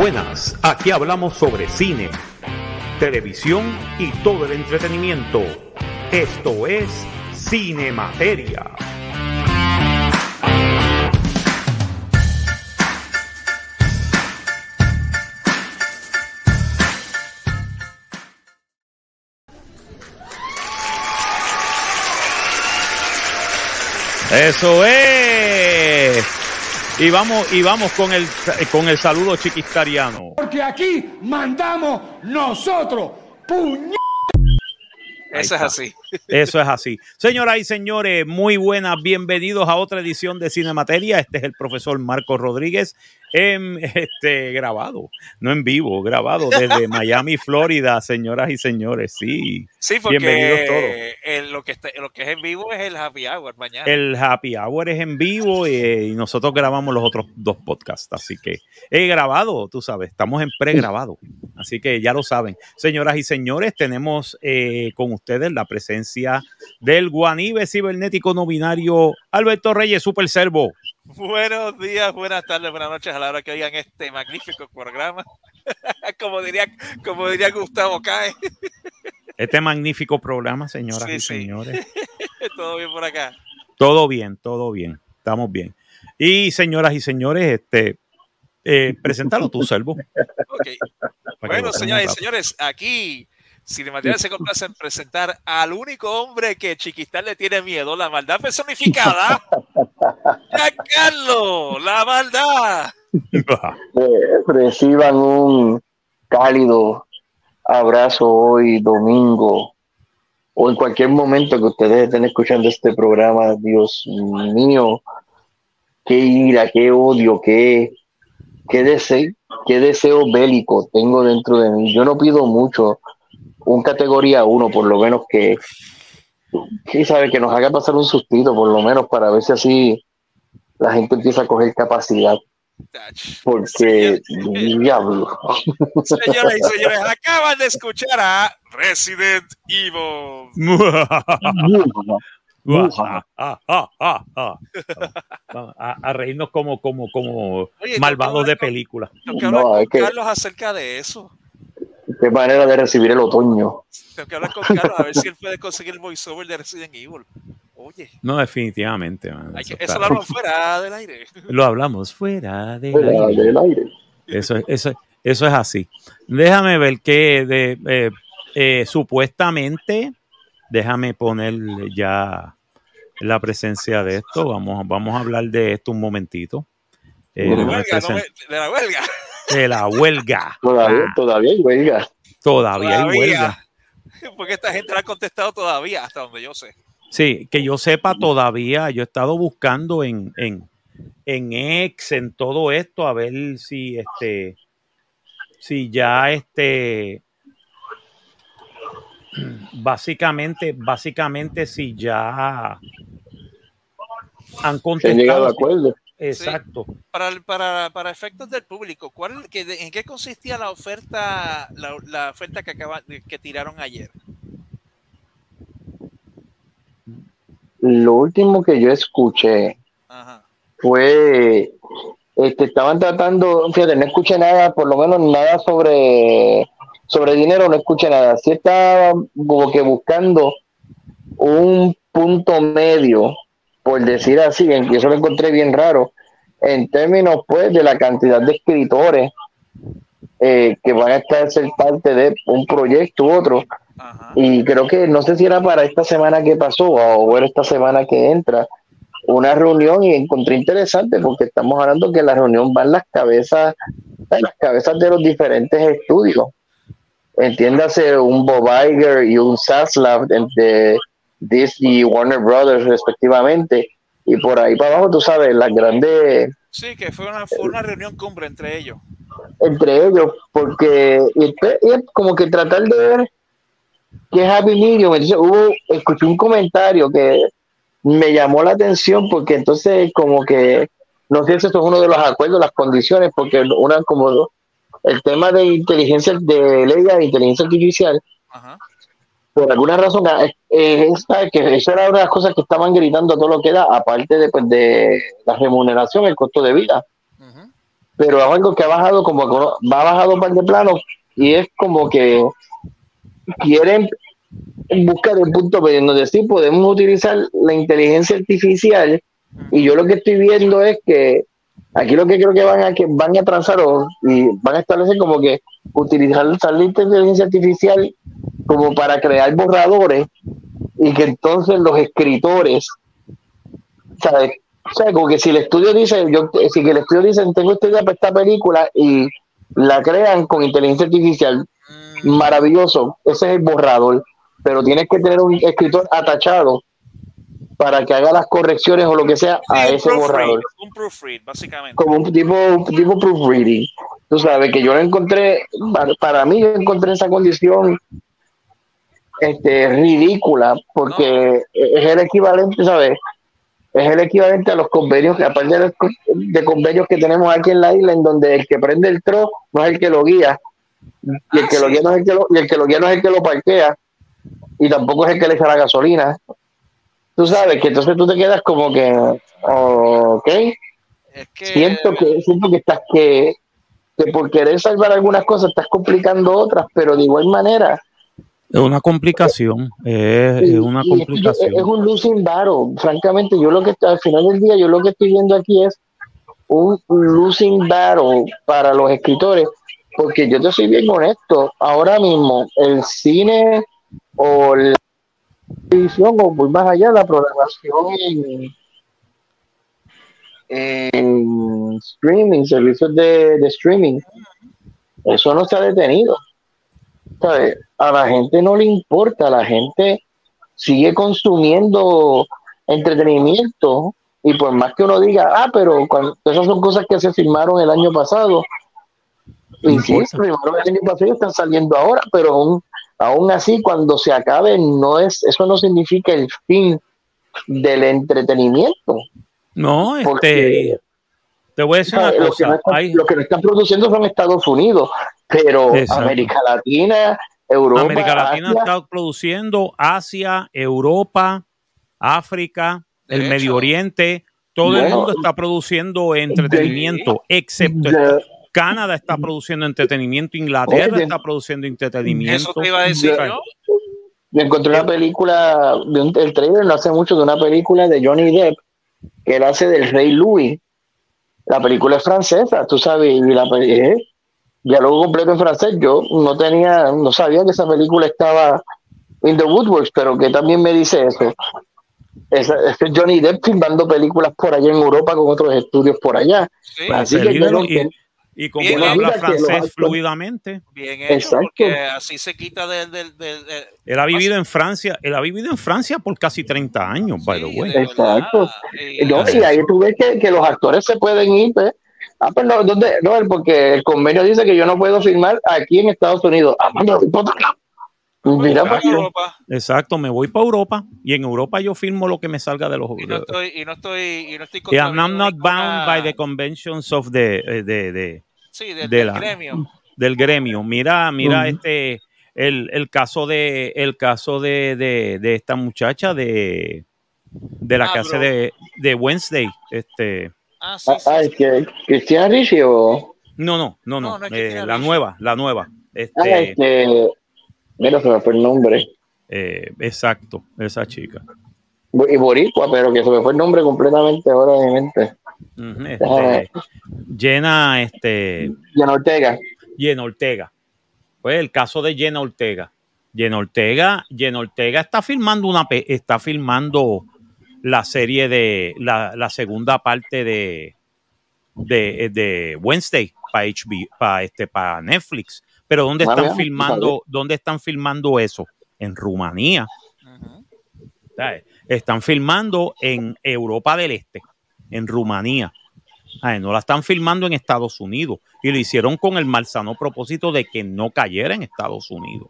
buenas, aquí hablamos sobre cine, televisión y todo el entretenimiento. Esto es Cine Materia. Eso es. Y vamos, y vamos con el con el saludo chiquistariano. Porque aquí mandamos nosotros. Puñ... Eso es así. Eso es así. Señoras y señores, muy buenas, bienvenidos a otra edición de Cinemateria. Este es el profesor Marco Rodríguez, en, este, grabado, no en vivo, grabado desde Miami, Florida, señoras y señores. Sí, sí porque bienvenidos todos. lo, que está, lo que es en vivo es el happy hour mañana. El happy hour es en vivo y, y nosotros grabamos los otros dos podcasts. Así que he grabado, tú sabes, estamos en pregrabado. Así que ya lo saben. Señoras y señores, tenemos eh, con ustedes la presencia del guanibe cibernético no binario Alberto Reyes, Super Servo. Buenos días, buenas tardes, buenas noches a la hora que oigan este magnífico programa. como, diría, como diría Gustavo Cae. este magnífico programa, señoras y señores. todo bien por acá. Todo bien, todo bien. Estamos bien. Y señoras y señores, este, eh, preséntalo tú, Servo. Okay. Bueno, señoras y señores, aquí Cinemateria se complace en presentar al único hombre que Chiquistán le tiene miedo, la maldad personificada. ¡Ya, Carlos! ¡La maldad! reciban un cálido abrazo hoy, domingo, o en cualquier momento que ustedes estén escuchando este programa. Dios mío, qué ira, qué odio, qué, qué deseo, qué deseo bélico tengo dentro de mí. Yo no pido mucho un categoría 1, por lo menos que, que sabe que nos haga pasar un sustito, por lo menos para ver si así la gente empieza a coger capacidad. Porque, diablo. Señoras y señores, acaban de escuchar a Resident Evil. a, reírnos como, como, como malvados de película. No, Carlos acerca de eso qué manera de recibir el otoño. Tengo que hablar con Carlos a ver si él puede conseguir el voiceover de Resident Evil. Oye. No, definitivamente. eso, lo hablamos fuera del aire. Lo hablamos fuera del, aire. Eso, eso, eso es así. Déjame ver que de, eh, eh, supuestamente, déjame poner ya la presencia de esto. Vamos, vamos a hablar de esto un momentito. Eh, de, la huelga, de la huelga de la huelga. Todavía, ah. todavía hay huelga. Todavía, hay huelga. Porque esta gente no ha contestado todavía, hasta donde yo sé. Sí, que yo sepa todavía, yo he estado buscando en, en, en ex, en todo esto, a ver si este, si ya este, básicamente, básicamente si ya han contestado. Han llegado a acuerdo. Exacto. Para, para, para, efectos del público, ¿cuál, que, ¿en qué consistía la oferta, la, la oferta que, acaba, que tiraron ayer? Lo último que yo escuché fue, este, estaban tratando, fíjate, no escuché nada, por lo menos nada sobre, sobre dinero, no escuché nada. Sí estaba como que buscando un punto medio por decir así, y eso lo encontré bien raro, en términos pues de la cantidad de escritores eh, que van a estar ser parte de un proyecto u otro. Y creo que no sé si era para esta semana que pasó o era esta semana que entra una reunión y encontré interesante porque estamos hablando que la reunión van las cabezas, las cabezas de los diferentes estudios. Entiéndase un Bob Iger y un Saslav de Disney y Warner Brothers respectivamente. Y por ahí para abajo, tú sabes, las grandes... Sí, que fue una, fue una reunión cumbre entre ellos. Entre ellos, porque y es como que tratar de ver qué Happy Medium. Entonces hubo, escuché un comentario que me llamó la atención porque entonces como que, no sé si esto es uno de los acuerdos, las condiciones, porque una como el tema de inteligencia, de ley de inteligencia artificial, Ajá por alguna razón, eh, eh que eso era una de las cosas que estaban gritando todo lo que da, aparte de, pues, de la remuneración, el costo de vida. pero es algo que ha bajado como va bajado un par de planos y es como que quieren buscar el punto medio donde sí podemos utilizar la inteligencia artificial y yo lo que estoy viendo es que aquí lo que creo que van a que van a trazar y van a establecer como que utilizar la inteligencia artificial como para crear borradores y que entonces los escritores ¿sabes? O sea, como que si el estudio dice, yo, si el estudio dice, tengo esta idea para esta película y la crean con inteligencia artificial, maravilloso, ese es el borrador, pero tienes que tener un escritor atachado para que haga las correcciones o lo que sea a ese borrador. Un proofread, básicamente. Como un tipo, un tipo proofreading. Tú sabes que yo lo encontré, para, mí yo encontré esa condición este, ridícula, porque es el equivalente, ¿sabes? es el equivalente a los convenios, que aparte de, de, convenios que tenemos aquí en la isla, en donde el que prende el tro no es el que lo guía, y el, que lo guía no es el que lo, y el que lo guía no es el que lo parquea, y tampoco es el que le echa la gasolina. Tú sabes que entonces tú te quedas como que, ok, siento que siento que estás que, que por querer salvar algunas cosas estás complicando otras, pero de igual manera es una complicación, es, una complicación. Es, un losing battle. Francamente, yo lo que al final del día, yo lo que estoy viendo aquí es un losing battle para los escritores, porque yo te soy bien honesto, ahora mismo el cine o la televisión o muy más allá, la programación en, streaming, servicios de, de streaming, eso no se ha detenido. ¿sabes? a la gente no le importa, la gente sigue consumiendo entretenimiento y por más que uno diga, ah, pero cuando, esas son cosas que se firmaron el año pasado, y sí, se firmaron el año pasado y están saliendo ahora, pero aún, aún así cuando se acabe, no es, eso no significa el fin del entretenimiento. No, este, te voy a decir una cosa. Lo que, no están, produciendo son Estados Unidos, pero América Latina, Europa. América Latina está produciendo Asia, Europa, África, el Medio Oriente. Todo el mundo está produciendo entretenimiento, excepto Canadá está produciendo entretenimiento, Inglaterra está produciendo entretenimiento. Eso te iba a decir yo. Yo encontré una película, el trailer no hace mucho de una película de Johnny Depp, que él hace del Rey Louis. La película es francesa, tú sabes, y la, película diálogo completo en francés. Yo no tenía, no sabía que esa película estaba in the woodworks, pero que también me dice eso. Es, es Johnny Depp filmando películas por allá en Europa con otros estudios por allá. Así que y, como él habla francés fluidamente. Bien hecho, porque así se quita del... él ha vivido en Francia, él ha vivido en Francia por casi 30 años, by the way. Exacto. Y, ahí tú ves que, que, los actores se pueden ir, ¿ves? Ah, pues no, ¿dónde? No, porque el convenio dice que yo no puedo firmar aquí en Estados Unidos. Ah, pues Mira para Europa. Exacto, me voy para Europa y en Europa yo firmo lo que me salga de los y no estoy y no estoy y no estoy I'm not bound by the conventions of the eh, de, de, sí, del gremio del gremio. Mira, mira este el, el, caso de el caso de, de, de esta muchacha de de la casa de, de Wednesday, este Ah, sí. Ah, es que Cristiana Ricci o. No, no, no, no. Eh, la nueva, la nueva. Este, ah, este. Mira, se me fue el nombre. Eh, exacto, esa chica. Y Boricua, pero que se me fue el nombre completamente ahora de mi mente. este, Llena, este. Llena Ortega. Llena Ortega. Pues el caso de Llena Ortega. Llena Ortega, Ortega está filmando una está filmando la serie de la, la segunda parte de, de, de Wednesday para HB, para este, para Netflix. Pero ¿dónde están filmando? ¿Dónde están filmando eso? En Rumanía. Están filmando en Europa del Este, en Rumanía. no la están filmando en Estados Unidos. Y lo hicieron con el malsano propósito de que no cayera en Estados Unidos.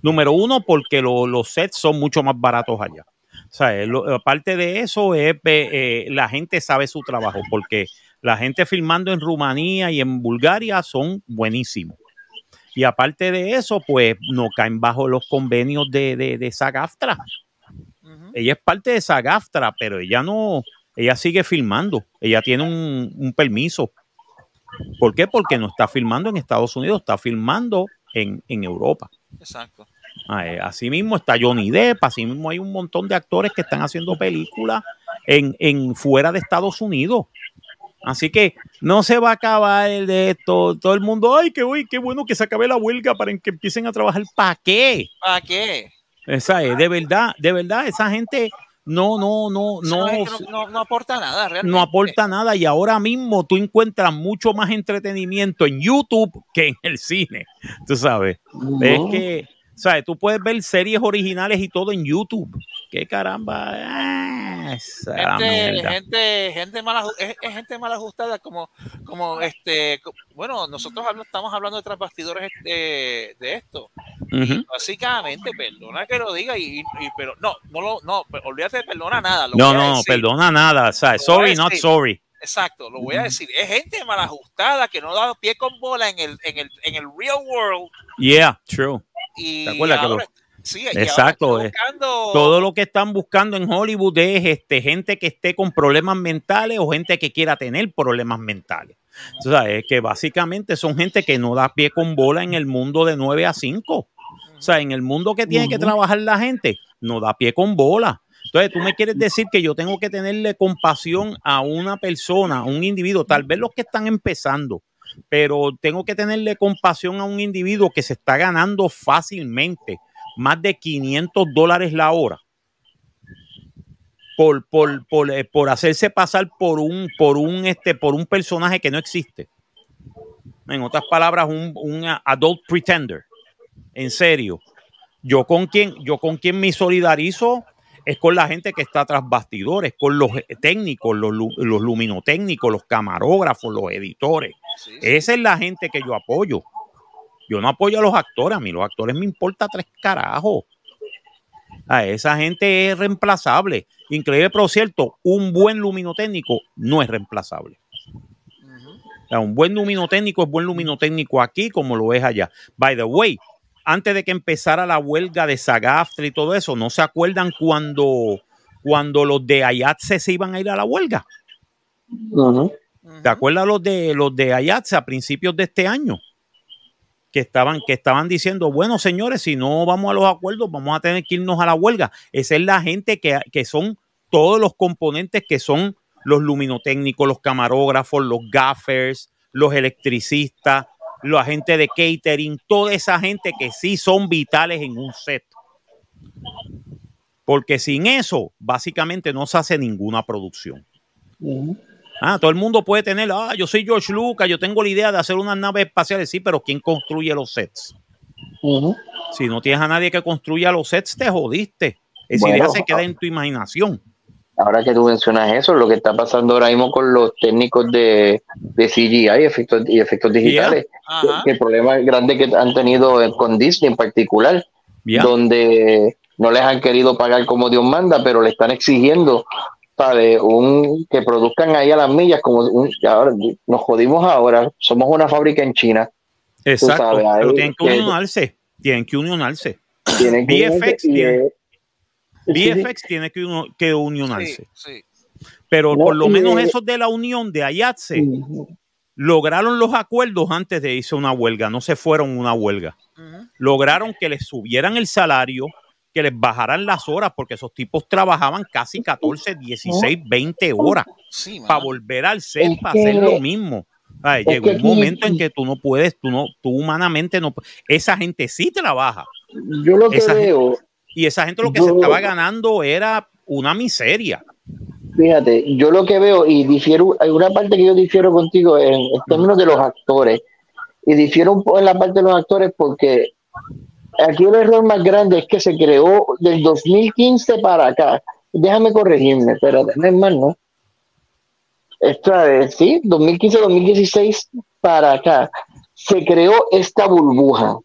Número uno, porque los sets son mucho más baratos allá. O sea, aparte de eso, es, eh, la gente sabe su trabajo, porque la gente filmando en Rumanía y en Bulgaria son buenísimos. Y aparte de eso, pues no caen bajo los convenios de, de, de Sagaftra. Ella es parte de Sagaftra, pero ella no, ella sigue filmando. Ella tiene un, permiso ¿Por qué? Porque no está filmando en Estados Unidos, está filmando en, Europa. Exacto. Eh, así mismo está Johnny Depp, así mismo hay un montón de actores que están haciendo películas en, en fuera de Estados Unidos. Así que no se va a acabar el de esto. Todo el mundo, ay, qué, qué bueno que se acabe la huelga para que empiecen a trabajar. ¿Para qué? ¿Para qué? Esa es, de verdad, de verdad, esa gente no, no, no, no, no, aporta nada, realmente. No aporta nada y ahora mismo tú encuentras mucho más entretenimiento en YouTube que en el cine, tú sabes. Es que, ¿sabes? Tú puedes ver series originales y todo en YouTube. ¿Qué caramba? gente, gente, gente, mal, es, gente mal ajustada como, como este, bueno, nosotros estamos hablando de transbastidores de, de esto. básicamente, perdona que lo diga, y, pero no, no lo, no, olvídate de perdona nada. no, no, perdona nada, sorry, not sorry. Exacto, lo voy a decir. Es gente mal ajustada que no da pie con bola en el, en el, en el real world. Yeah, true. Y ¿Te acuerdas que Exacto. Eh. Todo lo que están buscando en Hollywood es este, gente que esté con problemas mentales o gente que quiera tener problemas mentales. O sea, es que básicamente son gente que no da pie con bola en el mundo de 9 a 5. O sea, en el mundo que tiene que trabajar la gente, no da pie con bola. Entonces, tú me quieres decir que yo tengo que tenerle compasión a una persona, a un individuo, tal vez los que están empezando, pero tengo que tenerle compasión a un individuo que se está ganando fácilmente más de 500 dólares la hora por, por, eh, por, hacerse pasar por un, por, un, este, por un personaje que no existe. En otras palabras, un, un adult pretender. En serio. Yo con quien, yo con quien me solidarizo es con la gente que está tras bastidores, con los técnicos, los, los luminotécnicos, los camarógrafos, los editores. Esa es la gente que yo apoyo. Yo no apoyo a los actores, a mí los actores me importa tres carajos. A esa gente es reemplazable. Increíble, pero cierto, un buen luminotécnico no es reemplazable. un buen luminotécnico es buen luminotécnico aquí como lo es allá. By the way, antes de que empezara la huelga de Sagaftra y todo eso, ¿no se acuerdan cuando, cuando los de Ayatse se iban a ir a la huelga? ¿Te acuerdas los de los de Ayatse a principios de este año? Que estaban, que estaban diciendo, bueno, señores, si no vamos a los acuerdos, vamos a tener que irnos a la huelga. Esa es la gente que, que son todos los componentes que son los luminotécnicos, los camarógrafos, los gaffers, los electricistas, los agentes de catering, toda esa gente que sí son vitales en un set. Porque sin eso, básicamente no se hace ninguna producción. Ah, todo el mundo puede tener, ah, yo soy George Lucas, yo tengo la idea de hacer unas naves espaciales, sí, pero ¿quién construye los sets? Si no tienes a nadie que construya los sets, te jodiste. Esa idea se queda en tu imaginación. Ahora que tú mencionas eso, lo que está pasando ahora mismo con los técnicos de, de CGI efectos, y efectos digitales, el problema grande que han tenido con Disney en particular, donde no les han querido pagar como Dios manda, pero le están exigiendo de Un, que produzcan ahí a las millas, como un, ahora, nos jodimos ahora, somos una fábrica en China. Exacto, pero tienen que unionarse, tienen que unionarse. Tienen que VFX, tiene, VFX tiene que, que unionarse. Pero por lo menos esos de la unión de Ayatse lograron los acuerdos antes de irse a una huelga, no se fueron a una huelga. Lograron que les subieran el salario, que les bajaran las horas, porque esos tipos trabajaban casi 14, 16, 20 horas para volver al set, para hacer lo mismo. llegó un momento en que tú no puedes, tú no, tú humanamente no Esa gente sí trabaja. Yo lo que veo. y esa gente lo que se estaba ganando era una miseria. Fíjate, yo lo que veo, y difiero, hay una parte que yo difiero contigo en, en términos de los actores, y difiero un poco en la parte de los actores porque aquí el error más grande es que se creó del 2015 para acá. Déjame corregirme, pero no es más, ¿no? Vez, sí, 2015-2016 para acá. Se creó esta burbuja.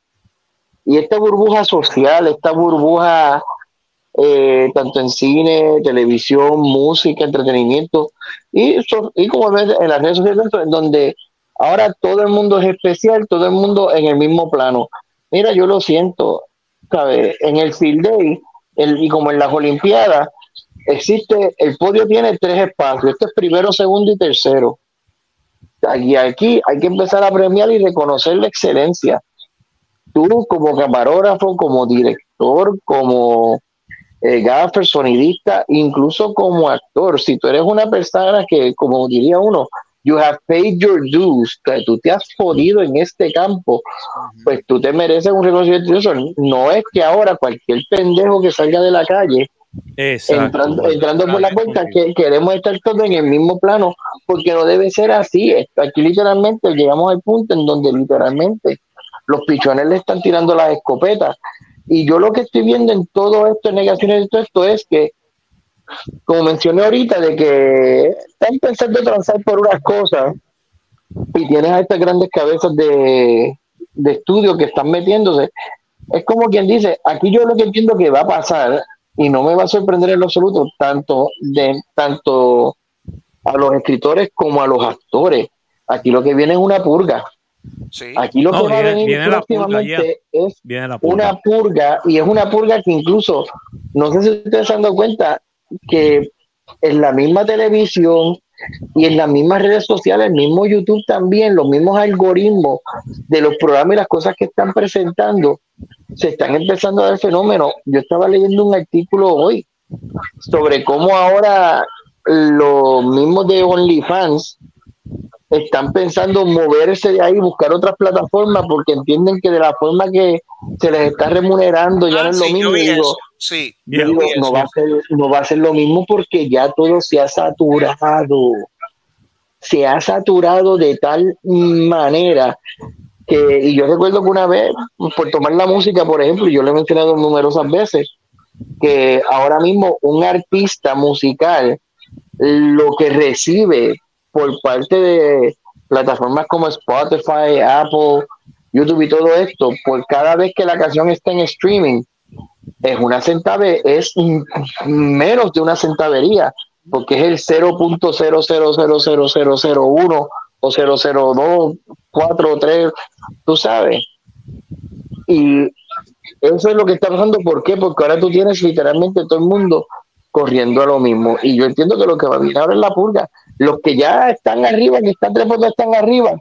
Y esta burbuja social, esta burbuja eh, tanto en cine, televisión, música, entretenimiento, y, y como ves en las redes sociales, en donde ahora todo el mundo es especial, todo el mundo en el mismo plano. Mira, yo lo siento, ¿sabes? En el Field Day, el, y como en las Olimpiadas, existe, el podio tiene tres espacios, este es primero, segundo y tercero. Y aquí hay que empezar a premiar y reconocer la excelencia. Tú como camarógrafo, como director, como eh, gaffer, sonidista, incluso como actor, si tú eres una persona que, como diría uno, you have paid your dues, que tú te has podido en este campo, pues tú te mereces un reconocimiento. No es que ahora cualquier pendejo que salga de la calle entrando, entrando por la puerta, que queremos estar todos en el mismo plano, porque no debe ser así. Aquí literalmente llegamos al punto en donde literalmente los pichones le están tirando las escopetas. Y yo lo que estoy viendo en todo esto, en negaciones de todo esto, es que, como mencioné ahorita, de que están pensando transar por unas cosas y tienes a estas grandes cabezas de, de estudio que están metiéndose. Es como quien dice, aquí yo lo que entiendo que va a pasar y no me va a sorprender en lo absoluto tanto de tanto a los escritores como a los actores. Aquí lo que viene es una purga. Aquí lo que va a venir próximamente es una purga y es una purga que incluso, no sé si ustedes se han dado cuenta, que en la misma televisión y en las mismas redes sociales, el mismo YouTube también, los mismos algoritmos de los programas y las cosas que están presentando, se están empezando a dar fenómenos. Yo estaba leyendo un artículo hoy sobre cómo ahora los mismos de OnlyFans están pensando moverse de ahí, buscar otras plataformas, porque entienden que de la forma que se les está remunerando ya no es lo mismo. Sí, no, va a ser, no va a ser lo mismo porque ya todo se ha saturado. Se ha saturado de tal manera que, y yo recuerdo que una vez, por tomar la música, por ejemplo, yo le he mencionado numerosas veces, que ahora mismo un artista musical lo que recibe por parte de plataformas como Spotify, Apple, YouTube y todo esto, por cada vez que la canción está en streaming, es una centave, es menos de una centavería, porque es el 0.000001 o 002, 4, 3, tú sabes. Y eso es lo que está pasando. ¿Por qué? Porque ahora tú tienes literalmente todo el mundo corriendo a lo mismo. Y yo entiendo que lo que va a venir ahora es la purga. Los que ya están arriba, que están trepando, están arriba.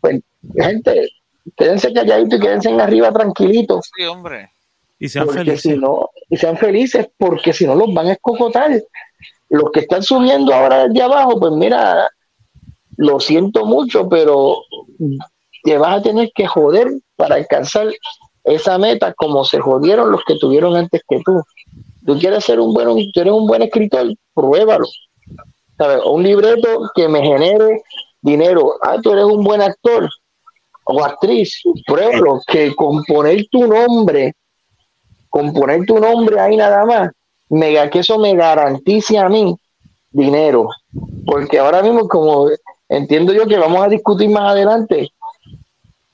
Pues, gente, quédense calladitos y quédense en arriba tranquilitos. Sí, hombre. Y sean felices. Si no, y sean felices, porque si no los van a escocotar. Los que están subiendo ahora de abajo, pues mira, lo siento mucho, pero te vas a tener que joder para alcanzar esa meta como se jodieron los que tuvieron antes que tú tú quieres ser un buen, tú eres un buen escritor, pruébalo. ¿Sabes? Un libreto que me genere dinero. Ah, tú eres un buen actor o actriz, pruébalo. Que componer tu nombre, componer tu nombre ahí nada más, mega que eso me garantice a mí dinero. Porque ahora mismo, como entiendo yo que vamos a discutir más adelante,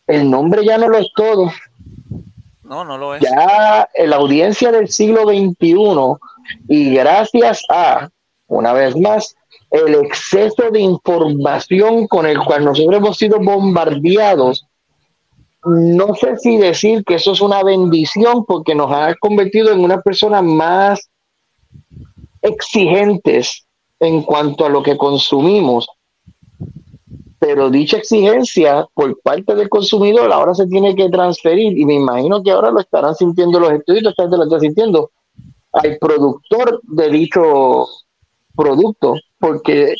el nombre ya no lo es todo. No, no lo es. Ya en la audiencia del siglo XXI y gracias a, una vez más, el exceso de información con el cual nosotros hemos sido bombardeados, no sé si decir que eso es una bendición porque nos ha convertido en una persona más exigentes en cuanto a lo que consumimos. Pero dicha exigencia por parte del consumidor ahora se tiene que transferir y me imagino que ahora lo estarán sintiendo los estudios, están lo están sintiendo al productor de dicho producto, porque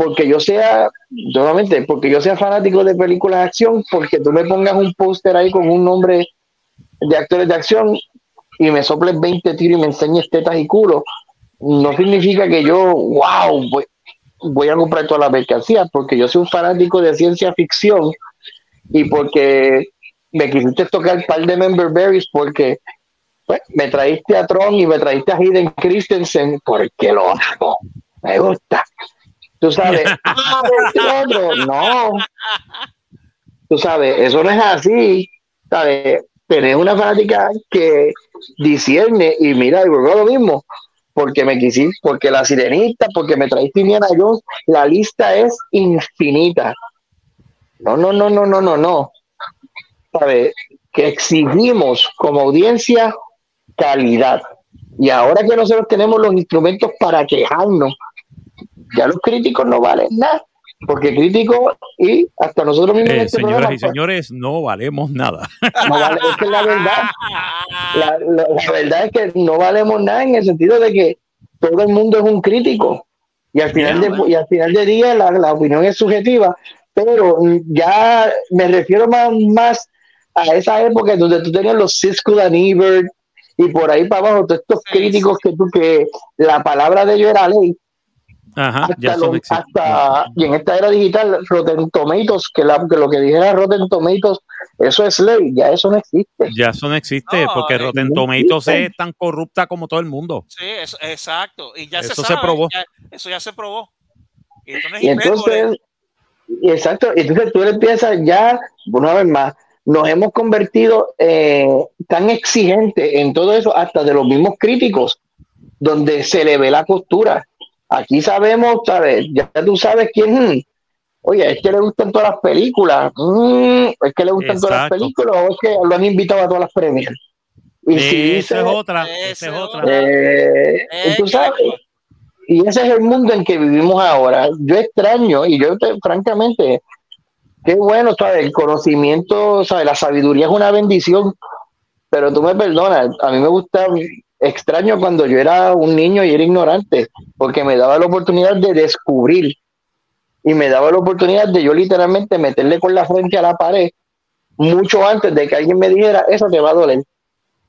porque yo sea, nuevamente, porque yo sea fanático de películas de acción, porque tú me pongas un póster ahí con un nombre de actores de acción y me soples 20 tiros y me enseñes tetas y culo, no significa que yo, wow, voy, a comprar todas las mercancías porque yo soy un fanático de ciencia ficción y porque me quisiste tocar un par de member berries porque pues, me traíste a Tron y me traíste a Hayden Christensen porque lo hago me gusta tú sabes ah, no tú sabes eso no es así sabes tenés una fanática que discierne y mira y vuelvo lo mismo porque me quisiste, porque la sirenita, porque me traíste Indiana Jones, la lista es infinita. No, no, no, no, no, no, no. ¿Sabe? Que exigimos como audiencia calidad. Y ahora que nosotros tenemos los instrumentos para quejarnos, ya los críticos no valen nada. porque crítico y hasta nosotros mismos. Eh, este señoras y pues, señores, no valemos nada. No vale, es que la verdad, la, la, verdad es que no valemos nada en el sentido de que todo el mundo es un crítico y al final, de, y al final de día la, la, opinión es subjetiva, pero ya me refiero más, más a esa época donde tú tenías los Cisco Danibert y por ahí para abajo todos estos críticos que tú que la palabra de ellos era ley Ajá, ya son hasta, y en esta era digital, Rotten Tomatoes, que, la, que lo que dijera Rotten Tomatoes, eso es ley, ya eso no existe. Ya eso no existe, porque Rotten Tomatoes es tan corrupta como todo el mundo. Sí, eso, exacto, y ya eso se, probó. eso ya se probó. Y, entonces, exacto, y entonces tú empiezas ya, una vez más, nos hemos convertido eh, tan exigentes en todo eso, hasta de los mismos críticos, donde se le ve la costura Aquí sabemos, ¿sabes? Ya tú sabes quién. Oye, es que le gustan todas las películas. Mm, es que le gustan todas las películas o es que lo han invitado a todas las premias. Y si esa es otra. Esa es otra. Eh, tú sabes. Y ese es el mundo en que vivimos ahora. Yo extraño, y yo francamente, qué bueno, ¿sabes? El conocimiento, ¿sabes? La sabiduría es una bendición, pero tú me perdonas, a mí me gusta extraño cuando yo era un niño y era ignorante, porque me daba la oportunidad de descubrir y me daba la oportunidad de yo literalmente meterle con la frente a la pared mucho antes de que alguien me dijera, eso te va a doler.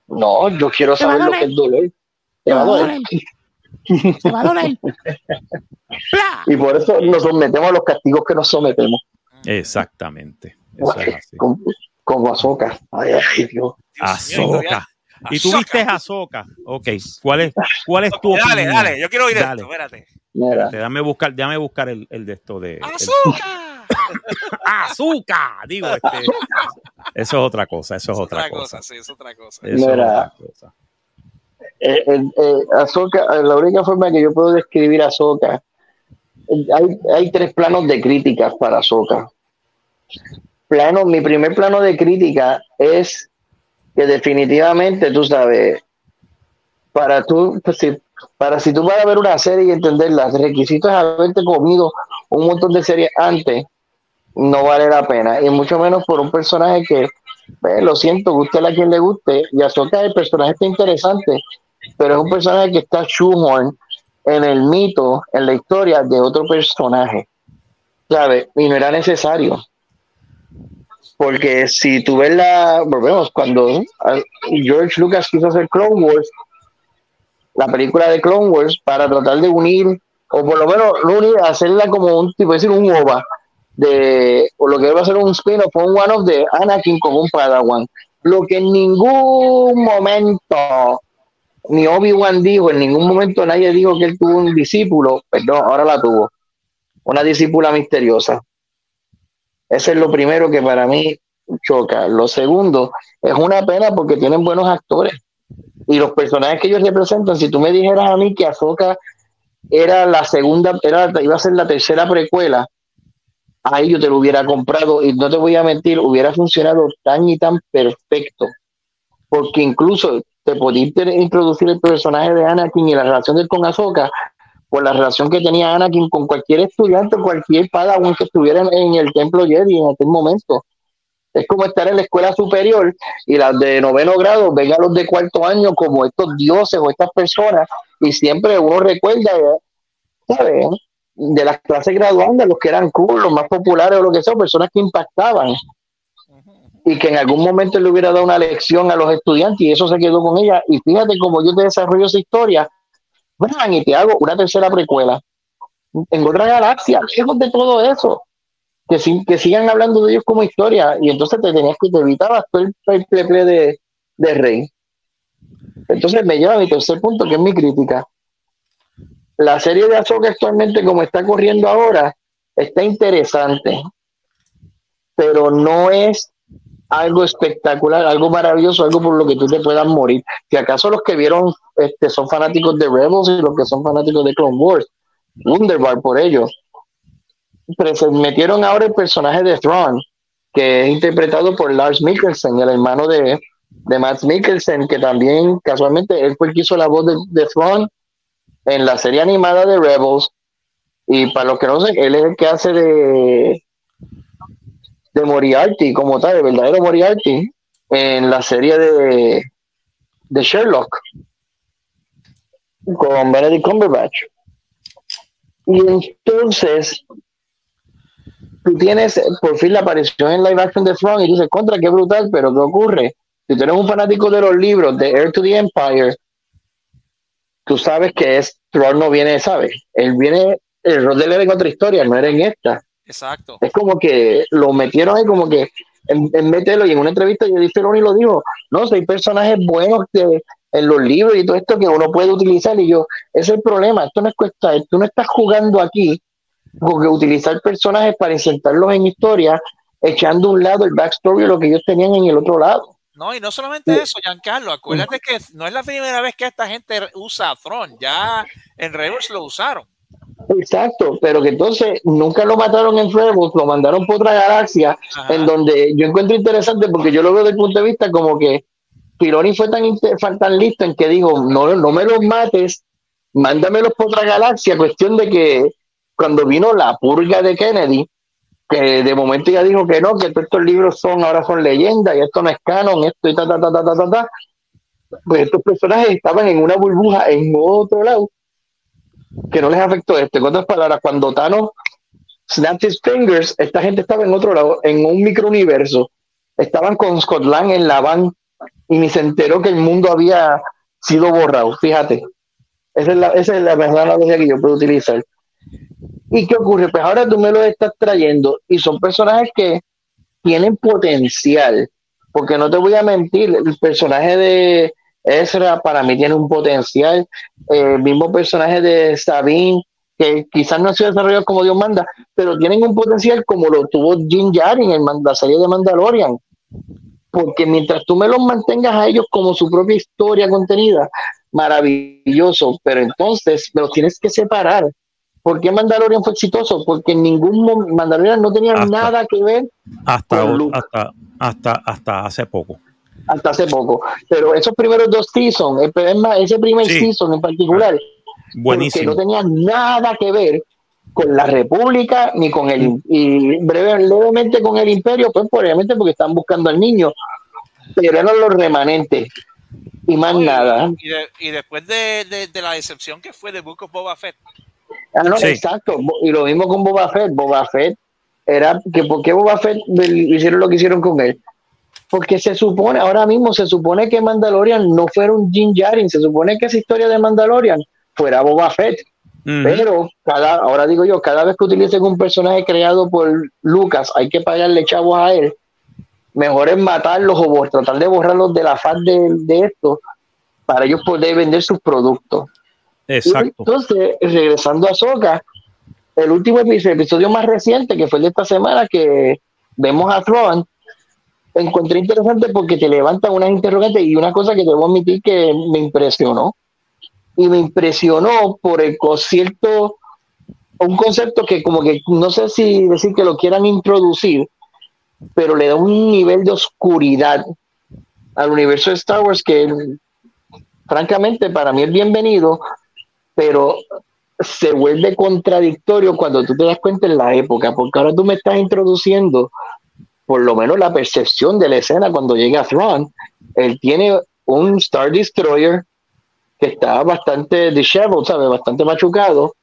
No, yo quiero saber lo que es doler. Te va a doler. Te va a doler. y por eso nos sometemos a los castigos que nos sometemos. Exactamente. Con, con azúcar. Ay, ay, Dios. Azúcar. Y tú viste Azoka. Ok. ¿Cuál es, cuál es tu Dale, dale, yo quiero oír esto, espérate. Espérate, dame buscar, déjame buscar el, el de esto de. ¡Azúcar! ¡Azúcar! Digo, este, eso es otra cosa, eso es, otra, otra cosa. Sí, es otra cosa. Eso es otra cosa. Eh, eh, eh, la única forma que yo puedo describir a Azoka, hay, hay tres planos de críticas para Azoka. Plano, mi primer plano de crítica es que definitivamente, tú sabes, para tú, pues, para si tú vas a ver una serie y entenderla, el requisito es haberte comido un montón de series antes, no vale la pena. Y mucho menos por un personaje que, pues, lo siento, guste a quien le guste, y Azoka el personaje está interesante, pero es un personaje que está shoehorn en el mito, en la historia de otro personaje, ¿sabes? Y no era necesario. Porque si tú ves la, volvemos, cuando George Lucas quiso hacer Clone Wars, la película de Clone Wars, para tratar de unir, o por lo menos no unir, hacerla como un tipo, decir, un OVA, de, o lo que iba a ser un spin-off, un one-off de Anakin como un Padawan. Lo que en ningún momento, ni Obi-Wan dijo, en ningún momento nadie dijo que él tuvo un discípulo, perdón, ahora la tuvo, una discípula misteriosa. Ese es lo primero que para mí choca. Lo segundo, es una pena porque tienen buenos actores. Y los personajes que ellos representan, si tú me dijeras a mí que Azoka era la segunda, era, iba a ser la tercera precuela, ahí yo te lo hubiera comprado y no te voy a mentir, hubiera funcionado tan y tan perfecto. Porque incluso te podía introducir el personaje de Anakin y la relación de él con Ahsoka por la relación que tenía Anakin con cualquier estudiante, cualquier padawan que estuviera en el templo Jedi en aquel momento. Es como estar en la escuela superior y las de noveno grado vengan los de cuarto año como estos dioses o estas personas y siempre uno recuerda, ¿sabes? De las clases graduandas, los que eran cool, los más populares o lo que sea, personas que impactaban y que en algún momento le hubiera dado una lección a los estudiantes y eso se quedó con ella. Y fíjate cómo yo te desarrollo esa historia y te hago una tercera precuela en otra galaxia, lejos de todo eso. Que, sigan hablando de ellos como historia y entonces te tenías que te evitabas todo el pleple de, de Rey. Entonces me lleva mi tercer punto, que es mi crítica. La serie de Azoka actualmente, como está corriendo ahora, está interesante, pero no es algo espectacular, algo maravilloso, algo por lo que tú te puedas morir. Si acaso los que vieron este, son fanáticos de Rebels y los que son fanáticos de Clone Wars, Wunderbar por ellos. Pero se metieron ahora el personaje de Thrawn, que es interpretado por Lars Mikkelsen, el hermano de, de Matt Mikkelsen, que también casualmente él fue el que hizo la voz de, de en la serie animada de Rebels Y para los que no sé, él es el que hace de, de Moriarty, como tal, el verdadero Moriarty, en la serie de, de Sherlock con Benedict Cumberbatch. Y entonces tú tienes por fin la aparición en live action de Front y dices, contra, qué brutal, pero ¿qué ocurre? Si tú eres un fanático de los libros de Air to the Empire, tú sabes que es Tron no viene, ¿sabes? Él viene, el rol de él era en otra historia, no era en esta. Exacto. Es como que lo metieron ahí como que en, en y en una entrevista yo dije, y lo dijo, no, hay personajes buenos que en los libros y todo esto que uno puede utilizar y yo, ese es el problema, esto no es cuesta, tú no estás jugando aquí porque utilizar personajes para insertarlos en historia, echando a un lado el backstory de lo que ellos tenían en el otro lado. No, y no solamente eso, Giancarlo, acuérdate que no es la primera vez que esta gente usa a Throne, ya en Rebels lo usaron. Exacto, pero que entonces nunca lo mataron en Rebels, lo mandaron por otra galaxia, en donde yo encuentro interesante porque yo lo veo desde el punto de vista como que Filoni fue tan, tan listo en que dijo, no, no me los mates, mándamelos por otra galaxia, cuestión de que cuando vino la purga de Kennedy, que de momento ya dijo que no, que todos estos libros son ahora son leyendas y esto no es canon, esto y ta, ta, ta, ta, ta, ta, Pues estos personajes estaban en una burbuja en otro lado que no les afectó esto. En otras palabras, cuando Thanos snapped his fingers, esta gente estaba en otro lado, en un microuniverso. Estaban con Scotland en la van y ni se enteró que el mundo había sido borrado. Fíjate. Esa es la, esa es la analogía que yo puedo utilizar. ¿Y qué ocurre? Pues ahora tú me lo estás trayendo y son personajes que tienen potencial, porque no te voy a mentir, el personaje de Ezra para mí tiene un potencial, el mismo personaje de Sabine, que quizás no ha sido desarrollado como Dios manda, pero tienen un potencial como lo tuvo Jim Jarin en la serie de Mandalorian, porque mientras tú me los mantengas a ellos como su propia historia contenida, maravilloso, pero entonces me los tienes que separar ¿Por qué Mandalorian fue exitoso? Porque ningún Mandalorian no tenía nada que ver hasta, hasta, hasta, hasta hace poco. Hasta hace poco. Pero esos primeros dos seasons, ese primer season en particular, Buenísimo. que no tenía nada que ver con la República ni con el y breve, levemente con el Imperio, pues obviamente porque están buscando al niño, pero eran los remanentes y más nada. Y, después de, de, la decepción que fue de Book of Boba Fett, Ah, no, exacto. Y lo mismo con Boba Fett. Boba Fett era que ¿por qué Boba Fett hicieron lo que hicieron con él? Porque se supone, ahora mismo se supone que Mandalorian no fuera un Jin Jarin, se supone que esa historia de Mandalorian fuera Boba Fett. Pero cada, ahora digo yo, cada vez que utilicen un personaje creado por Lucas, hay que pagarle chavos a él. Mejor es matarlos o tratar de borrarlos de la faz de, de esto para ellos poder vender sus productos. Exacto. entonces, regresando a Soca, el último episodio, el episodio más reciente, que fue el de esta semana, que vemos a Tron, encontré interesante porque te levantan unas interrogantes y una cosa que debo admitir que me impresionó. Y me impresionó por el concierto, un concepto que como que no sé si decir que lo quieran introducir, pero le da un nivel de oscuridad al universo de Star Wars que francamente para mí es bienvenido pero se vuelve contradictorio cuando tú te das cuenta en la época, porque ahora tú me estás introduciendo por lo menos la percepción de la escena cuando llega a Thrawn. Él tiene un Star Destroyer que está bastante disheveled, ¿sabes? Bastante machucado.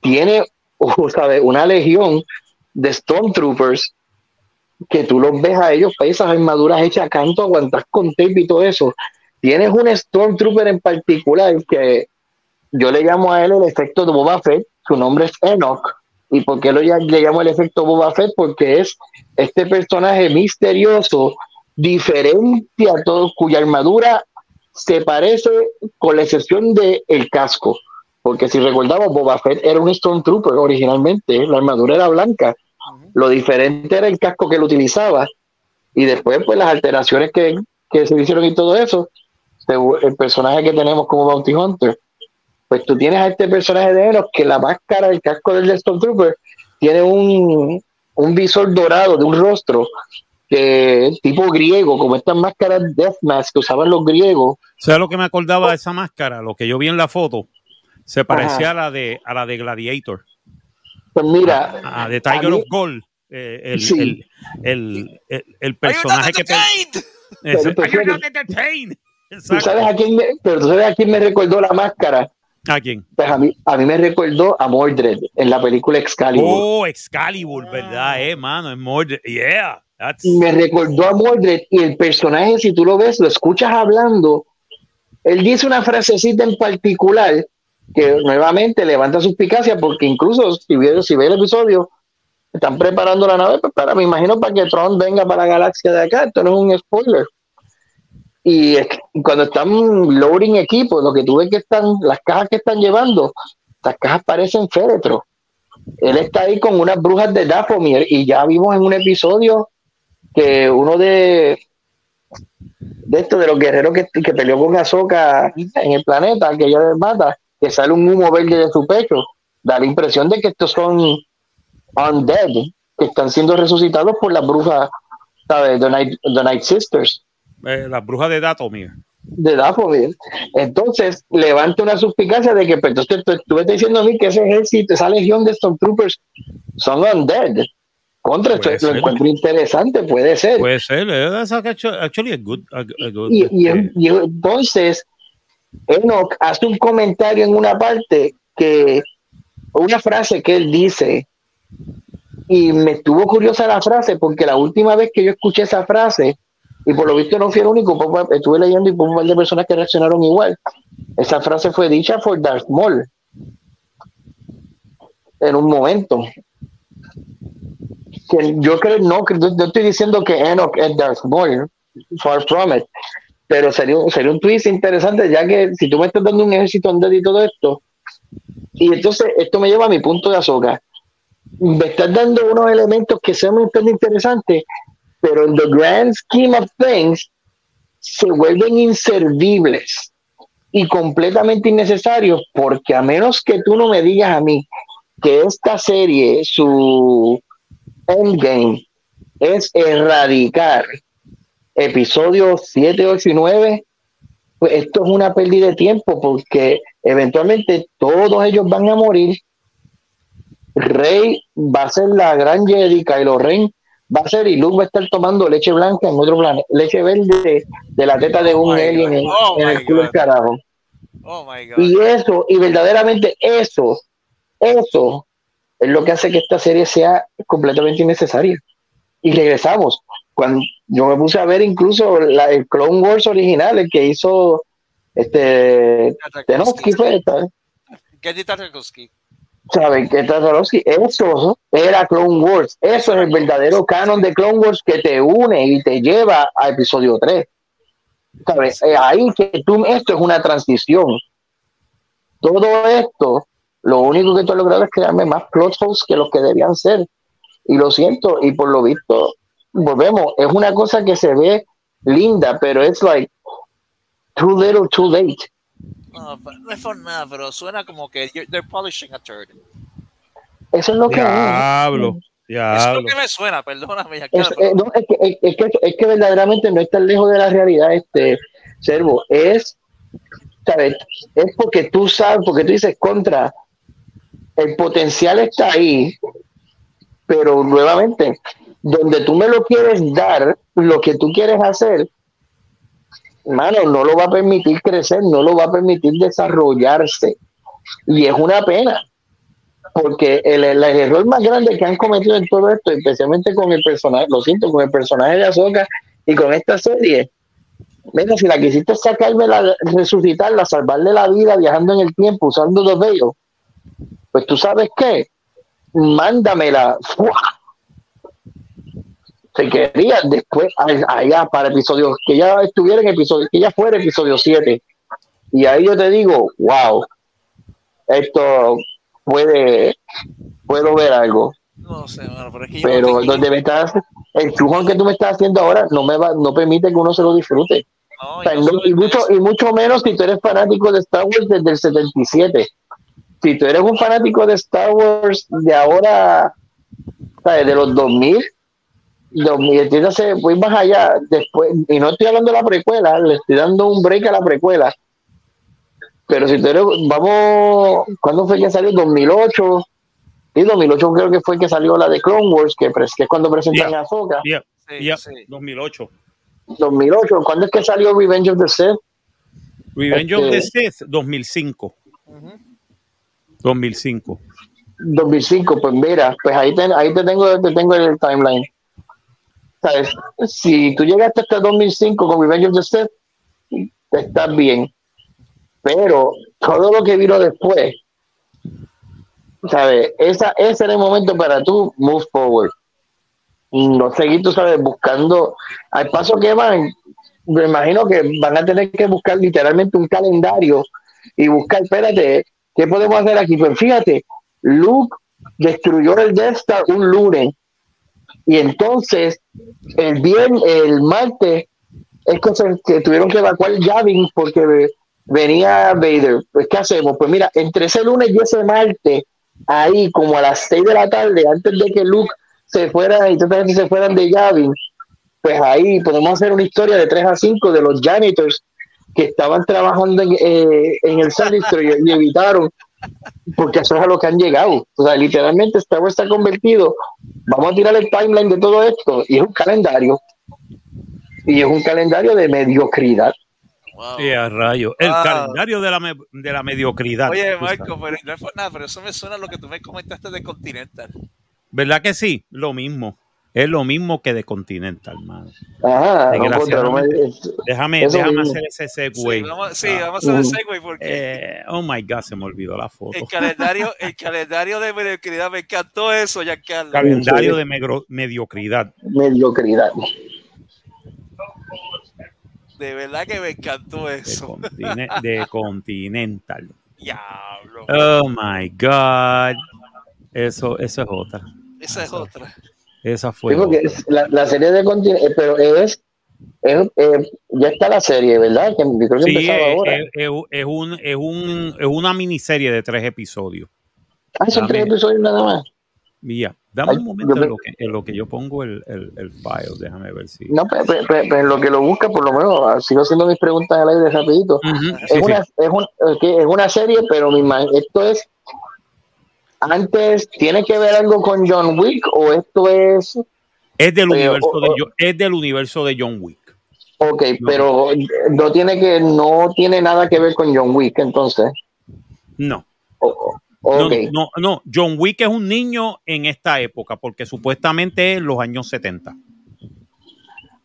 Tiene, ¿sabes? Una legión de Stormtroopers que tú los ves a ellos, esas armaduras hechas a canto, aguantas con tape y todo eso. Tienes un Stormtrooper en particular que yo le llamo a él el efecto de Boba Fett, su nombre es Enoch. ¿Y por qué lo, le llamo el efecto Boba Fett? Porque es este personaje misterioso, diferente a todos, cuya armadura se parece con la excepción del el casco. Porque si recordamos, Boba Fett era un Stormtrooper originalmente, la armadura era blanca. Lo diferente era el casco que él utilizaba. Y después, pues las alteraciones que, que se hicieron y todo eso, el personaje que tenemos como Bounty Hunter pues tú tienes a este personaje de Enos que la máscara, el casco del Stormtrooper, tiene un, visor dorado de un rostro que tipo griego, como estas máscaras Death Mask que usaban los griegos. ¿Sabes lo que me acordaba de esa máscara? Lo que yo vi en la foto, se parecía a la de a la de Gladiator. Pues mira. Ah, de Tiger of Gold. Eh, el, el, el, el, personaje que te. Pero, ¿tú sabes a quién me, pero tú sabes a quién me recordó la máscara. ¿A quién? Pues a mí, a mí me recordó a Mordred en la película Excalibur. Oh, Excalibur, ¿verdad? Eh, mano, es Mordred. Yeah. Me recordó a Mordred y el personaje, si tú lo ves, lo escuchas hablando, él dice una frasecita en particular que nuevamente levanta suspicacia porque incluso si ve, si ve el episodio, están preparando la nave pues, para, me imagino, para que Tron venga para la galaxia de acá. Esto no es un spoiler. Y cuando están loading equipos, lo que tú ves que están, las cajas que están llevando, las cajas parecen féretros. Él está ahí con unas brujas de Daphomir y ya vimos en un episodio que uno de de esto de los guerreros que, que peleó con Azoka en el planeta, que ella mata, que sale un humo verde de su pecho, da la impresión de que estos son undead, que están siendo resucitados por las brujas, ¿sabes? The Night, The Night Sisters. Eh, las brujas de Datomir. De Datomir. Entonces, levanta una suspicacia de que, pues, entonces, tú, estás diciendo a mí que ese ejército, esa legión de Stormtroopers son undead. Contra esto lo encuentro interesante, puede ser. Puede ser, actually a good, y, y, entonces, Enoch hace un comentario en una parte que, una frase que él dice, y me estuvo curiosa la frase porque la última vez que yo escuché esa frase, y por lo visto no fui el único, estuve leyendo y un par de personas que reaccionaron igual, esa frase fue dicha por Darth Maul. En un momento. Yo creo, no, no estoy diciendo que Enoch es Darth Maul, far from it, pero sería, sería un twist interesante, ya que si tú me estás dando un ejército andar y todo esto, y entonces esto me lleva a mi punto de azúcar. Me estás dando unos elementos que sean muy interesantes, pero en the grand scheme of things se vuelven inservibles y completamente innecesarios, porque a menos que tú no me digas a mí que esta serie, su Endgame es erradicar episodios 7, 8 y 9, pues esto es una pérdida de tiempo porque eventualmente todos ellos van a morir. Rey va a ser la gran Jedi, Kylo Ren va a ser y Luke va a estar tomando leche blanca en otro planeta, leche verde de la teta de un oh alien en, oh el culo del carajo. Oh y eso, y verdaderamente eso, eso es lo que hace que esta serie sea completamente innecesaria. Y regresamos. Cuando yo me puse a ver incluso la, el Clone Wars original, el que hizo este Tenoski fue ¿Saben qué Eso era Clone Wars. Eso es el verdadero canon de Clone Wars que te une y te lleva a episodio 3. ¿Sabes? Ahí que tú, esto es una transición. Todo esto lo único que tú has logrado es crearme más plot holes que los que debían ser. Y lo siento, y por lo visto, volvemos, es una cosa que se ve linda, pero es like too little, too late. No, no es por nada, pero suena como que they're polishing a turd. Eso es lo que Diablo. Diablo. Eso es lo que me suena, perdóname. Es, eh, no, es, que, es, que, es que verdaderamente no es tan lejos de la realidad, este servo. Es, ¿sabes? Es porque tú sabes, porque tú dices contra el potencial está ahí, pero nuevamente, donde tú me lo quieres dar, lo que tú quieres hacer, hermano, no lo va a permitir crecer, no lo va a permitir desarrollarse. Y es una pena, porque el, error más grande que han cometido en todo esto, especialmente con el personaje, lo siento, con el personaje de Azoka y con esta serie, mira, si la quisiste sacarme, la, resucitarla, salvarle la vida viajando en el tiempo, usando dos bellos, pues tú sabes qué, mándamela. Se quería después allá para episodio, que ya estuviera en episodio, que ya fuera episodio 7. Y ahí yo te digo, wow, esto puede, puedo ver algo. No sé, pero, donde me estás, el chujón que tú me estás haciendo ahora no me va, no permite que uno se lo disfrute. y, mucho, y mucho menos si tú eres fanático de Star Wars desde el 77 si tú eres un fanático de Star Wars de ahora, de los 2000, 2000 voy más allá, después, y no estoy hablando de la precuela, le estoy dando un break a la precuela, pero si tú eres, vamos, ¿cuándo fue que salió? 2008, Y 2008 creo que fue que salió la de Clone Wars, que, que es cuando presentan a Ahsoka. Sí, 2008. 2008. ¿Cuándo es que salió Revenge of the Sith? Revenge of the este Sith, 2005. 2005. 2005, pues mira, pues ahí te, ahí te tengo, te tengo el timeline. Si tú llegaste hasta 2005 con Revenge of the Sith, estás bien. Pero todo lo que vino después, ¿sabes? Esa, ese era el momento para tú move forward. No seguir, tú sabes, buscando al paso que van. Me imagino que van a tener que buscar literalmente un calendario y buscar, espérate, ¿qué podemos hacer aquí? Pues fíjate, Luke destruyó el Death Star un lunes y entonces el bien el martes es que, tuvieron que evacuar Yavin porque venía Vader. Pues, ¿qué hacemos? Pues mira, entre ese lunes y ese martes, ahí como a las 6 de la tarde, antes de que Luke se fuera y toda se fueran de Yavin, pues ahí podemos hacer una historia de 3 a 5 de los janitors que estaban trabajando en, eh, en el Sun y evitaron, porque eso es a lo que han llegado. O sea, literalmente Star Wars está convertido. Vamos a tirar el timeline de todo esto y es un calendario. Y es un calendario de mediocridad. Wow. a rayo. El calendario de la, de la mediocridad. Oye, Marco, pero no es nada, pero eso me suena a lo que tú me comentaste de Continental. ¿Verdad que sí? Lo mismo. Es lo mismo que de Continental, hermano. Ajá, déjame, déjame hacer ese segue. Sí, vamos, sí, vamos a hacer el segue porque. Eh, oh my God, se me olvidó la foto. El calendario, el calendario de mediocridad, me encantó eso, ya Carlos. Calendario de mediocridad. Mediocridad. De verdad que me encantó eso. De, Continental. Diablo. Oh my God. Eso, eso es otra. Esa es otra. Esa fue. la, la, serie de eh, pero es, es eh, ya está la serie, ¿verdad? Que creo que sí, es, ahora. Es, es, un, es, un, es una miniserie de tres episodios. Ah, son tres episodios nada más. Mía, dame un momento en, lo que, en lo que yo pongo el, el, el file, déjame ver si. No, pero, pero, en lo que lo busca, por lo menos, ah, sigo haciendo mis preguntas al aire rapidito. es, una, Es, un, es, una serie, pero mi, esto es antes, ¿tiene que ver algo con John Wick o esto es... Es del, eh, universo, de, es del universo de John Wick. Ok, pero no tiene que no tiene nada que ver con John Wick entonces. No. No, no, John Wick es un niño en esta época porque supuestamente es los años 70.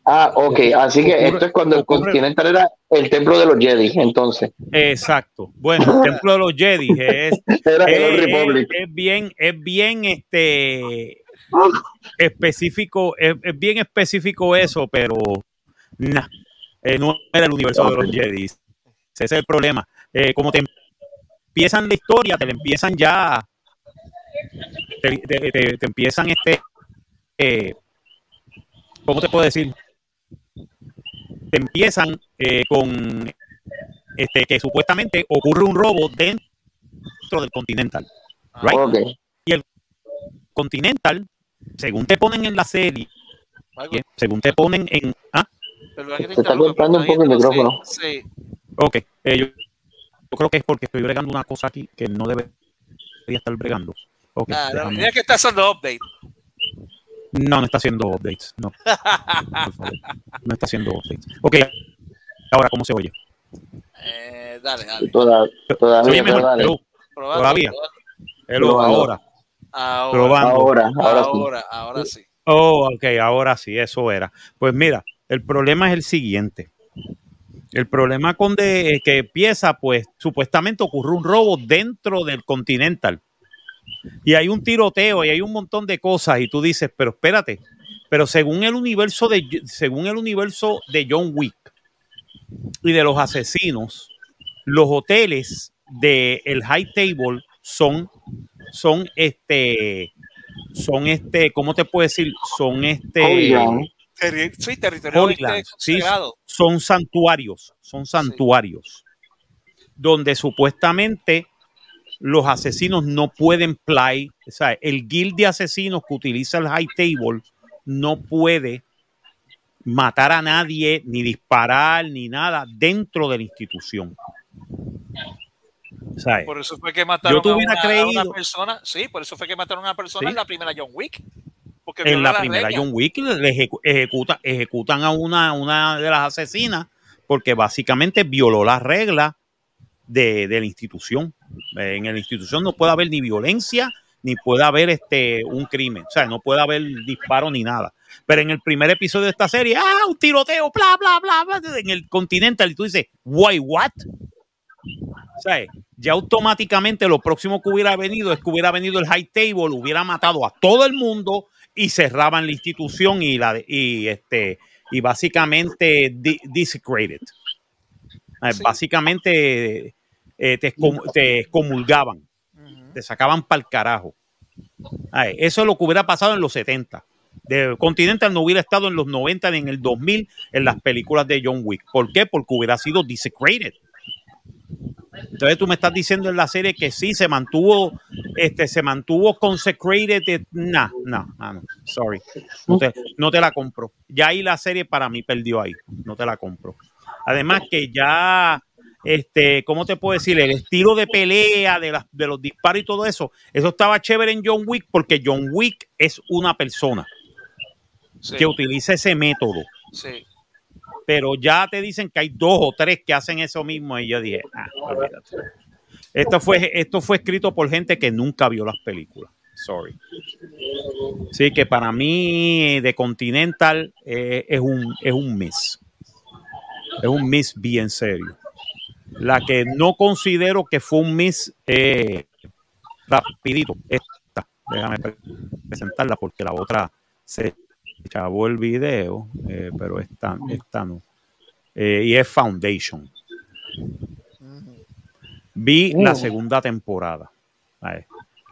Ah, ok, así que esto es cuando el Continental era el templo de los Jedi, entonces. Exacto. Bueno, el templo de los Jedi es, es, bien, es bien este específico, es, bien específico eso, pero nah, eh, no era el universo de los Jedi. Ese es el problema. Eh, como te empiezan la historia, te empiezan ya, te, empiezan este, eh, ¿cómo te puedo decir? Empiezan eh, con este, que supuestamente ocurre un robo dentro del Continental. Y el Continental, según te ponen en la serie, según te ponen en. ¿ah? Se está cortando un poco el micrófono. Sí. Ok, eh, yo, creo que es porque estoy bregando una cosa aquí que no debería estar bregando. Okay, ah, que está haciendo update. No, no está haciendo updates. No. no está haciendo updates. Ok. Ahora, ¿cómo se oye? Eh, dale, dale. todavía. Todavía. ahora. Ahora. Ahora, ahora, ahora, sí. Oh, ok, ahora sí, eso era. Pues mira, el problema es el siguiente. El problema con de, que empieza, pues supuestamente ocurre un robo dentro del Continental y hay un tiroteo y hay un montón de cosas y tú dices, pero espérate, pero según el universo de, según el universo de John Wick y de los asesinos, los hoteles del el High Table son, son este, son este, ¿cómo te puedo decir? Son este... Sí, territorio sí, son santuarios, son santuarios, donde supuestamente los asesinos no pueden play, o sea, el guild de asesinos que utiliza el high table no puede matar a nadie, ni disparar, ni nada dentro de la institución. Por eso fue que mataron a, una, persona. Sí, por eso fue que mataron a una persona en la primera John Wick. en la, primera John Wick ejecuta, ejecutan a una, una de las asesinas porque básicamente violó las reglas de, de, la institución. En la institución no puede haber ni violencia ni puede haber este, un crimen. O sea, no puede haber disparo ni nada. Pero en el primer episodio de esta serie, ¡ah! Un tiroteo, bla, bla, bla, bla, en el Continental. Y tú dices, ¿why what? O sea, ya automáticamente lo próximo que hubiera venido es que hubiera venido el high table, hubiera matado a todo el mundo y cerraban la institución y la y este y básicamente desecrated. Eh, básicamente eh, te, te excomulgaban te sacaban para el carajo. eso es lo que hubiera pasado en los 70. De Continental no hubiera estado en los 90 ni en el 2000 en las películas de John Wick. ¿Por qué? Porque hubiera sido desecrated. Entonces tú me estás diciendo en la serie que sí se mantuvo, este, se mantuvo consecrated. No, no, no, sorry. No te, no te la compro. Ya ahí la serie para mí perdió ahí. No te la compro. Además que ya este, ¿cómo te puedo decir? El estilo de pelea, de, de los disparos y todo eso, eso estaba chévere en John Wick porque John Wick es una persona que utiliza ese método. Sí. Pero ya te dicen que hay dos o tres que hacen eso mismo y yo dije, ah, Esto fue, esto fue escrito por gente que nunca vio las películas. Sorry. Sí, que para mí de Continental eh, es un es un miss. Es un miss bien serio. La que no considero que fue un miss eh, rapidito, esta. Déjame presentarla porque la otra se chavó el video, eh, pero esta, esta no. Eh, y es Foundation. Vi la uh. segunda temporada.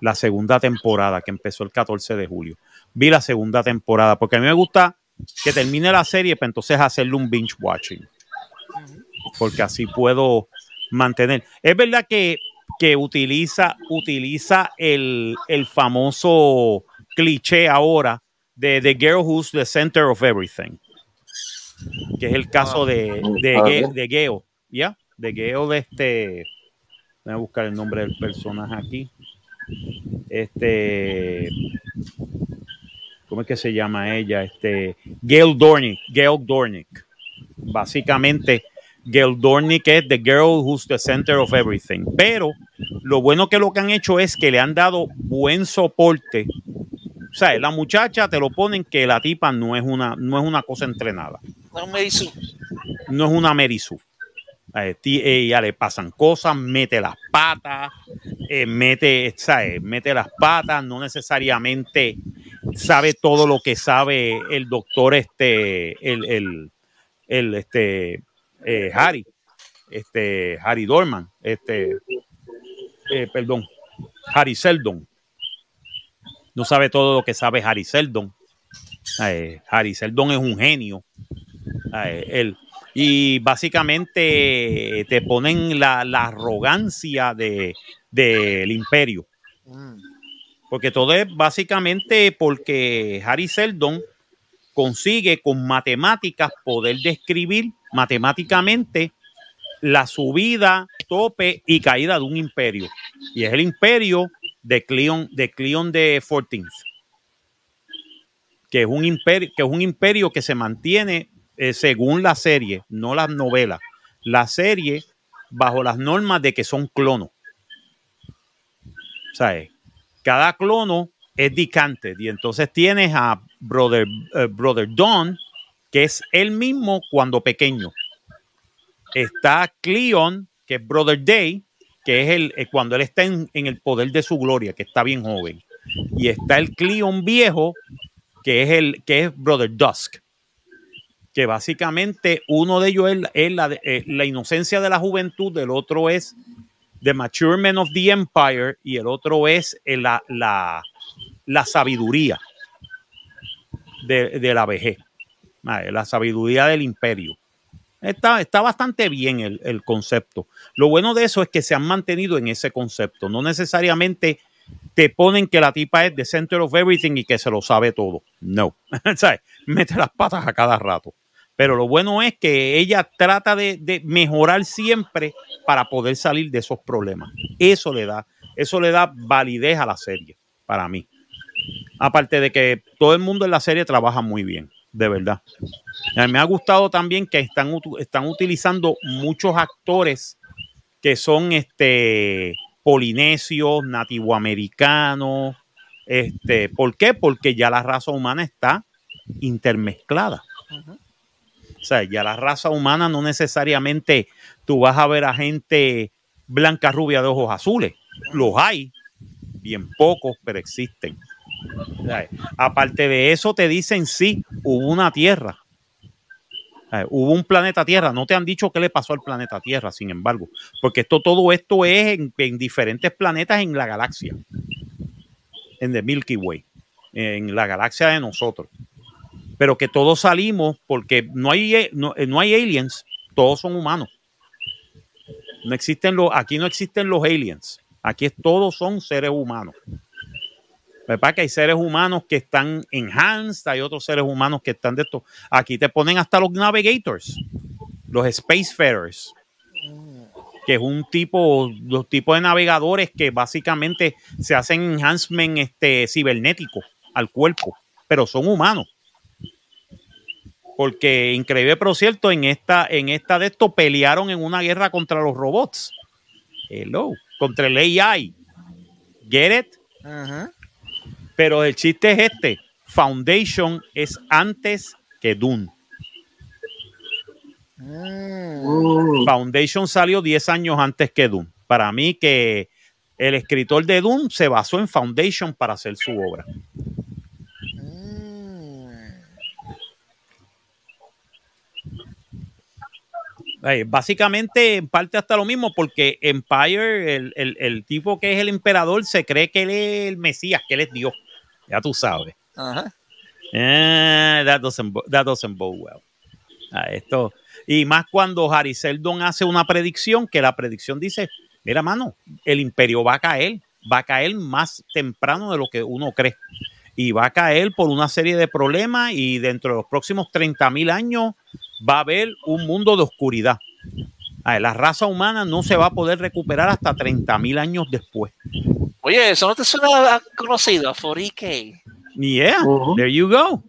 La segunda temporada que empezó el 14 de julio. Vi la segunda temporada porque a mí me gusta que termine la serie, pero entonces hacerle un binge watching porque así puedo mantener. Es verdad que, utiliza, utiliza el, famoso cliché ahora de The Girl Who's the Center of Everything, que es el caso de, de, de Geo, ¿ya? De Geo de este... Voy a buscar el nombre del personaje aquí. Este... ¿Cómo es que se llama ella? Este, Gail Dornick. Gail Dornick. Básicamente Gail Dornick es The Girl Who's the Center of Everything. Pero lo bueno que lo que han hecho es que le han dado buen soporte. O sea, la muchacha te lo ponen que la tipa no es una, no es una cosa entrenada. No, no es una Merisu. A ella le pasan cosas, mete las patas, eh, mete, ¿sabes? mete las patas, no necesariamente sabe todo lo que sabe el doctor, este, el, el, el este, eh, Harry, este, Harry Dorman, este, eh, perdón, Harry Seldon. No sabe todo lo que sabe Harry Seldon. Eh, Harry Seldon es un genio. él. Y básicamente te ponen la, arrogancia del de, imperio. Porque todo es básicamente porque Harry Seldon consigue con matemáticas poder describir matemáticamente la subida, tope y caída de un imperio. Y es el imperio de Cleon de, Cleon de 14 que es un imperio que es un imperio que se mantiene eh, según la serie, no las novelas. La serie bajo las normas de que son clonos. Eh, cada clono es dicante y entonces tienes a Brother, eh, Brother Don, que es él mismo cuando pequeño. Está Cleon, que es Brother Day, que es el, eh, cuando él está en, el poder de su gloria, que está bien joven. Y está el Cleon viejo, que es el que es Brother Dusk. Que básicamente uno de ellos es, la, eh, la, inocencia de la juventud, el otro es The Maturement of the Empire y el otro es eh, la, la, la sabiduría de, de la vejez la sabiduría del imperio. Está, está bastante bien el, concepto. Lo bueno de eso es que se han mantenido en ese concepto. No necesariamente te ponen que la tipa es the center of everything y que se lo sabe todo. No. Mete las patas a cada rato. Pero lo bueno es que ella trata de, mejorar siempre para poder salir de esos problemas. Eso le da, eso le da validez a la serie, para mí. Aparte de que todo el mundo en la serie trabaja muy bien, de verdad. me ha gustado también que están, están utilizando muchos actores que son este polinesios, nativoamericanos. Este, ¿Por qué? Porque ya la raza humana está intermezclada. O sea, ya la raza humana no necesariamente tú vas a ver a gente blanca, rubia, de ojos azules. Los hay, bien pocos, pero existen. Aparte de eso, te dicen sí, hubo una Tierra. hubo un planeta Tierra. No te han dicho qué le pasó al planeta Tierra, sin embargo, porque esto, todo esto es en, en diferentes planetas en la galaxia, en the Milky Way, en la galaxia de nosotros pero que todos salimos porque no hay, eh, no, eh, no hay aliens, todos son humanos. No existen los, aquí no existen los aliens, aquí todos son seres humanos. ¿Verdad? Que hay seres humanos que están enhanced, hay otros seres humanos que están de esto. Aquí te ponen hasta los navigators, los spacefarers, que es un tipo, los tipos de navegadores que básicamente se hacen enhancement este, cibernético al cuerpo, pero son humanos porque increíble, pero cierto, en esta, en esta de esto pelearon en una guerra contra los robots. Hello, contra el AI. Get it? Pero el chiste es este. Foundation es antes que Dune. Mm. Foundation salió 10 años antes que Dune. Para mí que el escritor de Dune se basó en Foundation para hacer su obra. básicamente, en parte hasta lo mismo, porque Empire, el, tipo que es el emperador, se cree que él es el Mesías, que él es Dios. Ya tú sabes. Ajá. Eh, that, doesn't, that well. Ah, esto, y más cuando Harry Seldon hace una predicción, que la predicción dice, mira, mano, el imperio va a caer, va a caer más temprano de lo que uno cree. Y va a caer por una serie de problemas y dentro de los próximos 30 mil años va a haber un mundo de oscuridad. La raza humana no se va a poder recuperar hasta 30 mil años después. Oye, eso no te suena conocido, 40K. Yeah, there you go.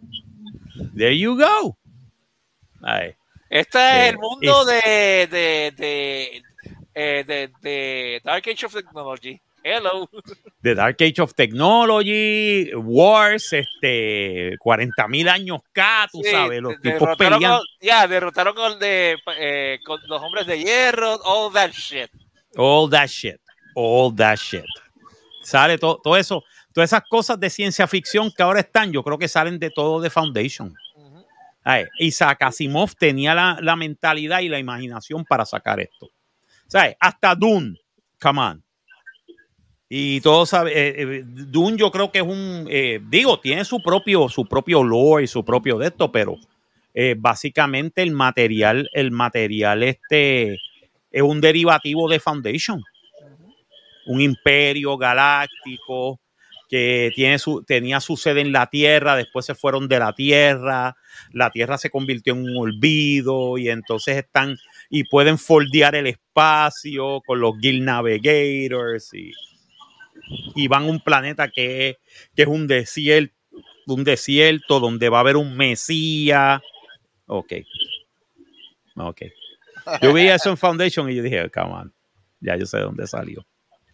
There you go. Este es el mundo de, de, de, eh, de, de Dark Age of Technology. Hello. The Dark Age of Technology, Wars, este, 40 mil años K, tú sabes, los tipos peleando. Ya, derrotaron con, de, eh, con los hombres de hierro, all that shit. All that shit. All that shit. Sale todo, todo eso, todas esas cosas de ciencia ficción que ahora están, yo creo que salen de todo de Foundation. Isaac Asimov tenía la, la, mentalidad y la imaginación para sacar esto. ¿Sabes? Hasta Dune, come on. Y todos saben, eh, eh, Dune yo creo que es un, eh, digo, tiene su propio, su propio lore y su propio de esto, pero básicamente el material, el material este es un derivativo de Foundation. Un imperio galáctico que tiene su, tenía su sede en la Tierra, después se fueron de la Tierra, la Tierra se convirtió en un olvido y entonces están y pueden foldear el espacio con los Guild Navigators y y van a un planeta que, es un desierto, un desierto donde va a haber un Mesías. Ok. Ok. Yo vi eso en Foundation y yo dije, come on, ya yo sé de dónde salió.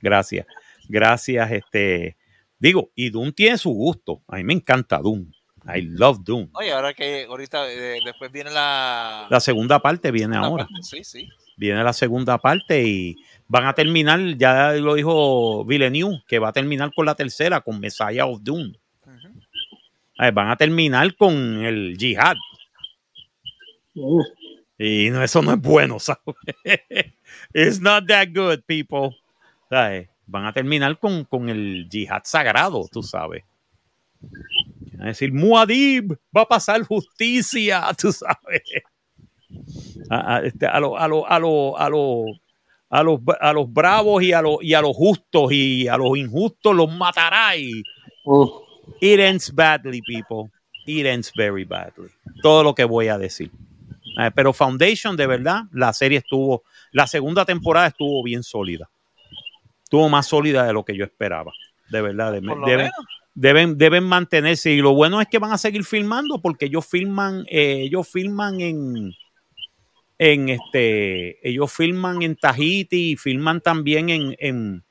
Gracias. Gracias, este. Digo, y Doom tiene su gusto. A mí me encanta Doom. I love Doom. Oye, ahora que ahorita eh, después viene la... La segunda parte viene ahora. sí, sí. Viene la segunda parte y van a terminar, ya lo dijo Villeneuve, que va a terminar con la tercera, con Messiah of Doom. van a terminar con el Jihad. Y no, eso no es bueno, ¿sabes? It's not that good, people. Van a terminar con, con el Jihad sagrado, tú sabes. a decir, Muad'Dib, va a pasar justicia, tú sabes. A, este, a, lo, a, lo, a, lo, a, lo, a los, a los bravos y a, los, y a los justos y a los injustos los matará y it ends badly, people. It ends very badly. Todo lo que voy a decir. Eh, pero Foundation, de verdad, la serie estuvo, la segunda temporada estuvo bien sólida. Estuvo más sólida de lo que yo esperaba. De verdad, deben, deben, deben, mantenerse. Y lo bueno es que van a seguir filmando porque ellos filman, eh, ellos filman en, en este, ellos filman en Tahiti y filman también en, en,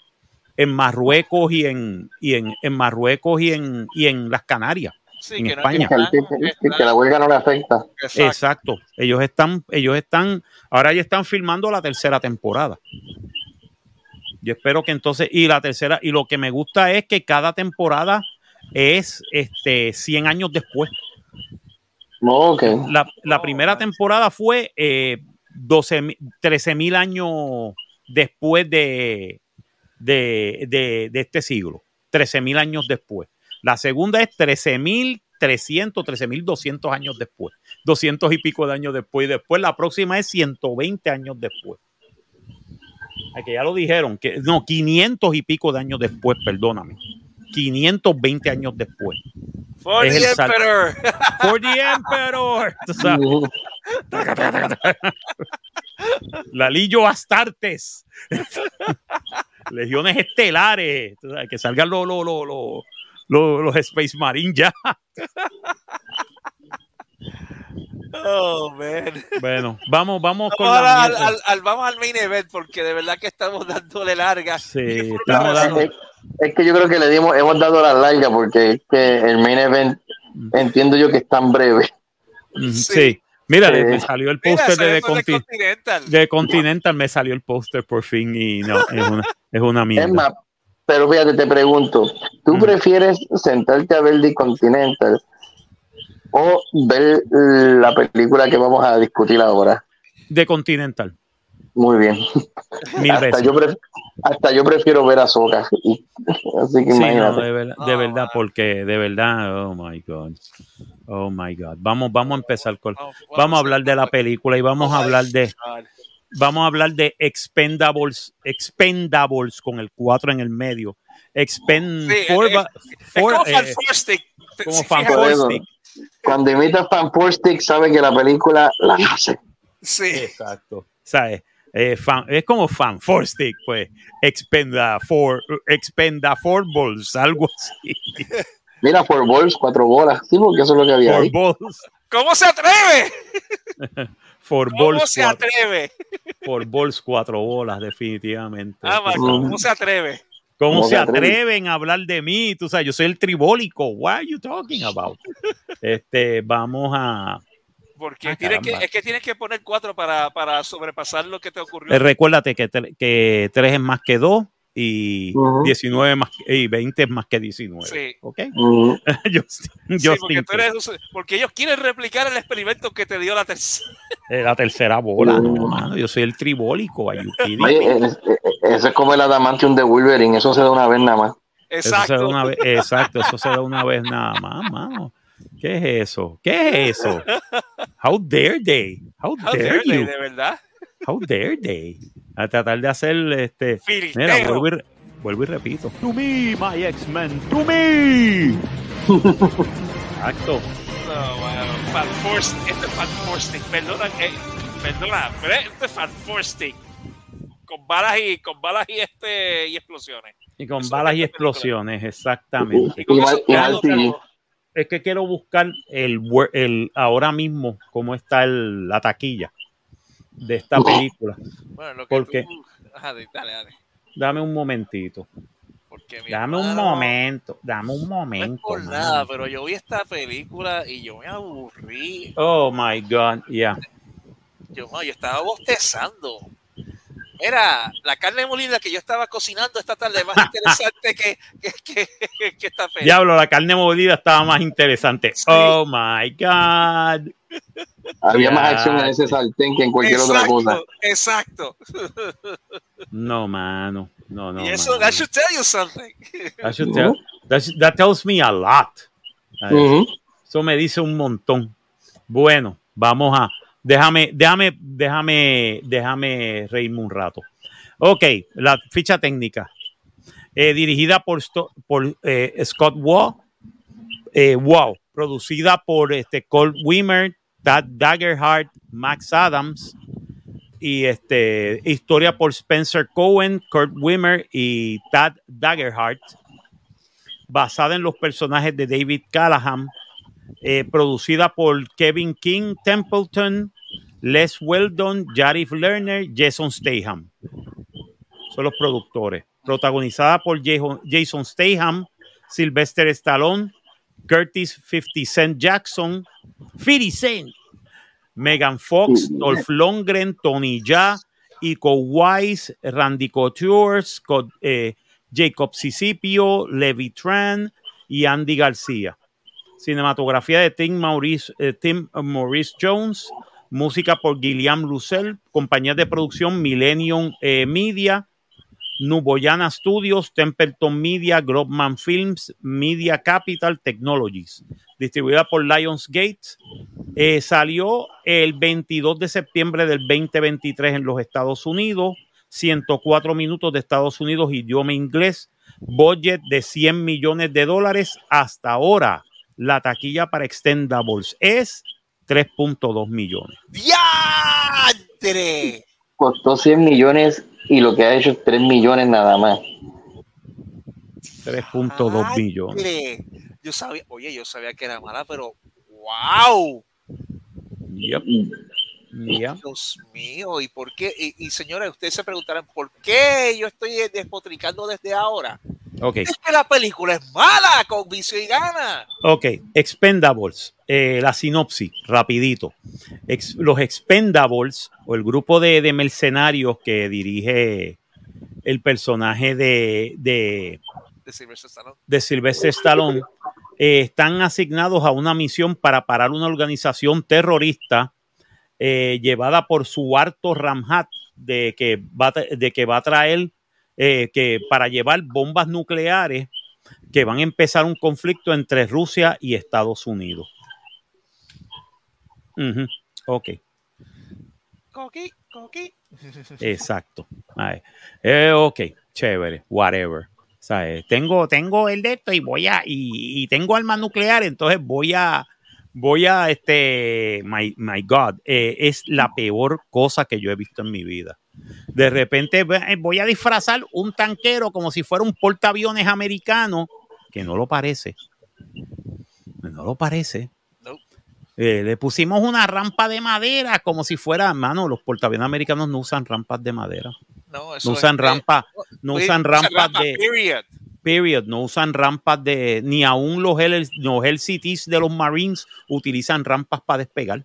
en Marruecos y en, y en, en Marruecos y en, y en las Canarias. en España. que, la huelga no le afecta. Exacto. Ellos están, ellos están, ahora ya están filmando la tercera temporada. Yo espero que entonces, y la tercera, y lo que me gusta es que cada temporada es este 100 años después. La, la, primera temporada fue eh, 12, 13 mil años después de, de, de, de este siglo. 13 mil años después. La segunda es 13 mil 300, 13 mil 200 años después. 200 y pico de años después. Y después la próxima es 120 años después. Que ya lo dijeron, que no, 500 y pico de años después, perdóname. 520 años después. For the Emperor. For the Emperor. Lalillo Astartes. Legiones estelares. Que salgan los, los, los, los, Space Marines ya. Oh, man. Bueno, vamos, vamos, con al, al, vamos al main event porque de verdad que estamos dándole largas. Sí, estamos dando es que yo creo que le dimos, hemos dado la larga porque es que el main event entiendo yo que es tan breve. Sí. Mira, me salió el póster de, Continental. De Continental me salió el póster por fin y no, es una, es una mierda. pero fíjate, te pregunto, ¿tú prefieres sentarte a ver The Continental o ver la película que vamos a discutir ahora? De Continental. Muy bien. Mil hasta, veces. Yo hasta yo prefiero ver a Soca. Así que imagínate. de, verdad, porque de verdad, oh my God. Oh my God. Vamos, vamos a empezar con. Vamos a hablar de la película y vamos a hablar de. Vamos a hablar de Expendables, Expendables con el 4 en el medio. Expend. for, como eh, Cuando imita Fantastic, sabe que la película la hace. Sí. Exacto. ¿Sabes? Eh, es como fan, four stick, pues, expenda four, expenda four balls, algo así. Mira, four balls, cuatro bolas, sí, porque eso es lo que había. Four balls. ¿Cómo se atreve? four ¿Cómo balls, se atreve? Four balls, cuatro bolas, definitivamente. Ah, ¿cómo se atreve? ¿Cómo, se atreven a hablar de mí? Tú sabes, yo soy el tribólico. What are you talking about? Este, vamos a, porque ah, que, es que tienes que poner cuatro para, para sobrepasar lo que te ocurrió. Eh, recuérdate que, que tres es más que dos y 19 más y 20 es más que 19. Sí. ¿Ok? yo, yo sí, porque, eres, porque, ellos quieren replicar el experimento que te dio la tercera. Eh, la tercera bola, no, mano, Yo soy el tribólico, Oye, eso es como el adamantium de Wolverine, eso se da una vez nada más. Exacto. Eso se da una vez, exacto, eso se da una vez nada más, mano. ¿Qué es eso? ¿Qué es eso? How dare they? How, dare, you? de verdad. How dare they? A tratar de hacer este. Mira, vuelvo y, vuelvo y, repito. To me, my X-Men. To me. Exacto. No, bueno. Fan Force, este es Fan Force Perdona, eh, perdona, pero esto es Fan Force Con balas y con balas y este y explosiones. Y con balas y explosiones, exactamente. Y, y, es que quiero buscar el, el ahora mismo cómo está el, la taquilla de esta película. Bueno, lo que porque dale, dale. dame un momentito. dame un momento, dame un momento. No es por nada, pero yo vi esta película y yo me aburrí. Oh my god, ya. Yo, yo estaba bostezando. Mira, la carne molida que yo estaba cocinando esta tarde es más interesante que, que, que, esta película. Diablo, la carne molida estaba más interesante. Oh my God. Había más acción en ese sartén que en cualquier otra cosa. Exacto. No, mano. No, no. Y eso, that should tell you something. That, should tell, that, tells me a lot. Eso me dice un montón. Bueno, vamos a Déjame, déjame, déjame, déjame reírme un rato. Ok, la ficha técnica. Eh, dirigida por, eh, Scott Wow. Eh, wow. Producida por este, Cole Wimmer, Tad Daggerhart, Max Adams, y este, historia por Spencer Cohen, Kurt Wimmer y Tad Daggerhart, basada en los personajes de David Callahan, eh, producida por Kevin King Templeton, Les Weldon, Jarif Lerner, Jason Statham. Son los productores. Protagonizada por Jason Statham, Sylvester Stallone, Curtis 50 Cent Jackson, 50 Cent, Megan Fox, Dolph Lundgren, Tony Jaa, Iko Wise, Randy Couture, eh, Jacob Sicipio, Levi Tran y Andy García. Cinematografía de Tim Maurice, eh, Tim Maurice Jones, música por Guillaume Lucel, compañía de producción Millennium eh, Media, Nuboyana Studios, Templeton Media, Grobman Films, Media Capital Technologies, distribuida por Lionsgate. Eh, salió el 22 de septiembre del 2023 en los Estados Unidos, 104 minutos de Estados Unidos, idioma inglés, budget de 100 millones de dólares. Hasta ahora, la taquilla para Extendables es 3.2 millones. ¡Diantre! Costó 100 millones y lo que ha hecho es 3 millones nada más. 3.2 millones. Yo sabía, oye, yo sabía que era mala, pero wow. Yep. Dios mío, ¿y por qué? Y, señora, ustedes se preguntarán, ¿por qué yo estoy despotricando desde ahora? Okay. Es que la película es mala, con vicio y gana. Ok, Expendables, eh, la sinopsis, rapidito. los Expendables, o el grupo de, mercenarios que dirige el personaje de, de, de Sylvester Stallone, eh, están asignados a una misión para parar una organización terrorista eh, llevada por su harto Ramhat de que va, de que va a traer eh, que para llevar bombas nucleares que van a empezar un conflicto entre Rusia y Estados Unidos. Ok. Coqui, coqui. Exacto. Eh, ok, chévere, whatever. Tengo, tengo el de esto y voy a, y, y tengo armas nucleares, entonces voy a, voy a, este, my, my God, eh, es la peor cosa que yo he visto en mi vida. De repente eh, voy a disfrazar un tanquero como si fuera un portaaviones americano, que no lo parece. No lo parece. Eh, le pusimos una rampa de madera como si fuera, mano, los portaaviones americanos no usan rampas de madera. No, usan rampas, no usan rampas de period, no usan rampas de, ni aún los, los LCTs de los Marines utilizan rampas para despegar.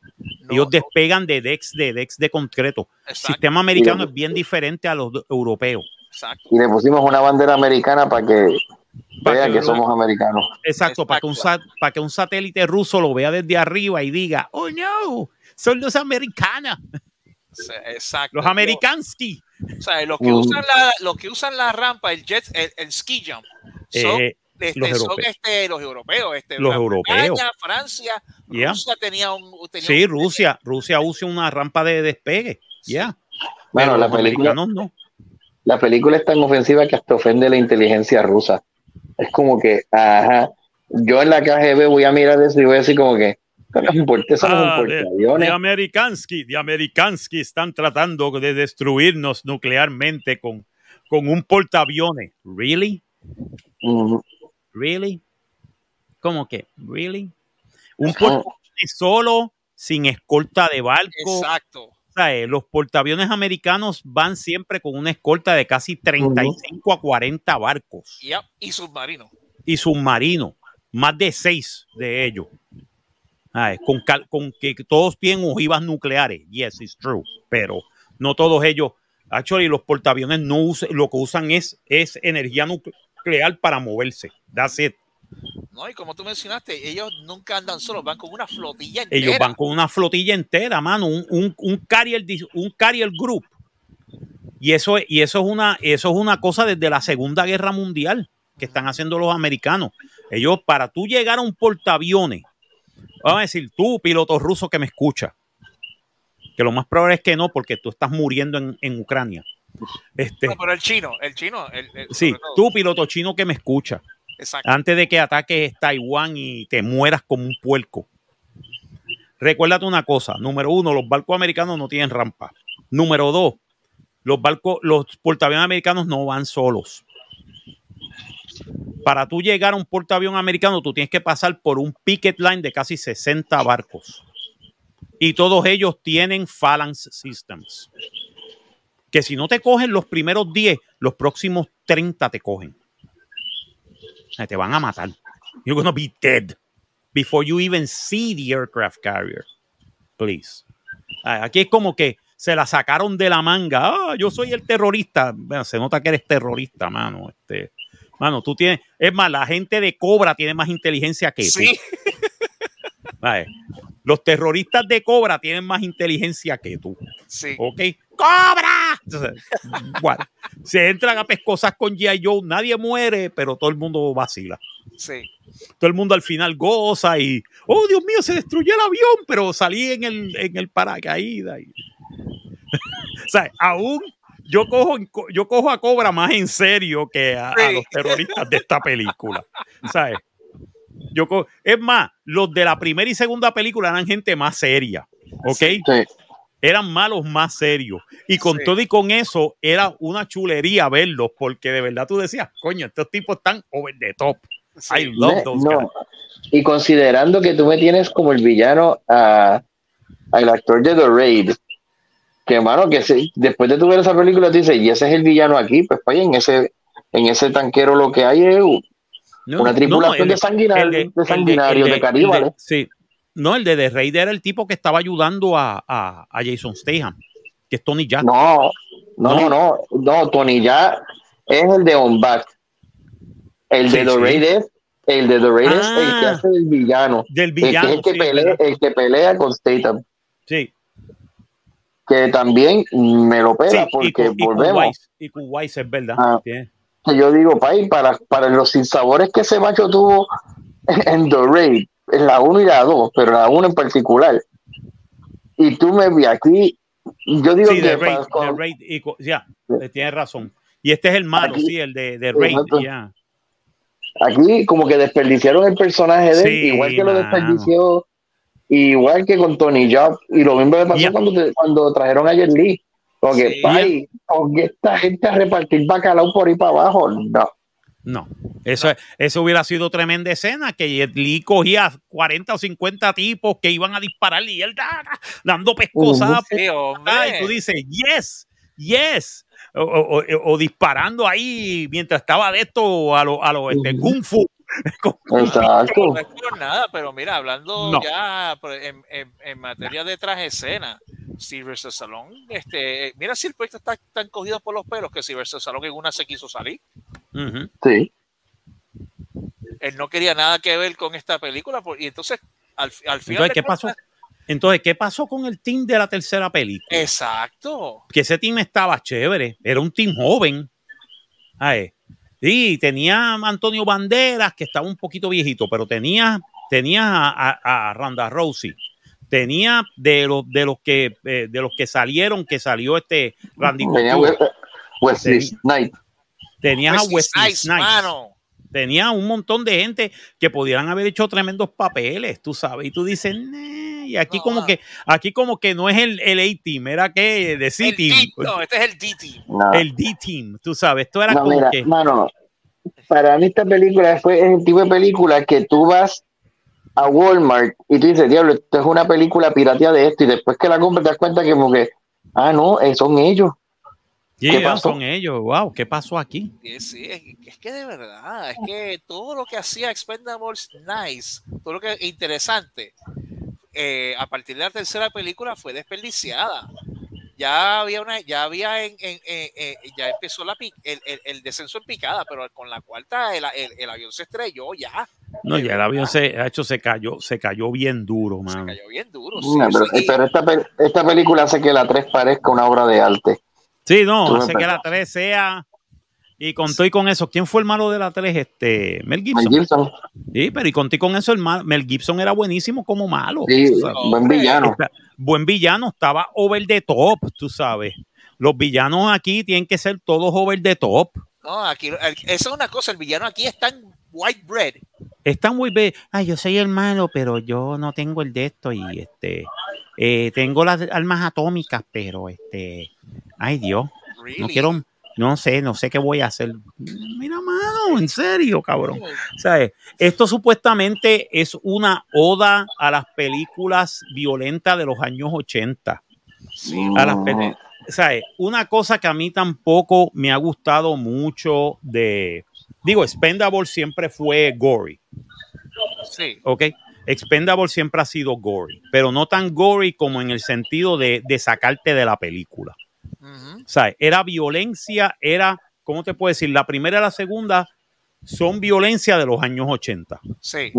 Ellos despegan de decks, de decks de concreto. El sistema americano es bien diferente a los europeos. Y le pusimos una bandera americana para que vean que, somos americanos. Exacto, Para, que un, para que un satélite ruso lo vea desde arriba y diga, oh no, son los americanos. Exacto. Los amerikanski. O sea, los que, usan la, los que usan la rampa, el jet, el, ski jump, son, eh, este, los, son europeos. Este, los europeos. Este, los europeos. Francia, Rusia tenía un. sí, Rusia. Rusia usa una rampa de despegue. Ya. Bueno, la película, no. La película es tan ofensiva que hasta ofende la inteligencia rusa. Es como que, ajá, yo en la KGB voy a mirar eso y voy a decir como que, ah, de, Amerikansky, de Amerikansky están tratando de destruirnos nuclearmente con, con un portaaviones. ¿Really? ¿Really? ¿Cómo que? ¿Really? Un portaaviones solo, sin escolta de barco. Exacto. los portaaviones americanos van siempre con una escolta de casi 35 a 40 barcos. Y submarinos. Y submarinos. Más de seis de ellos. Ah, con, con, que todos tienen ojivas nucleares. Yes, it's true. Pero no todos ellos. Actually, los portaaviones no usan, lo que usan es, es energía nuclear para moverse. That's it. No, y como tú mencionaste, ellos nunca andan solos, van con una flotilla entera. Ellos van con una flotilla entera, mano, un, un, un carrier, un carrier group. Y eso, y eso es una, eso es una cosa desde la Segunda Guerra Mundial que están haciendo los americanos. Ellos, para tú llegar a un portaaviones Vamos a decir, tú, piloto ruso que me escucha, que lo más probable es que no, porque tú estás muriendo en, Ucrania. Este, no, pero el chino, el chino. sí, tú, piloto chino que me escucha. Antes de que ataques Taiwán y te mueras como un puerco. recuérdate una cosa. Número uno, los barcos americanos no tienen rampa. Número dos, los barcos, los portaaviones americanos no van solos. Para tú llegar a un portaavión americano, tú tienes que pasar por un picket line de casi 60 barcos. Y todos ellos tienen phalanx systems. Que si no te cogen los primeros 10, los próximos 30 te cogen. Te van a matar. You're gonna be dead before you even see the aircraft carrier. Please. Aquí es como que se la sacaron de la manga. Ah, yo soy el terrorista. Se nota que eres terrorista, mano. Este, mano, tú tienes. Es más, la gente de Cobra tiene más inteligencia que tú. Sí. Los terroristas de Cobra tienen más inteligencia que tú. Sí. ¿Ok? ¡Cobra! se entran a pescosas con G.I. Joe, nadie muere, pero todo el mundo vacila. Sí. Todo el mundo al final goza y, oh Dios mío, se destruyó el avión, pero salí en el, en el paracaídas. o sea, aún yo cojo, yo cojo a Cobra más en serio que a, los terroristas de esta película. ¿Sabes? Yo es más, los de la primera y segunda película eran gente más seria. ¿Ok? Eran malos más serios. Y con todo y con eso, era una chulería verlos, porque de verdad tú decías, coño, estos tipos están over the top. I love those Y considerando que tú me tienes como el villano a, al actor de The Raid, que hermano, que después de tu ver esa película, te dice, y ese es el villano aquí, pues, pues en ese, en ese tanquero lo que hay es una tripulación de sanguinarios de, sanguinario, de, caníbales. Sí, no, el de The Raid era el tipo que estaba ayudando a, a, a Jason Statham, que es Tony Jack. No, no, no, no, Tony Jack es el de On Back. El de The es el de The Raid es el que ah. hace el villano. Del villano. El que, pelea, el que pelea con Statham. Sí. Que también me lo pega porque volvemos. Y con Weiss es verdad. Ah, yo digo, pay, para, para los sinsabores que ese macho tuvo en The Raid, en la 1 y la 2, pero la 1 en particular. Y tú me vi aquí, yo digo que... The Raid, The Raid ya, tienes razón. Y este es el malo, sí, el de, de Raid, ya. Aquí como que desperdiciaron el personaje de él, igual que lo desperdició, igual que con Tony Job, y lo mismo le pasó cuando, cuando trajeron a Jet Lee. Porque, sí. esta gente a repartir bacalao por ahí para abajo, no. No, eso, eso hubiera sido tremenda escena, que Jet Lee cogía 40 o 50 tipos que iban a disparar y él dando pescosas. y tú dices, yes, yes o, disparando ahí mientras estaba de esto a los a lo, este, Kung Fu. Exacto. No es por nada, pero mira, hablando ya en, en, materia de traje escena, Silvestre Stallone, este, mira si el proyecto está tan cogido por los pelos que Silvestre Stallone en una se quiso salir. Sí. Él no quería nada que ver con esta película, y entonces al, al final. ¿qué pasó? Entonces, ¿qué pasó con el team de la tercera película? Exacto. Que ese team estaba chévere, era un team joven. Sí, tenía a Antonio Banderas, que estaba un poquito viejito, pero tenía, tenía a, Randa Rousey. Tenía de los de los que eh, de los que salieron, que salió este Randy Tenía Wesley Snipes. Tenías a Wesley Snipes. Tenía un montón de gente que pudieran haber hecho tremendos papeles, tú sabes. Y tú dices, y aquí como que aquí como que no es el, el A-Team, era que de C-Team. No, este es el D-Team. El D-Team, tú sabes. Esto era como que... No, no, Para mí esta película fue el tipo de película que tú vas a Walmart y tú dices, diablo, esto es una película piratea de esto y después que la compras te das cuenta que como que, ah, no, eh, son ellos. ¿Qué son ellos, wow, ¿qué pasó aquí? Sí, es, que de verdad, es que todo lo que hacía Expendables Nice, todo lo que interesante, eh, a partir de la tercera película fue desperdiciada. Ya había una, ya había en, ya empezó la el, el, descenso en picada, pero con la cuarta el, el, avión se estrelló ya. No, ya el avión se, ha hecho, se cayó, se cayó bien duro, man. Se cayó bien duro. pero, esta, esta película hace que la 3 parezca una obra de arte. Sí, no, hace que la 3 sea y conté con eso. ¿Quién fue el malo de la 3? Este, Mel Gibson. Mel Gibson. Sí, pero y conté con eso, el Mel Gibson era buenísimo como malo. Sí, buen villano. buen villano, estaba over the top, tú sabes. Los villanos aquí tienen que ser todos over the top. No, aquí, esa es una cosa, el villano aquí es tan white bread Está muy bien. Ay, yo soy el malo, pero yo no tengo el de esto y este. Eh, tengo las armas atómicas, pero este. Ay, Dios. No quiero. No sé, no sé qué voy a hacer. Mira, mano, en serio, cabrón. ¿Sabes? Esto supuestamente es una oda a las películas violentas de los años 80. A las ¿Sabes? Una cosa que a mí tampoco me ha gustado mucho de. Digo, Spendable siempre fue gory. Sí. Ok. Expendable siempre ha sido gory, pero no tan gory como en el sentido de, sacarte de la película. O sea, era violencia, era, ¿cómo te puedo decir? La primera y la segunda son violencia de los años 80. Sí.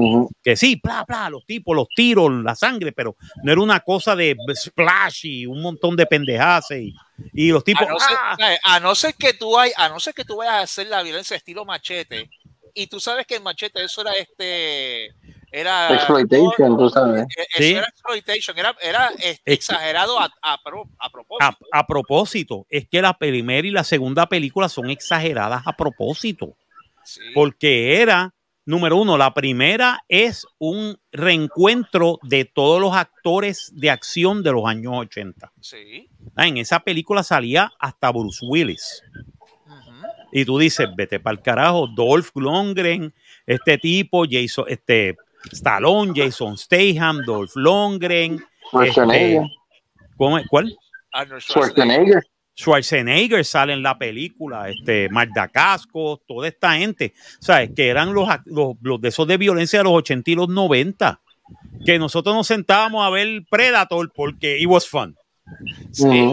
Que sí, bla, bla, los tipos, los tiros, la sangre, pero no era una cosa de splash y un montón de pendejadas y, los tipos. ¡ah! A no, ser, que tú hay, a no ser que tú vayas a hacer la violencia estilo machete, y tú sabes que el machete eso era este era exploitation, tú sabes. ¿Sí? Era exploitation, era, era exagerado a, a, a, propósito. A, propósito, es que la primera y la segunda película son exageradas a propósito. Porque era, número uno, la primera es un reencuentro de todos los actores de acción de los años 80. Sí. Ah, en esa película salía hasta Bruce Willis. Y tú dices, vete para el carajo, Dolph Lundgren, este tipo, Jason, este Stallone, Jason Statham, Dolph Lundgren. Este, ¿Cuál? Schwarzenegger. Schwarzenegger sale en la película, este, Magda Casco, toda esta gente, ¿sabes? Que eran los, los, de esos de violencia de los 80 y los 90. Que nosotros nos sentábamos a ver Predator porque it was fun. Sí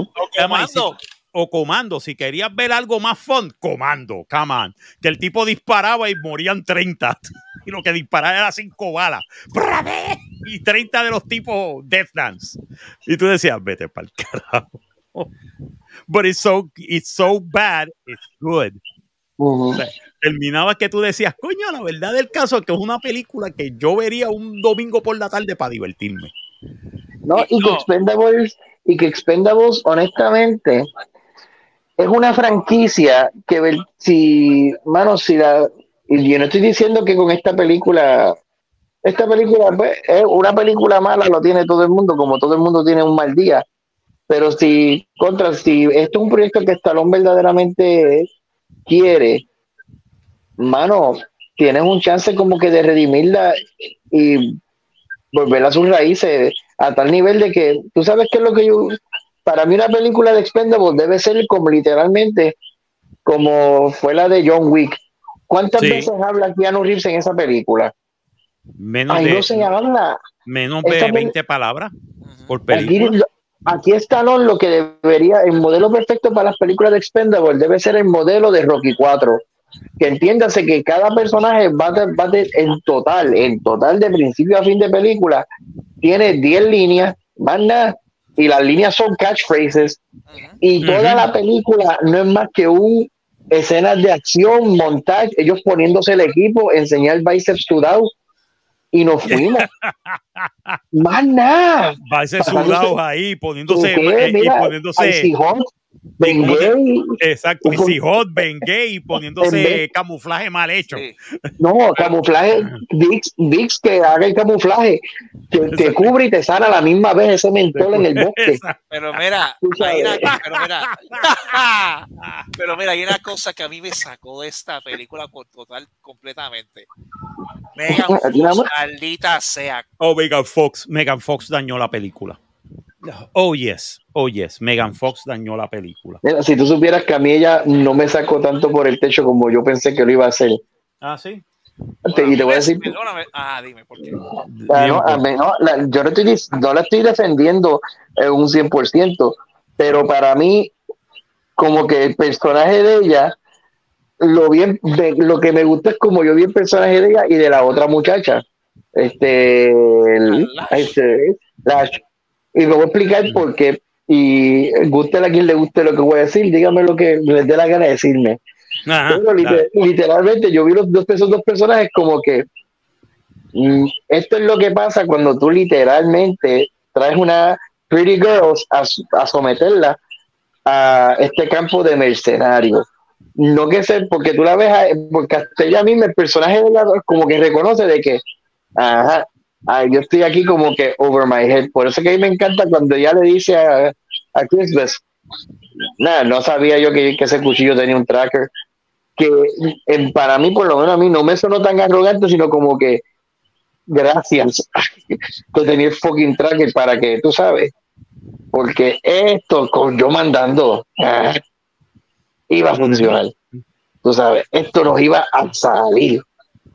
o Comando. Si querías ver algo más fun, Comando, come on. Que el tipo disparaba y morían 30. Y lo que disparaba era 5 balas. Y 30 de los tipos Death Dance. Y tú decías, vete para el carajo. But it's so, it's so bad, it's good. terminaba que tú decías, coño, la verdad del caso es que es una película que yo vería un domingo por la tarde para divertirme. No, y que Expendables, y que Expendables, honestamente, es una franquicia que si, mano, si la, y yo no estoy diciendo que con esta película, esta película pues, es una película mala, lo tiene todo el mundo, como todo el mundo tiene un mal día, pero si, contra, si esto es un proyecto que Stallone verdaderamente quiere, mano, tienes un chance como que de redimirla y volver a sus raíces a tal nivel de que, tú sabes qué es lo que yo, para mí una película de Expendables debe ser como literalmente como fue la de John Wick. ¿Cuántas veces habla Keanu Reeves en esa película? Menos de, no se habla. Menos de 20 palabras por película. Aquí, está lo que debería, el modelo perfecto para las películas de Expendables debe ser el modelo de Rocky 4. Que entiéndase que cada personaje va, va en total, en total de principio a fin de película, tiene 10 líneas, más nada, y las líneas son catchphrases y toda la película no es más que un escenas de acción, montaje, ellos poniéndose el equipo, enseñar biceps sudados y nos fuimos. más nada. Biceps sudados ahí, poniéndose, y poniéndose Ben Gay. Exacto, y Hot, Ben Gay poniéndose camuflaje mal hecho. No, camuflaje, Dix, Dix que haga el camuflaje, que te cubre y te sana a la misma vez ese mentol en el bosque. Pero mira, hay una, pero mira, pero mira, hay una cosa que a mí me sacó de esta película por total, completamente. Megan Fox, maldita sea. Oh, Megan Fox, Megan Fox dañó la película. Oh, yes. Oh, yes. Megan Fox dañó la película. si tú supieras que a mí ella no me sacó tanto por el techo como yo pensé que lo iba a hacer. Ah, sí. y te voy a decir. Ah, dime por qué. Ah, no, yo no, estoy, no la estoy defendiendo en un 100%, pero para mí, como que el personaje de ella, lo bien, lo que me gusta es como yo vi el personaje de ella y de la otra muchacha. Este, este Lash. Y me voy a explicar por qué. Y guste a quien le guste lo que voy a decir, dígame lo que les dé la gana de decirme. literalmente yo vi los dos, esos dos personajes como que mm, esto es lo que pasa cuando tú literalmente traes una Pretty Girls a, a someterla a este campo de mercenarios. no que sé, porque tú la ves, porque hasta ella misma, el personaje de la como que reconoce de que, ajá, yo estoy aquí como que over my head. Por eso que a mí me encanta cuando ella le dice a, a Christmas, nada, no sabía yo que, que, ese cuchillo tenía un tracker. Que para mí, por lo menos a mí, no me sonó tan arrogante, sino como que gracias por tener fucking tracker para que tú sabes. Porque esto, con yo mandando, ah, iba a funcionar. Tú sabes, esto nos iba a salir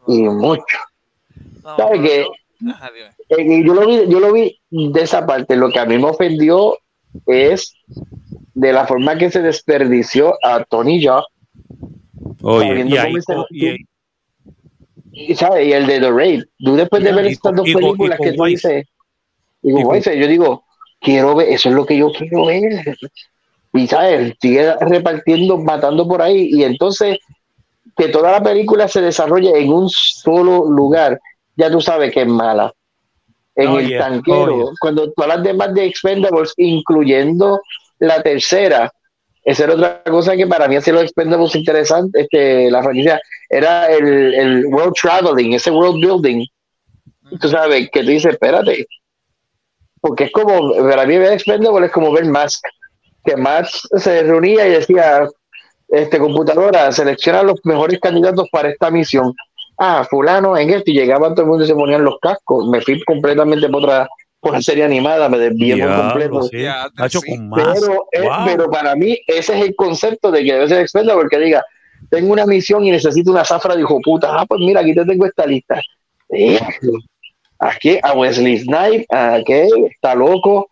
y mucho. ¿Sabes qué? Eh, yo, lo vi, yo lo vi de esa parte. Lo que a mí me ofendió es de la forma que se desperdició a Tony Jaa. Oye, y, ¿sabes? y el de The Raid. Tú después de ver estas dos películas que tú dices, digo, yo digo, quiero ver, eso es lo que yo quiero ver y sabes, sigue repartiendo, matando por ahí, y entonces que toda la película se desarrolle en un solo lugar, ya tú sabes que es mala. En el tanquero, cuando todas las demás de Expendables, incluyendo la tercera, esa era otra cosa que para mí hacía los Expendables interesante, este, la franquicia, era el, el world traveling, ese world building. Tú sabes, que tú dices, espérate, porque es como, para mí ver Expendables es como ver Mask que Max se reunía y decía, este computadora, selecciona los mejores candidatos para esta misión. Ah, fulano en esto, y llegaba todo el mundo y se ponían los cascos. Me fui completamente por otra por la serie animada, me desvié por completo. pero, eh, pero para mí ese es el concepto de que debe ser experto porque diga, tengo una misión y necesito una zafra de hijo puta. Ah, pues mira, aquí te tengo esta lista. Aquí a Wesley Snipes, a que está loco,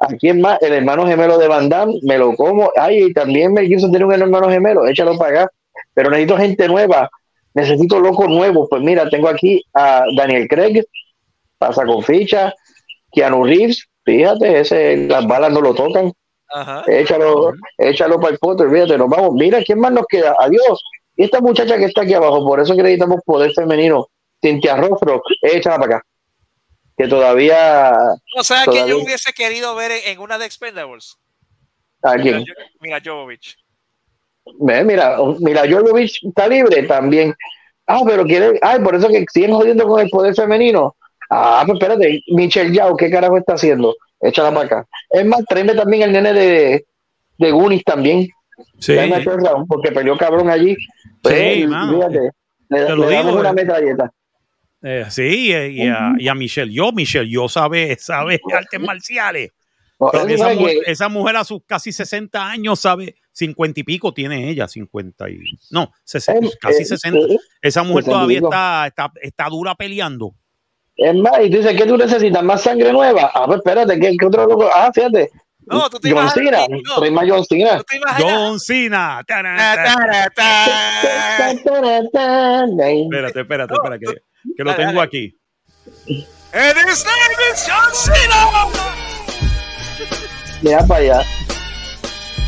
¿A quién más? El hermano gemelo de Van Damme, me lo como. Ay, también me quiso tener un hermano gemelo, échalo para acá. Pero necesito gente nueva, necesito locos nuevos. Pues mira, tengo aquí a Daniel Craig, pasa con ficha, Keanu Reeves, fíjate, ese, las balas no lo tocan. Échalo, échalo para el foto, fíjate, nos vamos. Mira, ¿quién más nos queda? Adiós. Y esta muchacha que está aquí abajo, por eso necesitamos poder femenino, Cintia Rothrock, échala para acá que todavía. O sea, que yo hubiese querido ver en una de Expendables. ¿A quién? Mira, Jovovich. Mira, mira, Jovovich está libre también. Ah, pero quiere. Ay, por eso que siguen jodiendo con el poder femenino. Ah, pues espérate, Michelle Yao, ¿qué carajo está haciendo? Échala para acá. Es más, tráeme también el nene de, de Goonies también. Sí. Porque peleó cabrón allí. sí, pues, mano. Fíjate, le, le damos una metralleta. Eh, sí, y, a, Michelle Yo, Michelle Yo sabe, sabe artes marciales. esa, mujer, a sus casi 60 años sabe, 50 y pico tiene ella, 50 y... No, casi 60. Esa mujer todavía está, está, está, dura peleando. Es más, y tú dices, ¿qué tú necesitas? ¿Más sangre nueva? Ah, pues espérate, ¿qué, qué otro loco? Ah, fíjate. No, tú te John Cena, más John Cena. John Cena. Espérate, espérate, espérate que lo tengo aquí. Mira para allá.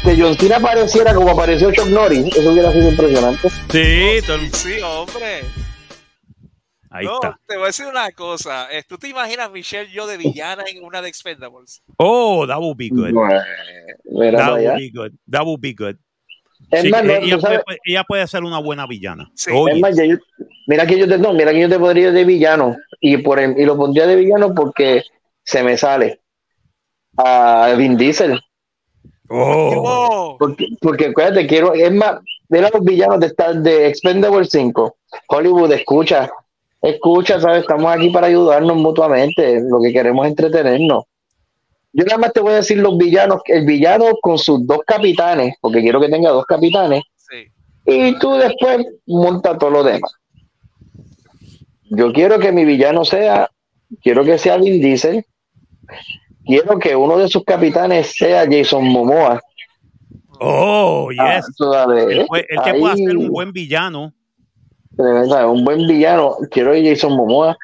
Que John Cena apareciera como apareció Chuck Norris, eso hubiera sido impresionante. Sí, sí, hombre. Ahí está. Te voy a decir una cosa. ¿Tú te imaginas Michelle yo de villana en una de Expendables? Oh, that would be good. that would be good. That would be good ella, puede, ser una buena villana. mira que yo te no, mira que yo te podría de villano y por y lo pondría de villano porque se me sale a Vin Diesel. Oh. Porque, porque acuérdate, quiero, es más, de los villanos de, de Expendable 5. Hollywood, escucha, escucha, ¿sabes? Estamos aquí para ayudarnos mutuamente. Lo que queremos es entretenernos. Yo nada más te voy a decir los villanos, el villano con sus dos capitanes, porque quiero que tenga dos capitanes, y tú después monta todo lo demás. Yo quiero que mi villano sea, quiero que sea Vin Diesel, quiero que uno de sus capitanes sea Jason Momoa. Oh, yes. Ah, él, que puede ser un buen villano. Un buen villano. Quiero que Jason Momoa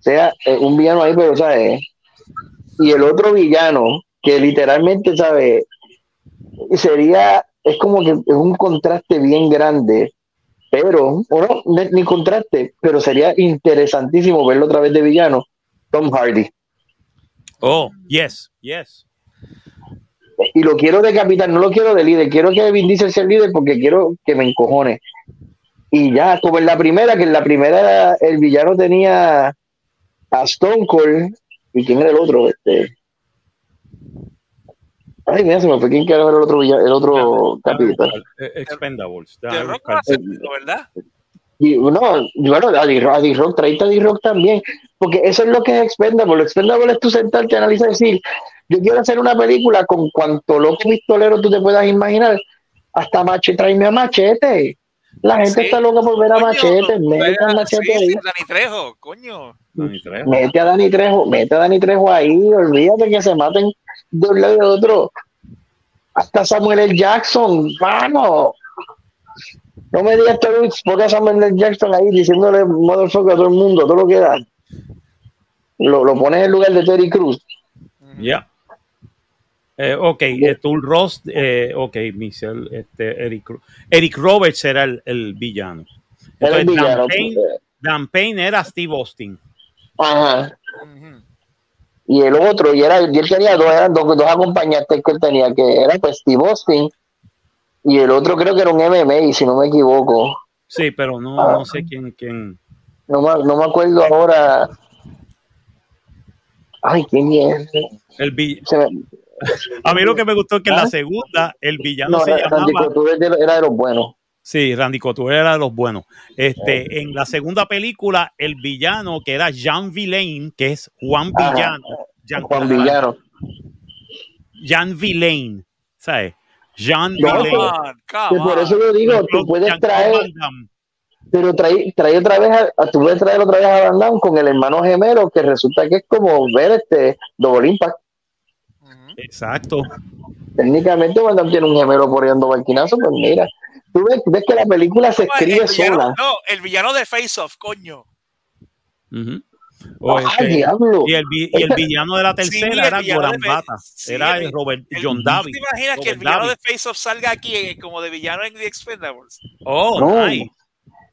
sea eh, un villano ahí, pero ¿sabes? y el otro villano, que literalmente, ¿sabe? Sería, es como que es un contraste bien grande, pero, o no, ni contraste, pero sería interesantísimo verlo otra vez de villano, Tom Hardy. Oh, yes, yes. y lo quiero de capitán, no lo quiero de líder, quiero que Vin Diesel sea el líder porque quiero que me encojone. Y ya, como en la primera, que en la primera el villano tenía a Stone Cold, ¿y quién era el otro? Este, Ay, mira, se me fue quién quiere ver el otro, el otro capítulo. Expendables. De Rock ¿verdad? Y, no, bueno, a D-Rock, traíste a D-Rock también, porque eso es lo que es Expendable. Expendable es tu sentarte, analizar y decir, yo quiero hacer una película con cuanto loco pistolero tú te puedas imaginar, hasta Machete, tráeme a Machete. La gente está loca por ver a Machete, mete a Machete ahí. Dani Trejo, coño. Mete a Dani Trejo, mete a Dani Trejo ahí, olvídate que se maten de un lado y de otro. Hasta Samuel L. Jackson, mano. No me digas que porque Samuel L. Jackson ahí diciéndole motherfucker a todo el mundo, todo lo que da. Lo, lo pones en lugar de Terry Cruz. Ya. Eh, ok, eh, Tool Ross, eh, ok, Michelle, este, Eric, Eric Roberts era el, el villano. Entonces, el villano Dan, Payne, Dan, Payne, era Steve Austin. Ajá. Uh -huh y el otro, y, era, y él tenía dos, eran dos, dos acompañantes que él tenía, que era pues Steve Austin, y el otro creo que era un MMA, si no me equivoco. Sí, pero no, ah, no sé quién, quién. No, no me acuerdo ahora. Ay, quién es. El villano. A mí lo que me gustó es que en la ¿Ah? segunda el villano no, se llamaba. Era de los buenos. Sí, Randy Couture era de los buenos. Este, en la segunda película, el villano que era Jean Villain, que es Juan Villano. Jean, Juan Villano. Jean Villain, ¿sabes? Jean no, Villain. por eso lo digo, tú puedes traer. Pero trae, trae otra vez, a, tú puedes traer otra vez a Van Damme con el hermano gemelo, que resulta que es como ver este Double Impact. Exacto. Técnicamente Van Damme tiene un gemelo por ahí barquinazo, pues mira. Tú ves, ves, que la película se escribe villano, sola. No, el villano de Face Off, coño. Uh -huh. O este, Ay, diablo. y, el, y, el, villano de la tercera Sí, era de Gorambata. sí, era el- Robert El- John ¿tú David. ¿Te imaginas que el Robert villano David. de Face Off salga aquí eh, como de villano en The Expendables? Oh, No. nice.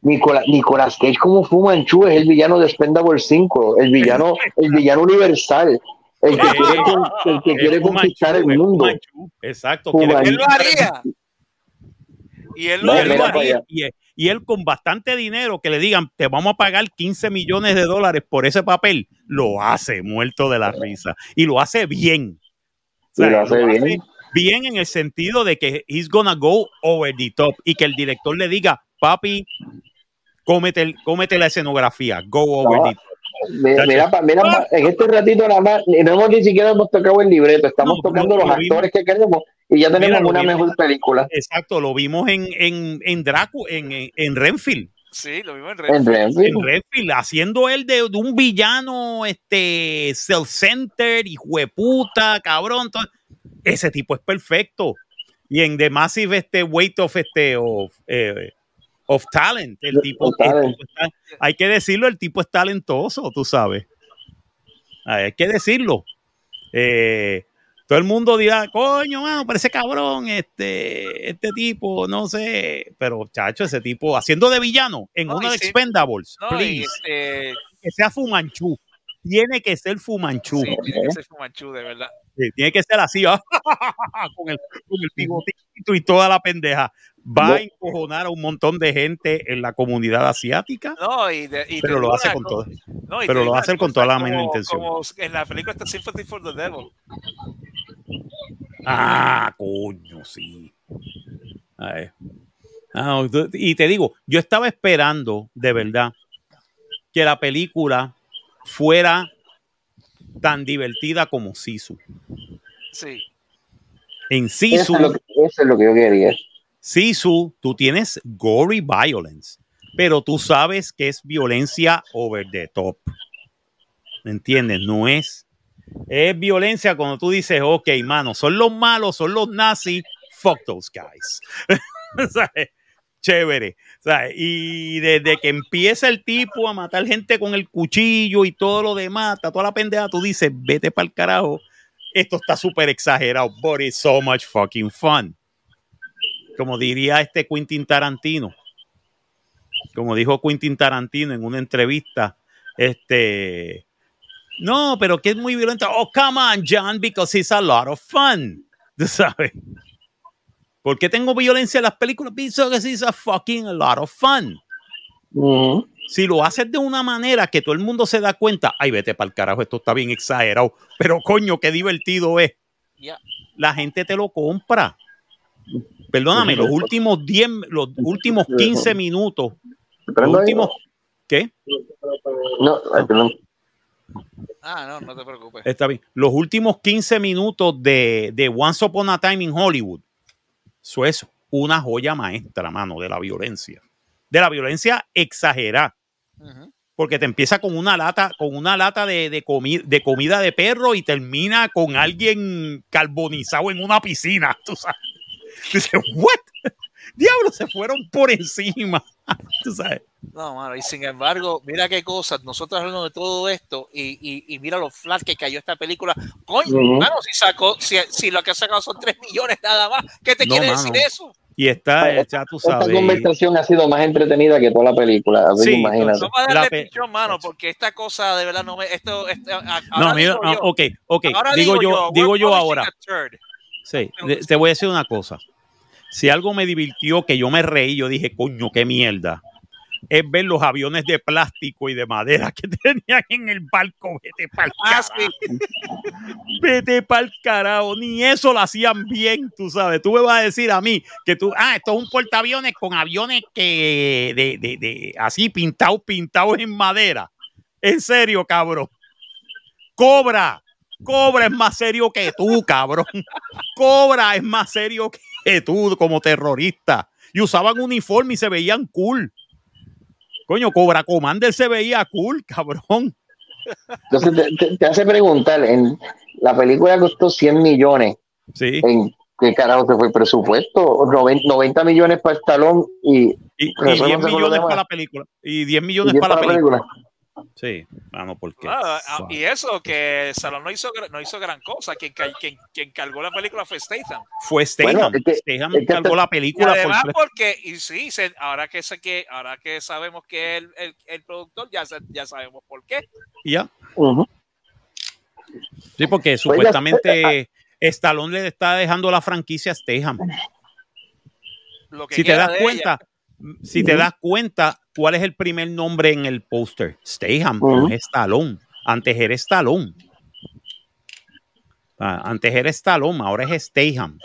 Nicola- Nicolas Cage como Fumanchu es el villano de Spendable 5, el villano, el villano universal, el que quiere, el que quiere conquistar el mundo. Exacto. Él lo haría. Y él lo No, él, haría. lo y, y él con bastante dinero que le digan, te vamos a pagar 15 millones de dólares por ese papel, lo hace muerto de la risa. Y lo hace bien. O Y lo hace bien. bien en el sentido de que he's gonna go over the top y que el director le diga, papi, cómete, cómete la escenografía, go over No, the top. Mira, mira, pa- en este ratito nada más, no hemos ni siquiera hemos tocado el libreto, estamos No, tocando lo- los lo vimos. actores que queremos y ya tenemos Mira, una vimos. mejor película. Exacto, lo vimos en, en, en Dracu, en, en, en Renfield. Sí, lo mismo en En Red. Renfield. en Redfield, haciendo él de, de un villano este self-centered, hijo de puta, cabrón. todo. Ese tipo es perfecto. Y en The Massive este Weight of este of, eh, of Talent, el tipo, Of el Talent. tipo está- hay que decirlo, el tipo es talentoso, tú sabes. Hay que decirlo. Eh, todo el mundo dirá, coño, mano, parece cabrón este, este tipo, no sé. Pero, chacho, ese tipo haciendo de villano en No, uno de sí. Expendables, No, please, este, que sea Fumanchu. Tiene que ser Fumanchu. sí, tiene que ser Fumanchu, de verdad. Sí, tiene que ser así, ah, con el, con el bigotito y toda la pendeja. Va No. a encojonar a un montón de gente en la comunidad asiática, No, y de- y te pero lo hace con todo. no, pero lo va a una hacer con toda la misma intención. Como en la película está Sympathy for the Devil. Ah, coño, sí. A ver. Ah, y te digo, yo estaba esperando, de verdad, que la película fuera tan divertida como Sisu. Sí. En Eso Sisu, es, lo que, eso es lo que yo quería. Sisu, tú tienes gory violence, pero tú sabes que es violencia over the top. ¿Me entiendes? No es. Es violencia cuando tú dices, ok, mano, son los malos, son los nazis, fuck those guys. ¿Sabes? Chévere. ¿Sabes? Y desde que empieza el tipo a matar gente con el cuchillo y todo lo demás, está toda la pendeja, tú dices, vete para el carajo. Esto está súper exagerado, but it's so much fucking fun como diría este Quentin Tarantino, como dijo Quentin Tarantino en una entrevista, este, no, pero que es muy violento. Oh, come on, John, because it's a lot of fun. ¿Tú sabes? ¿Por qué tengo violencia en las películas? Because it's a fucking a lot of fun. Si lo haces de una manera que todo el mundo se da cuenta, ay, vete para el carajo, esto está bien exagerado, pero coño, qué divertido es. La gente te lo compra. Perdóname, los últimos 10, los últimos 15 minutos. Los últimos, ¿Qué? No, perdón. Ah, no, no te preocupes. Está bien. Los últimos 15 minutos de, de Once Upon a Time in Hollywood. Eso es una joya maestra, mano, de la violencia. De la violencia exagerada. Porque te empieza con una lata, con una lata de, de, de comida de perro y termina con alguien carbonizado en una piscina. Tú sabes. Dices, ¿what? Diablo, se fueron por encima. Tú sabes. No, mano, y sin embargo, mira qué cosas, nosotros hablando de todo esto y, y, mira lo flat que cayó esta película. Coño, si sacó, si, si, lo que ha sacado son 3 millones nada más, ¿qué te quiere decir eso? Y está, ya tú sabes. Esta conversación ha sido más entretenida que toda la película. Así sí, imagínate. No va a darle pichón, mano, porque esta cosa de verdad no me. Esto, no, mira, no, ok, ok. Digo, yo, digo yo ahora. Sí, te voy a decir una cosa. Si algo me divirtió, que yo me reí, yo dije, coño, qué mierda es ver los aviones de plástico y de madera que tenían en el barco. Vete pa'l ah, carajo. Vete pa'l carajo. Ni eso lo hacían bien, tú sabes. Tú me vas a decir a mí que tú, ah, esto es un portaaviones con aviones que de, de, de así pintados, pintados en madera. En serio, cabrón. Cobra. Cobra es más serio que tú, cabrón. Cobra es más serio que tú como terrorista. Y usaban uniforme y se veían cool. Coño, Cobra Commander se veía cool, cabrón. Entonces te, hace preguntar, en la película costó 100 millones. Sí. ¿En qué carajo se fue el presupuesto? 90, millones para el talón y, y, 10 millones para la película. Y 10 millones para, la película. Sí, vamos, porque. Ah, ah, y eso, que Salón no hizo, no hizo gran cosa. Quien, quien, quien cargó la película fue Statham. Fue Statham. Statham cargó la película. Y además, porque, y sí, ahora, que sé que, ahora que sabemos que el, el, el productor, ya, ya sabemos por qué. Ya. Sí, porque pues supuestamente Stallone le está dejando la franquicia a Statham. si te das cuenta, si te das cuenta, ¿cuál es el primer nombre en el póster? Stayham, es Stallone. Antes era Stallone. Ah, antes era Stallone, ahora es Stayham.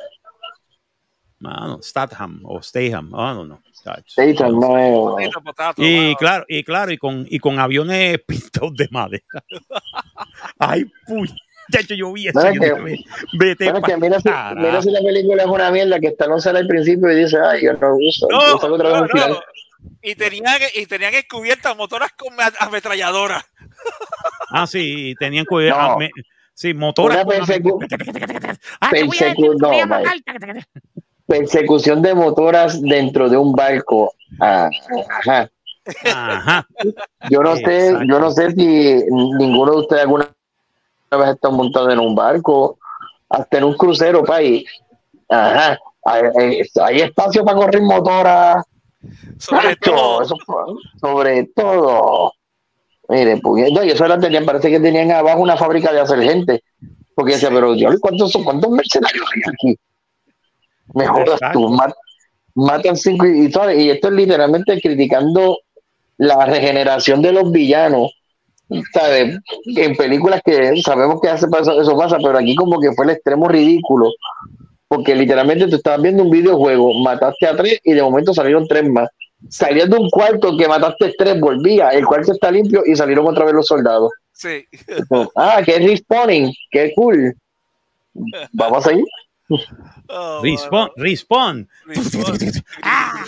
Mano, Statham o Stayham, oh, no, no. Statham no Y claro, y claro, y con, y con aviones pintados de madera. Ay, puy. De hecho, yo vi eso. vete que mira, si, mira, si, la película es una mierda que está no sale al principio y dice, ay, yo no uso. No, otra vez no, no. Y tenían, y tenían descubiertas motoras con ametralladoras. Ah, sí, tenían cubiertas. No. Sí, motoras. Persecu ah, persecu no, persecución de motoras dentro de un barco. Ah, ajá. Ajá. Yo no sé, yo no sé si ninguno de ustedes alguna vez está montado en un barco, hasta en un crucero, país. Ajá. Hay, espacio para correr motoras. Sobre todo. sobre todo. Mire, pues, y eso era, tenían, parece que tenían abajo una fábrica de hacer gente. Porque decía, pero yo, ¿cuántos, ¿cuántos mercenarios hay aquí? Me jodas tú, matan cinco y, y esto es literalmente criticando la regeneración de los villanos ¿sabes? En películas que sabemos que hace eso pasa, pero aquí como que fue el extremo ridículo, porque literalmente tú estabas viendo un videojuego, mataste a tres y de momento salieron tres más. Salías de un cuarto que mataste tres, volvía, el cuarto está limpio y salieron otra vez los soldados. Sí. Ah, que es respawning, qué cool. Vamos a seguir. Oh, respawn, respawn. Ah.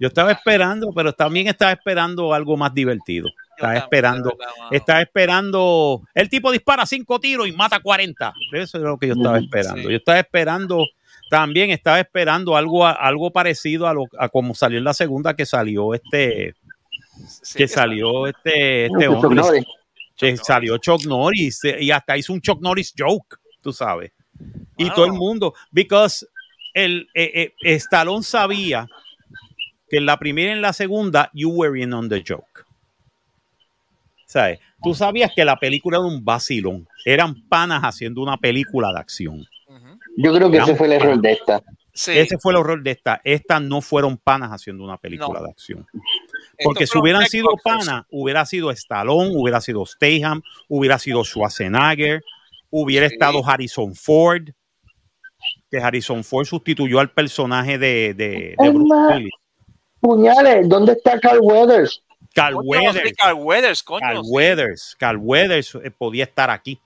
Yo estaba esperando, pero también estaba esperando algo más divertido. Estaba esperando, estaba esperando. El tipo dispara cinco tiros y mata 40. Eso es lo que yo estaba esperando. Yo estaba esperando, también estaba esperando algo, algo parecido a, lo, a como salió en la segunda que salió este, que salió este, este hombre. Que salió Chuck Norris y hasta hizo un Chuck Norris joke, tú sabes. Y todo el mundo, because el eh, eh, Stallone sabía que en la primera y en la segunda, you were in on the joke. ¿Sabes? Tú sabías que la película era un vacilón. Eran panas haciendo una película de acción. Yo creo que ese fue el error de esta. Ese fue el error de esta. Estas no fueron panas haciendo una película de acción. Porque si hubieran sido panas, hubiera sido Stallone, hubiera sido Staham, hubiera sido Schwarzenegger, hubiera estado Harrison Ford, que Harrison Ford sustituyó al personaje de, de, Bruce Willis. Puñales, ¿dónde está Carl Weathers? Carl Weathers. Carl Weathers, coño. Carl Weathers. Carl Weathers eh, podía estar aquí.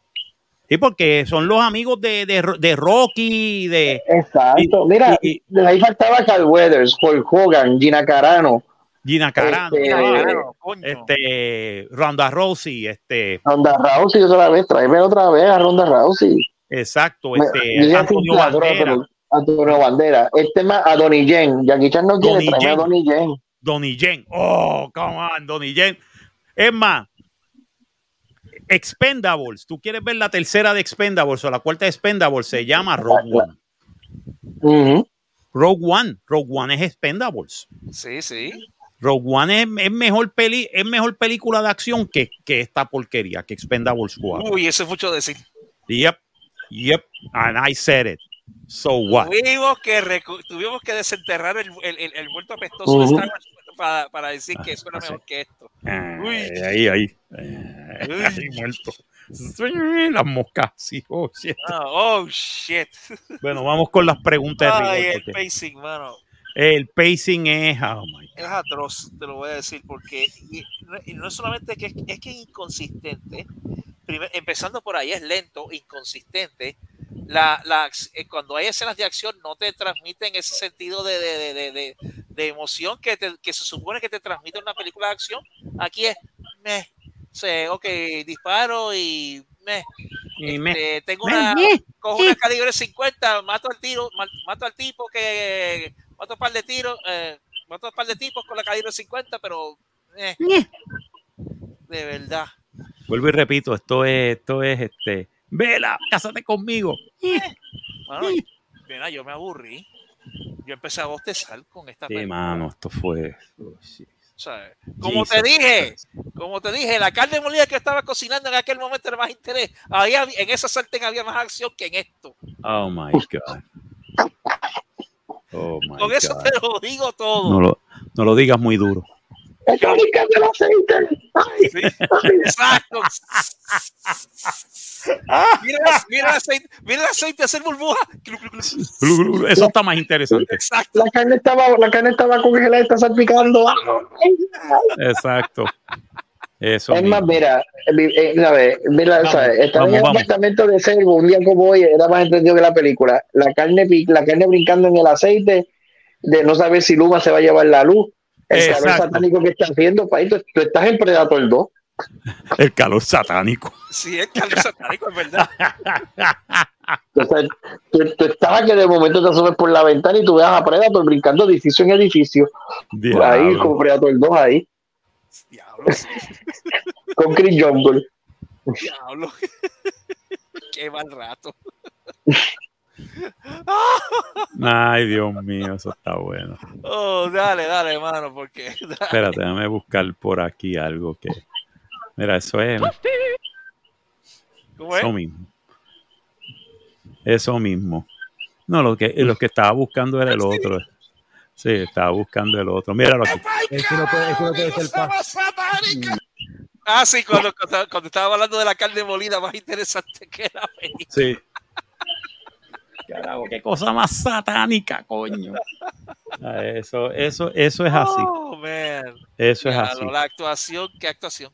Sí, porque son los amigos de, de, de Rocky. De, Exacto. Mira, ahí faltaba Carl Weathers, Paul Hogan, Gina Carano. Gina Carano, este, este, Ronda Rousey, este. Ronda Rousey otra vez, tráeme otra vez a Ronda Rousey. Exacto, este. Antonio Bandera. Antonio Bandera. Este más a Donnie Yen. Jackie Chan no quiere traerme a Donnie Yen. Donnie Yen. Oh, come on, Donnie Yen. Es más, Expendables. Tú quieres ver la tercera de Expendables o la cuarta de Expendables, se llama Rogue One. Rogue One. Rogue One es Expendables. Sí, sí. Rogue One es, mejor peli, es mejor película de acción que, que esta porquería, que Expendables 4. Uy, eso es mucho decir. Yep, yep, and I said it. So what? Tuvimos que, tuvimos que desenterrar el, el, el, muerto apestoso de Star Wars para, para, decir que eso era mejor que esto. Ah, Uy. Ahí, ahí. Eh, ahí muerto. Las moscas, sí, oh shit. Ah, oh, shit. Bueno, vamos con las preguntas. Ay, el pacing, mano. El pacing es, oh es atroz, te lo voy a decir, porque y, no es solamente que es, que es inconsistente, empezando por ahí es lento, inconsistente. La, la, eh, cuando hay escenas de acción no te transmiten ese sentido de, de, de, de emoción que, que, se supone que te transmite una película de acción. Aquí es, me, ok, disparo y me, este, tengo una, cojo una calibre 50, mato al tiro, mato al tipo que mato un par de tiros, eh, mato un par de tipos con la calibre 50, pero eh, de verdad. Vuelvo y repito, esto es, esto es este, vela, cásate conmigo. mira, yo me aburrí. Yo empecé a bostezar con esta sí, mano, esto fue. como te dije, como te dije, la carne molida que estaba cocinando en aquel momento era más interés. Había, en esa sartén había más acción que en esto. Oh my God. Oh Con eso te lo digo todo. No lo, no lo digas muy duro. Está el aceite. exacto. mira, mira, el aceite, mira el aceite hacer burbuja. Eso está más interesante. Exacto. La carne estaba, la carne estaba congelada, está salpicando. Exacto. Eso es más, mira, eh, eh, mira, estaba en el apartamento de Servo un día como hoy, era más entendido que la película. La carne, la carne brincando en el aceite, de no saber si Luma se va a llevar la luz. El calor satánico que está haciendo, país, tú, estás en Predator 2. El calor satánico. Sí, el calor satánico, es verdad. tú, estabas que de momento te asomes por la ventana y tú veas a Predator brincando edificio en edificio. Ahí, con Predator 2 ahí. Diablos. Con Chris Jungle. Diablo. Qué mal rato. Ay, Dios mío, eso está bueno. Oh, dale, dale, hermano, porque. Espérate, déjame buscar por aquí algo que. Mira, eso es. ¿Cómo es? Eso mismo. Eso mismo. No, lo que, lo que estaba buscando era el otro. Sí, estaba buscando el otro. Míralo aquí. Eso no puede, eso no puede ser paz. Ah, sí, cuando, cuando, estaba hablando de la carne molida, más interesante que la película. Sí. Carajo, qué cosa más satánica, coño. Ah, eso, eso, eso es así. Oh, man. Eso es así. La actuación, ¿qué actuación?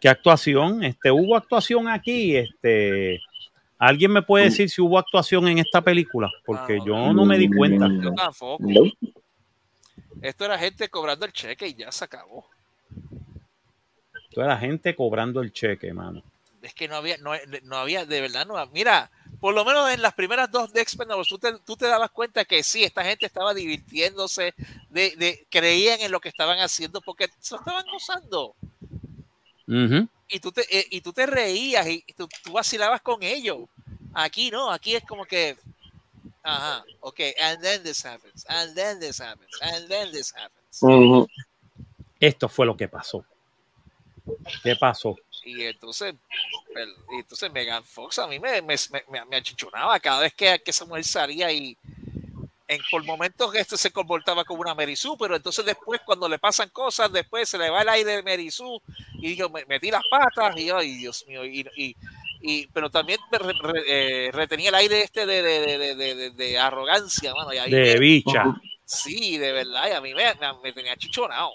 ¿Qué actuación? Este, hubo actuación aquí, este. ¿Alguien me puede decir si hubo actuación en esta película? Porque ah, yo no me di cuenta. Yo tampoco. Esto era gente cobrando el cheque y ya se acabó. Esto era gente cobrando el cheque, mano. Es que no había, no, había, de verdad, no. Mira, por lo menos en las primeras dos de Expendables, tú te, tú te dabas cuenta que sí, esta gente estaba divirtiéndose, de, creían en lo que estaban haciendo porque se estaban gozando. y, tú te, eh, y tú te reías y tú, tú vacilabas con ellos. Aquí no, aquí es como que Ajá, ok, and then this happens, and then this happens, and then this happens. Esto fue lo que pasó. ¿Qué pasó? Y entonces, entonces Megan Fox a mí me, me, me, achichonaba cada vez que, que esa mujer salía y en, por momentos este se comportaba como una Merisú, pero entonces después cuando le pasan cosas, después se le va el aire de Merisú y yo me metí las patas y ay Dios mío, y, y, pero también eh, retenía el aire este de, de, de, de arrogancia, mano. Y de bicha. Sí, de verdad, y a mí me, me tenía chichonado.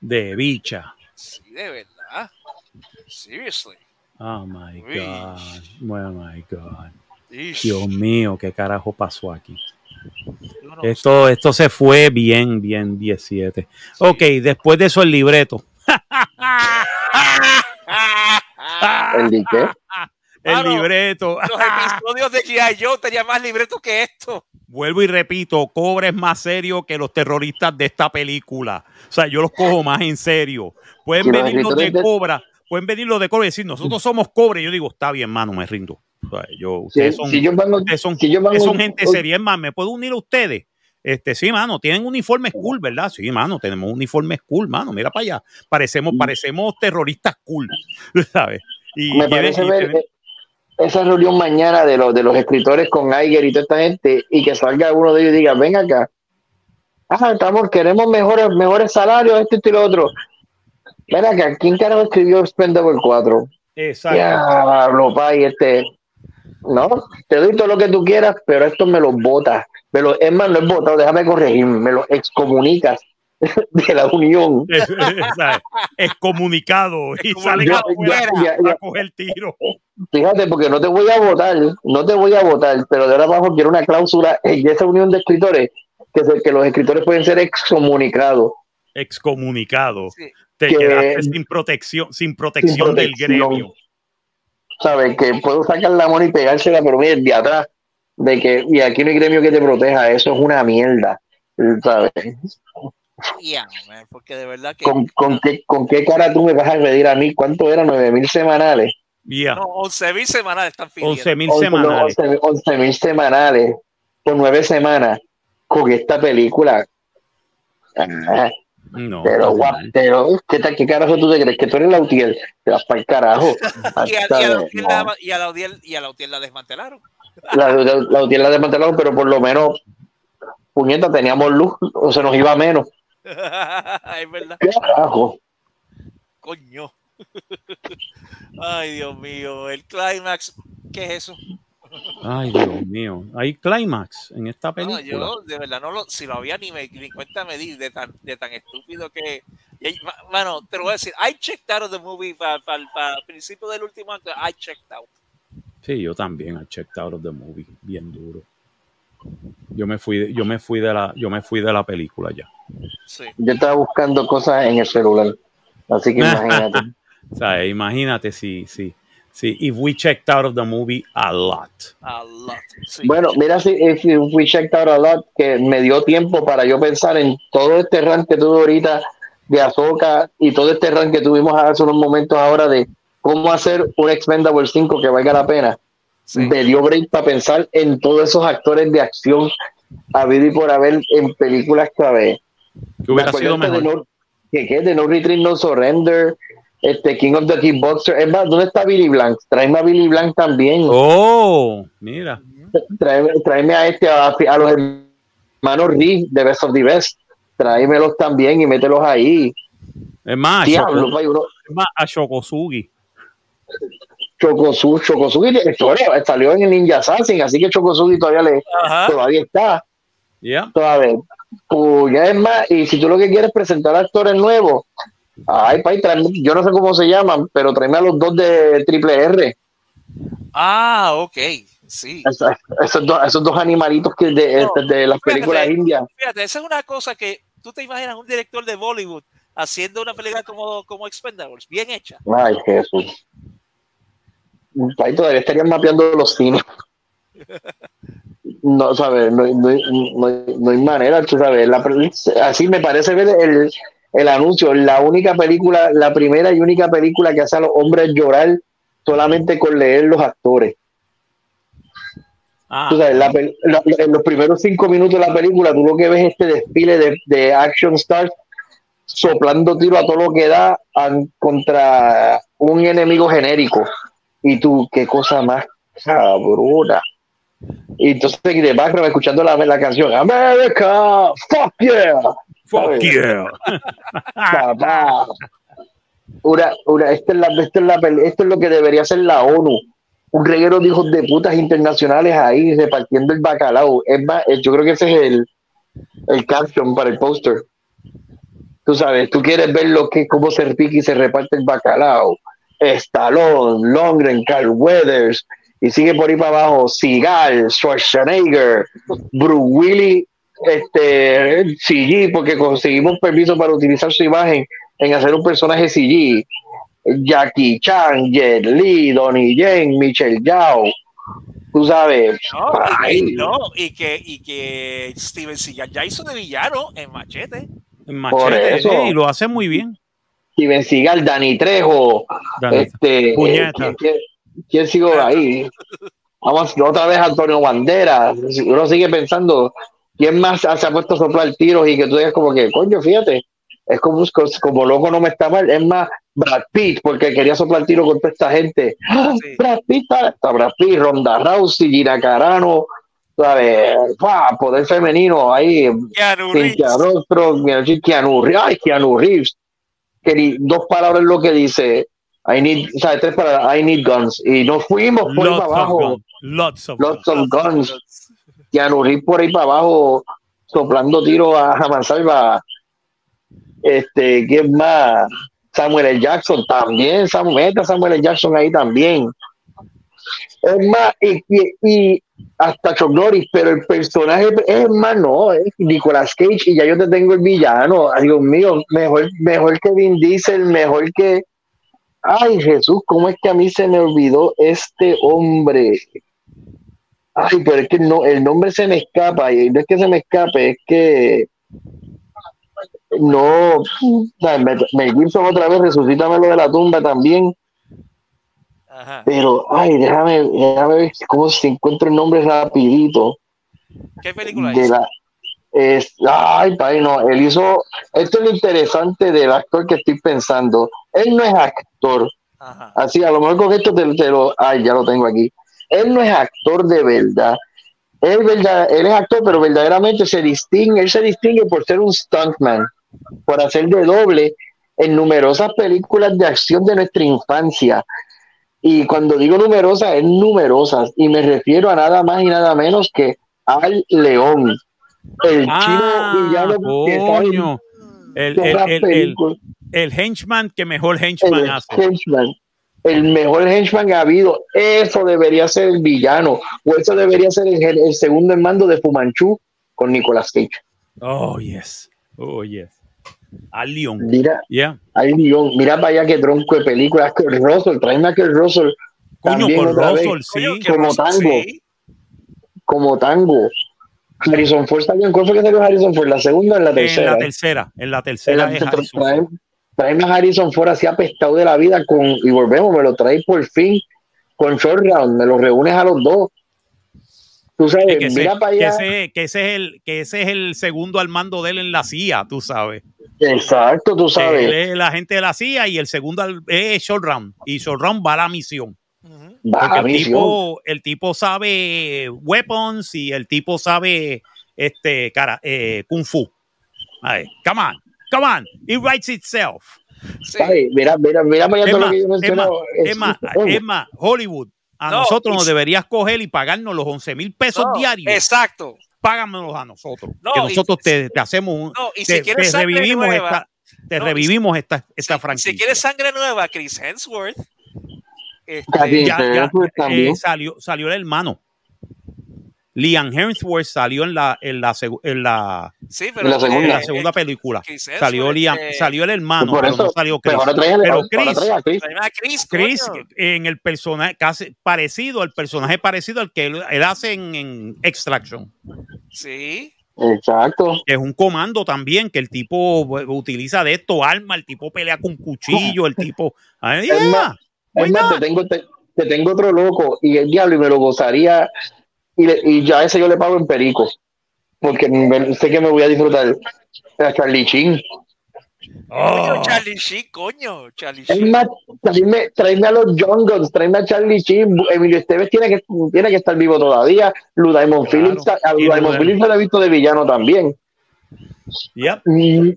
De bicha. Sí, de verdad. Seriously. Oh my God. Oh my God. Dios mío, qué carajo pasó aquí. esto, esto se fue bien, bien 17. Ok, después de eso el libreto. ¿El de qué? El libreto. Los episodios de G.I. Joe tenían más libreto que esto. Vuelvo y repito, Cobra es más serio que los terroristas de esta película. O sea, yo los cojo más en serio. Pueden venir los de Cobra, pueden venir los de Cobra y decir, nosotros somos Cobra. Y yo digo, está bien, mano, me rindo. yo, ustedes son, son, gente seria. Es más, ¿me puedo unir a ustedes? Este, sí, mano, tienen uniformes cool, ¿verdad? Sí, mano, tenemos uniformes cool, mano. Mira para allá. Parecemos, mm. parecemos terroristas cool, ¿sabes? Y, me parece ver, esa reunión mañana de los, de los escritores con Iger y toda esta gente y que salga uno de ellos y diga, ven acá. Ah, estamos, queremos mejores, mejores salarios, esto y lo otro. Ven acá, ¿quién carajo escribió Spendable 4? Exacto. Ya, lo pay, este. No, te doy todo lo que tú quieras, pero esto me lo botas. Me lo, es más, no es botado, déjame corregirme, me lo excomunicas de la Unión. Es, comunicado y sale a, coger tiro. Fíjate, porque no te voy a votar, no te voy a votar, pero de ahora abajo quiero una cláusula en esa unión de escritores que, que los escritores pueden ser excomunicados. Excomunicados. Te quedaste sin protección, sin protección, del gremio. ¿Sabes? Que puedo sacar la mano y pegársela, pero mire, de atrás, de que, y aquí no hay gremio que te proteja, eso es una mierda. ¿Sabes? Porque de verdad que. ¿Con, con, qué, ¿Con qué cara tú me vas a pedir a mí? ¿Cuánto era? ¿9 mil semanales? Yeah. No, 11 mil semanales están pidiendo. 11 mil semanales. 11 mil semanales por 9 semanas con esta película. Ah, no, pero, pero ¿qué, tal, ¿qué carajo tú te crees? Que tú eres la UTIEL. Te vas para el carajo. y, a, y, a, la, y, a, la UTIEL, y a la UTIEL la desmantelaron. La, la, la UTIEL la desmantelaron, pero por lo menos, puñeta, teníamos luz, o se nos iba menos. es verdad. Carajo. Coño. Ay, Dios mío. El clímax, ¿qué es eso? Ay, Dios mío. Hay clímax en esta película. No, yo de verdad no lo, si lo había ni, me, ni cuenta me di de tan, de tan estúpido que. Bueno, te lo voy a decir. I checked out of the movie para pa, pa, principio del último acto. I checked out. Sí, yo también. I checked out of the movie. Bien duro. Yo me fui, yo me fui de la, yo me fui de la película ya. Yo estaba buscando cosas en el celular. Así que imagínate. o sea, imagínate si, si, si, if we checked out of the movie a lot. A lot. Bueno, mira si if we checked out a lot, que me dio tiempo para yo pensar en todo este rank que tuve ahorita de Azoka y todo este rank que tuvimos hace unos momentos ahora de cómo hacer un Expendable 5 que valga la pena. Me dio break para pensar en todos esos actores de acción habido y por haber en películas que Que hubiera sido mejor. De no, que, de No Retreat, No Surrender, este King of the Kickboxer. Es más, ¿dónde está Billy Blank? Tráeme a Billy Blank también. Oh, mira. Tráeme, a este, a, los hermanos Reed de Best of the Best. Tráemelos también y mételos ahí. Es más, Diablo, es más a Shokosugi. Chokosugi, Chokosugi salió en Ninja Assassin, así que Chokosugi todavía le todavía está. Yeah. Pues ya es más, y si tú lo que quieres presentar actores nuevos, ay, pay, yo no sé cómo se llaman, pero tráeme a los dos de Triple R. Ah, ok, sí. esos, dos, esos dos animalitos que de, de, las películas indias. Fíjate, esa es una cosa que tú te imaginas un director de Bollywood haciendo una película como, como Expendables, bien hecha. Ay, Jesús. Ahí todavía estarían mapeando los cines. No, sabes, no, no, hay manera, tú sabes. así me parece ver el, el anuncio. La única película, la primera y única película que hace a los hombres llorar solamente con leer los actores. Ah. Tú sabes, en los primeros cinco minutos de la película, tú lo que ves este desfile de, de action stars soplando tiro a todo lo que da contra un enemigo genérico. Y tú, qué cosa más cabrona. Y entonces de background escuchando la, la canción America, fuck yeah. Fuck yeah. Una, una, esto, es la, esto, es la, esto es lo que debería ser la ONU. Un reguero de hijos de putas internacionales ahí repartiendo el bacalao. Es más, eh, yo creo que ese es el, el caption para el póster. Tú sabes, tú quieres ver lo que, cómo se pica y se reparte el bacalao. Stallone, Longren, Carl Weathers, y sigue por ahí para abajo, Sigal, Schwarzenegger, Bruce Willis, este, CG, porque conseguimos permiso para utilizar su imagen en hacer un personaje CG. Jackie Chan, Jet Li, Donnie Yen, Michelle Yao, tú sabes. No, y, que, y que Steven Seagal ya hizo de villano en Machete. En Machete, eso, y lo hace muy bien. Steven Seagal, Dani Trejo, este, Puñeta. ¿Quién, sigo ahí? Vamos, otra vez Antonio Bandera. Uno sigue pensando, ¿quién más se ha puesto a soplar tiros y que tú digas como que, coño, fíjate, es como, como loco no me está mal, es más Brad Pitt, porque quería soplar tiro con toda esta gente. ¡Ah! Brad Pitt, está, Brad Pitt, Ronda Rousey, Gina Carano, ¿sabes? Poder femenino ahí. Keanu Reeves. Keanu Reeves. Ay, Keanu Reeves. Que dos palabras lo que dice. I need, ¿sabes? Tres palabras. I need guns. Y nos fuimos por ahí para abajo. Lots of, Lots of guns. Reeves por ahí para abajo soplando tiro a Mansalva este, ¿quién más? Samuel L. Jackson también, Samuel, Samuel L. Jackson ahí también. Es más, y, hasta Chuck Norris, pero el personaje es más, no, es Nicolas Cage y ya yo te tengo el villano. Ay, Dios mío, mejor, mejor que Vin Diesel, mejor que. Ay, Jesús, ¿cómo es que a mí se me olvidó este hombre? Ay, pero es que no, el nombre se me escapa, y no es que se me escape, es que no, me Gibson otra vez, resucítame lo de la tumba también. Pero, ay, déjame, déjame ver cómo se encuentra el nombre rapidito. ¿Qué película de La, es, ay, no, él hizo, esto es lo interesante del actor que estoy pensando. Él no es actor. Así, a lo mejor con esto te, lo, ay, ya lo tengo aquí. Él no es actor de verdad. Él, verdad, él es actor, pero verdaderamente se distingue, él se distingue por ser un stuntman por hacer de doble en numerosas películas de acción de nuestra infancia. Y cuando digo numerosas, es numerosas. Y me refiero a nada más y nada menos que al León. El ah, chino villano el, el, el, henchman que mejor henchman hace. el mejor henchman que ha habido. Eso debería ser el villano. O eso debería ser el, segundo en mando de Fumanchu con Nicolas Cage. Oh, yes. Oh, yes. Al León. Mira, al León. Mira para allá que tronco de películas. Que Russell, tráeme a que Russell. Coño, por Russell, sí. como tango. Como tango. Harrison Ford salió en cuál fue que salió Harrison Ford, la segunda o en la tercera. En la tercera, en la tercera. traeme, a Harrison Ford así apestado de la vida con, y volvemos, me lo traes por fin con Short Round, me lo reúnes a los dos Tú sabes, que mira ese, para allá. Que ese, es el, que ese es el segundo al mando de él en la CIA, tú sabes. Exacto, tú sabes. Él es la gente de la CIA y el segundo es Short Round. Y Short Round va a la misión. La el. Tipo, el tipo sabe weapons y el tipo sabe este cara, eh, Kung Fu. Ay, come on, come on, it writes itself. Sí. mira, mira, mira para allá todo lo que yo. Es más, es más, Hollywood a nosotros nos deberías coger y pagarnos los 11 mil pesos diarios. Exacto. Págamelos a nosotros. que nosotros te, hacemos un. y si te, revivimos esta, te revivimos esta, esta franquicia. Si quieres sangre nueva, Chris Hemsworth. Este, ya, eh, salió, salió el hermano. Liam Hemsworth salió en la, en la, en la, la segunda, segunda película. salió, Liam, eh, salió el hermano, pero no salió Chris. Pero, Chris, Chris, en el personaje casi parecido, el personaje parecido al que él, hace en, Extraction. Sí. Exacto. Es un comando también que el tipo utiliza de esto, arma, el tipo pelea con cuchillo, el tipo. Ay, es más, te, tengo, te, te, tengo otro loco y el diablo y me lo gozaría y, ya ese yo le pago en perico, porque sé que me voy a disfrutar a Charlie Chin. Oh. Charlie Sheen, coño, Charlie Sheen. Es más, tráeme, a los John Guns, tráeme a Charlie Sheen. Emilio Esteves tiene que, tiene que estar vivo todavía. Lu Diamond Phillips, a Lu Diamond Phillips se lo he visto de villano también. Yep.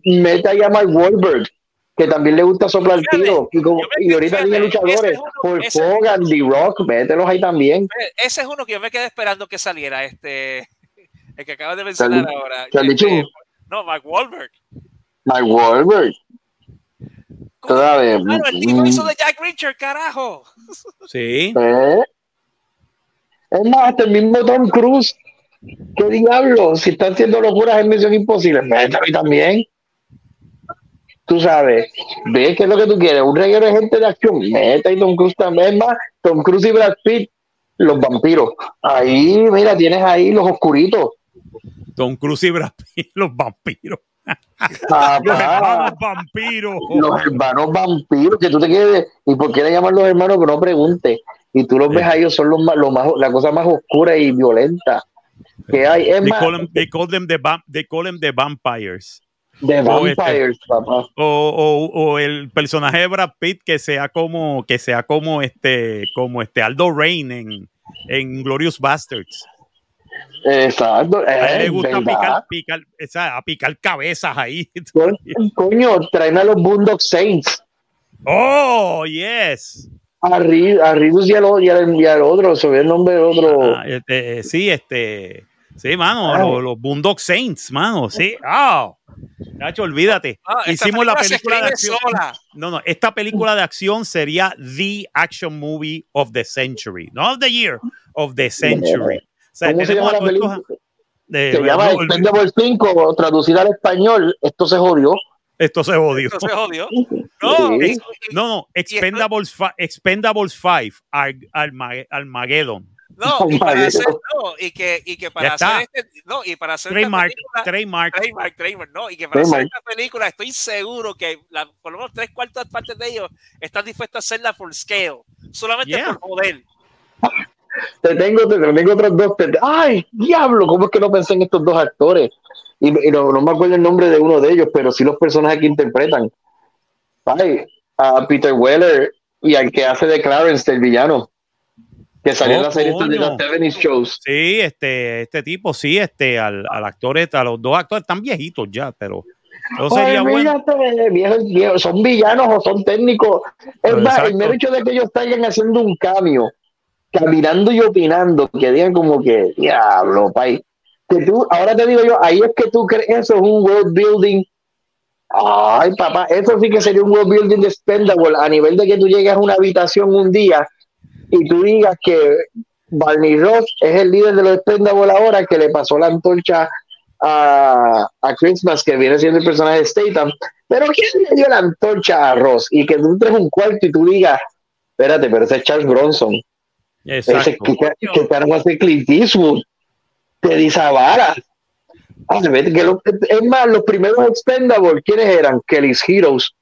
Mete ahí a Mark Wahlberg, que también le gusta soplar el tiro. Y, ahorita tiene luchadores. Por Hogan, The Rock, mételos ahí también. Ese es uno que yo me quedé esperando que saliera, este, el que acabas de mencionar ahora. Charlie este, no, Mark Wahlberg. Mark Wahlberg. Todavía. Claro, el tipo hizo de Jack Richard, carajo. Sí. ¿Eh? Es más, hasta el mismo Tom Cruise. ¿Qué diablo? Si están haciendo locuras en Misión Imposible, métame también. Tú sabes, ves qué es lo que tú quieres, un reguero de gente de acción, meta y Tom Cruise también, más Tom Cruise y Brad Pitt, los vampiros. Ahí, mira, tienes ahí los oscuritos. Tom Cruise y Brad Pitt, los vampiros los hermanos vampiros. Los hermanos vampiros, que tú te quedes. ¿Y por qué le llaman los hermanos? Que no pregunte. Y tú los ves a ellos, son los más, más, la cosa más oscura y violenta que hay. Es they, call them, they, call them the, they call them the vampires. The este, vampires, o papá. O, o, el personaje de Brad Pitt que sea como, que sea como este, como este Aldo Rain en, en Glorious Bastards. Exacto. A él le gusta picar, picar, a picar cabezas ahí. Coño, traen a los Boondock Saints. Oh, yes. A, Ridus y al, y, al, otro, se ve el nombre del otro. Ah, este, sí, este. Sí, mano, los, Boondock Saints, mano, sí. Oh. Nacho, olvídate. Ah, Hicimos la película de acción. No, no, esta película de acción sería The Action Movie of the Century. Not of the year, of the century. ¿Cómo se llama la película? se llama Expendables 5, traducida al español, esto se jodió. Esto se jodió. Esto se jodió. No, no, no, Expendables, Expendables 5, Armageddon. No, y para hacer, no, y que, y que para hacer este, no, y para hacer trademark, película, trademark, trademark, trademark, no, y que para hacer esta película estoy seguro que la, por lo menos tres cuartas partes de ellos están dispuestos a hacerla full scale, solamente por poder. te tengo, te tengo otros dos. Ay, diablo, ¿cómo es que no pensé en estos dos actores? Y, no, me acuerdo el nombre de uno de ellos, pero sí los personajes que interpretan. Ay, a Peter Weller y al que hace de Clarence, el villano. Que salió en la oh, serie de las 70 Shows. Sí, este, este tipo, sí, este, al, al actor, este, a los dos actores están viejitos ya, pero no sería bueno. son villanos o son técnicos. Es más, el mero hecho de que ellos estén haciendo un cambio caminando y opinando, que digan como que, diablo, pay. Que tú, ahora te digo yo, ahí es que tú crees, eso es un world building. Ay, papá, eso sí que sería un world building expendable a nivel de que tú llegas a una habitación un día y tú digas que Barney Ross es el líder de los expendable ahora que le pasó la antorcha a, a Christmas, que viene siendo el personaje de Statham. Pero ¿quién le dio la antorcha a Ross? Y que tú entres un cuarto y tú digas, espérate, pero ese es Charles Bronson. Exacto. ¿Qué, qué carajo hace Clint Eastwood? Te disabara. es más, los primeros Expendables, ¿quiénes eran? Kelly's Heroes.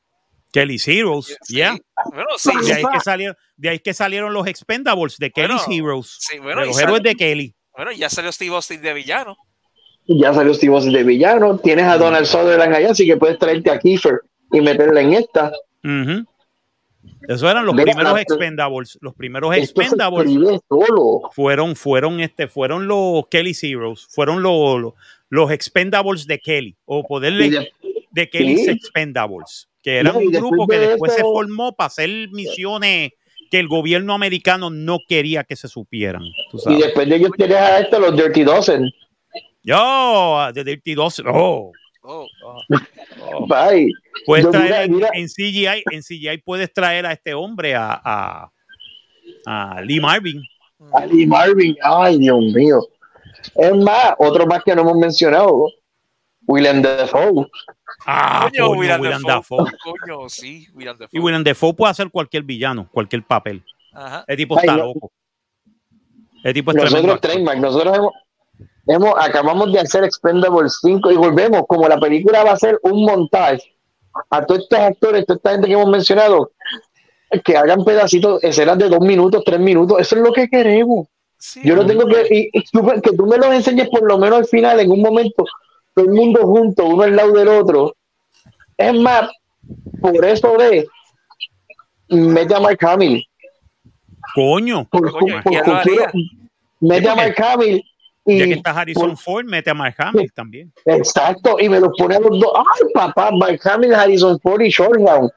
Kelly's Heroes, ya. de, ahí que salieron, de ahí que salieron los Expendables, de Kelly's Heroes. los héroes de Kelly. Bueno, ya salió Steve Austin de villano. Ya salió Steve Austin de villano. Tienes a Donald Sutherland allá, así que puedes traerte a Kiefer y meterle en esta. Eso eran los primeros expendables. Los primeros expendables fueron, fueron, este, fueron los Kelly Heroes, fueron los, los, expendables de Kelly, o poderle de, de Kelly's Expendables, que era un grupo que después se formó para hacer misiones que el gobierno americano no quería que se supieran. Y después de ellos tienes a esto, los Dirty Dozen. Yo, de Dirty Dozen. Oh. Oh, oh, Bye. Puedes traer En, CGI, en CGI puedes traer a este hombre a, a, a Lee Marvin. A Lee Marvin, ay Dios mío. Es más, otro más que no hemos mencionado, William Defoe. Ah, coño, William, William Dafoe. Coño, sí, William Defoe. Y William Defoe puede hacer cualquier villano, cualquier papel. Ajá. El tipo está loco. El tipo es nosotros, nosotros hemos, hemos, acabamos de hacer Expendables 5 y volvemos, como la película va a ser un montaje a todos estos actores, toda esta gente que hemos mencionado, que hagan pedacitos, escenas de dos minutos, tres minutos, eso es lo que queremos. Yo no tengo que, y, que tú me los enseñes por lo menos al final, en un momento, todo el mundo junto, uno al lado del otro, Es más, por eso de mete a Mark Hamill. Coño. Por, Coño, por ¿quién lo cultura, haría? mete a Mark Hamill. Y Ya que está Harrison por- Ford, mete a Mark Hamill también. Exacto, y me los pone a los dos. Ay, papá, Mark Hamill, Harrison Ford y Shorthound.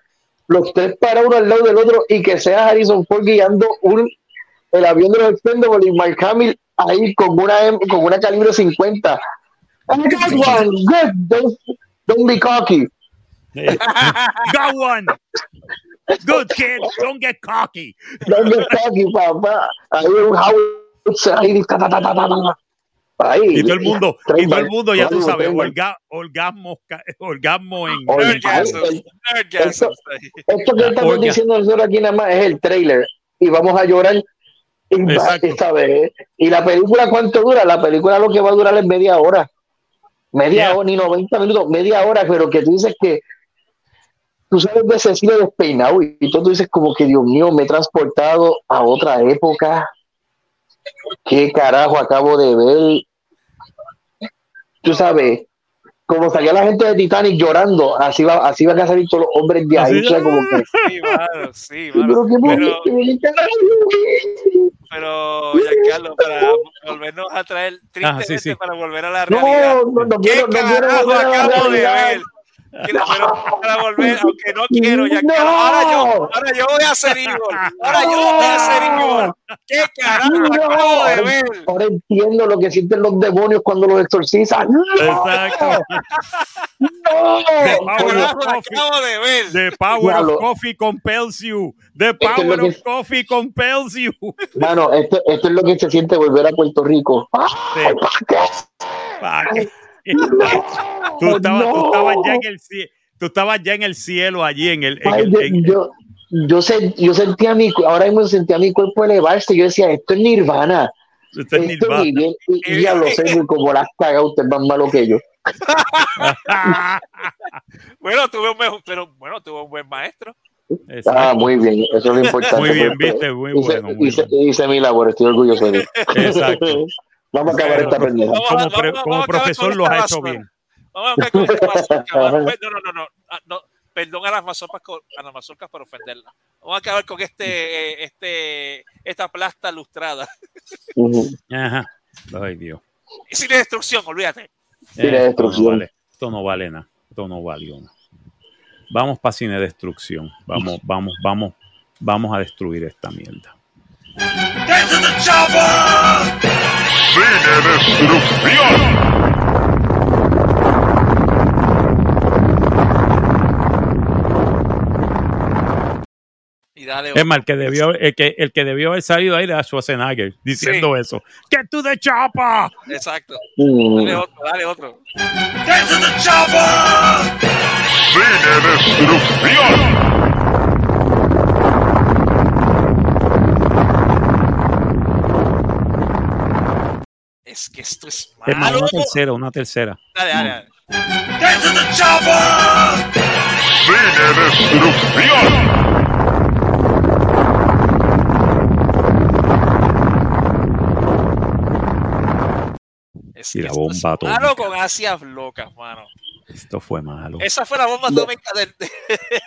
Los tres para uno al lado del otro y que sea Harrison Ford guiando un, el avión de los Expendables y Mark Hamill ahí con una, M- con una calibre 50. I got one. Good. Don't, don't be cocky. Got one. Good kid. Don't get cocky. Don't be cocky, papá. Ahí un house ahí. ta, ta, ta, ta, ta, ta. Ahí. Y todo el mundo, y todo el mundo, ya tú sabes, orga- orgasmo, orgasmo en. Oye, en- Nerdgasm, el- Nerdgasm. Esto que estamos Olga. diciendo nosotros aquí nada más es el trailer y vamos a llorar y esta vez. Y la película, ¿cuánto dura? La película lo que va a durar es media hora. Media Yeah. hora, ni 90 minutos, media hora, pero que tú dices que tú sales de ese cine despeinado y tú, tú dices como que, Dios mío, me he transportado a otra época. ¿Qué carajo acabo de ver? Tú sabes, como salía la gente de Titanic llorando, así va, así van a salir todos los hombres de ahí, sea, como que Sí, mano, sí, pero mano. Pero, Giancarlo, para volvernos a traer, tristemente, sí, sí. para volver a la realidad. No, no, no ¿Qué quiero, no quiero volver a la acabo de realidad. ver? Quiero- pero para volver, aunque no quiero, Giancarlo. No. Ahora yo, ahora yo voy a hacer Igor. Ahora yo voy a hacer Igor. ¿Qué carajo acabo de ver? Ahora entiendo lo que sienten los demonios cuando los exorcizan. ¡No! Exacto. ¡No! The ¿Qué power of coffee. acabo de ver? The power of coffee compels you. The power of coffee compels you. Mano, esto, esto es lo que se siente volver a Puerto Rico. ¡Ay, ¿para qué? Pa' que- ¡No! Tú estabas, tú ¡No! estabas ya en el cielo. Tú estabas ya en el cielo allí en el. en Ay, el- yo, en- yo, yo, yo sentía mi, ahora mismo sentía mi cuerpo elevarse. Yo decía, esto es Nirvana. Usted es Esto Nirvana. es Miguel. Y, y ya lo sé, como las caga, usted es más malo que yo. Bueno, tuve un mejor, pero bueno, tuve un buen maestro. Exacto. Ah, muy bien, eso es lo importante. Muy bien, viste, muy hice, bueno. muy hice- bueno. hice mi labor, estoy orgulloso de él. Exacto. Vamos a acabar esta pendeja. Vamos a- Como, pre- acabar profesor lo has hecho bien. Vamos a ver con esta mazorca, mano. No, no, no, no, ah, no. Perdón a las mazorcas, a las mazorcas por ofenderlas. Vamos a acabar con este, eh, este, esta plasta lustrada. Ujú. Ajá. Ay, Dios. Y sin destrucción, olvídate. Cine Eh, destrucción. Esto no vale, esto no vale nada. Esto no valió nada. Vamos para cine destrucción. Vamos, vamos, vamos, vamos a destruir esta mierda. Cine Destrucción. Y dale Es más, el que debió, el que, el que debió haber salido ahí era Schwarzenegger diciendo eso. ¡Get to the chopper! Exacto. Mm. Dale otro, dale otro. Cine Destrucción. Es que esto es Es más, malo. una tercera, una tercera. Dale, dale, dale. Cine Destrucción. Es Y la esto bomba es atómica. malo con ansias locas, mano. Esto fue malo. Esa fue la bomba atómica del,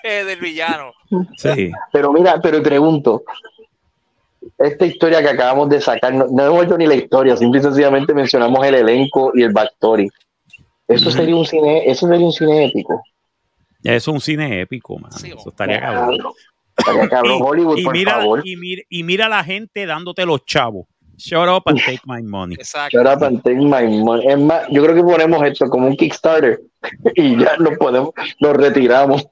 del villano. Sí. Pero mira, pero pregunto, esta historia que acabamos de sacar, no, no hemos hecho ni la historia, simple y sencillamente mencionamos el elenco y el backstory. Eso sería un cine, eso sería un cine épico. Es un cine épico, man. Sí, Eso estaría cabrón. Estaría cabrón, Hollywood, y, por mira, favor. y, mira, y mira la gente dándote los chavos. Shut up and take my money. Exacto. Shut up and take my money. Es más, yo creo que ponemos esto como un Kickstarter y ya nos podemos, nos retiramos.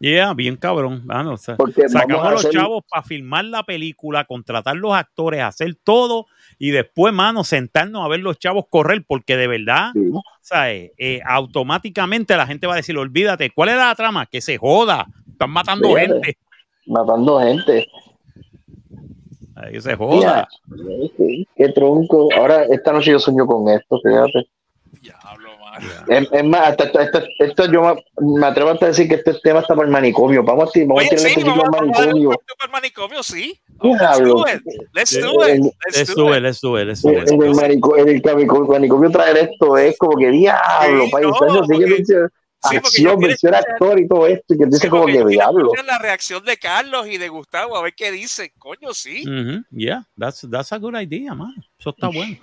Yeah, bien cabrón. o sea, Porque vamos sacamos a los hacer- chavos para filmar la película, contratar los actores, hacer todo y después, mano, sentarnos a ver los chavos correr, porque de verdad, Sí. ¿sabes? Eh, automáticamente la gente va a decir, olvídate, ¿cuál era la trama? Que se joda, están matando Fíjate. gente. matando gente. Ay, Que se joda. Mira, qué, qué tronco. Ahora, esta noche yo sueño con esto, fíjate. Diablo. Es, es más, hasta esto, esto, esto yo me, me atrevo hasta a decir que este tema está para el manicomio. Vamos a, vamos Oye, a tirar sí, este vamos, al manicomio. sí. Let's do it. Let's do it. Let's do el, manico- en el manicomio, traer esto es como que diablo, Sí, país. no, porque- mencio- acción, versión actor y todo esto, y que dice como que diablo. La reacción de Carlos y de Gustavo, a ver qué dice. Coño, sí. Yeah, that's, that's a good idea, man. Eso está bueno.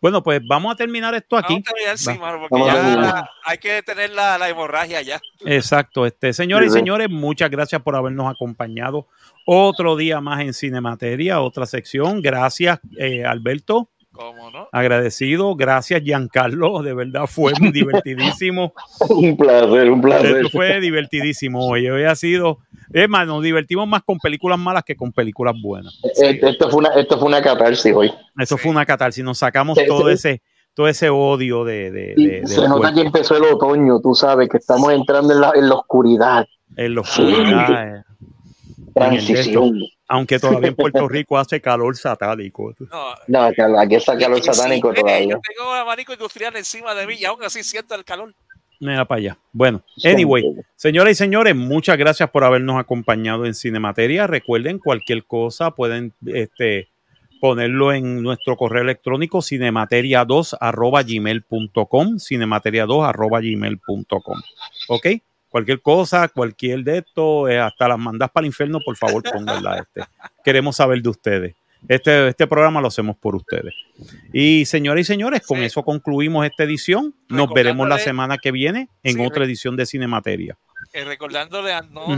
Bueno, pues vamos a terminar esto aquí. porque ya hay que detener la, la, hemorragia ya. Exacto. Este, señores y señores, muchas gracias por habernos acompañado otro día más en Cinemateria, otra sección. Gracias, eh, Alberto. ¿Cómo no? Agradecido. Gracias, Giancarlo. De verdad fue divertidísimo. un placer, un placer. Esto fue divertidísimo hoy. Hoy ha sido. Es más, nos divertimos más con películas malas que con películas buenas. Eh, esto, fue una, esto fue una catarsis hoy. Esto fue una catarsis. Nos sacamos todo ese todo ese odio de. de, se nota que empezó el otoño, tú sabes, que estamos entrando en la, en la oscuridad. En la oscuridad. Eh. Transición aunque todavía en Puerto Rico hace calor satánico. No, aquí está calor satánico todavía. Yo tengo abanico industrial encima de mí y aún así siento el calor. Mira para allá. Bueno, anyway, señoras y señores, muchas gracias por habernos acompañado en Cinemateria. Recuerden, cualquier cosa pueden este, ponerlo en nuestro correo electrónico cinemateria2 arroba gmail.com, cinemateria2 arroba gmail.com. ¿Ok? Cualquier cosa, cualquier de esto, eh, hasta las mandas para el infierno, por favor, pónganla. Este. Queremos saber de ustedes. Este, este programa lo hacemos por ustedes. Y señoras y señores, con eso concluimos esta edición. Nos veremos la semana que viene en otra edición de Cinemateria. Eh, recordándole, no,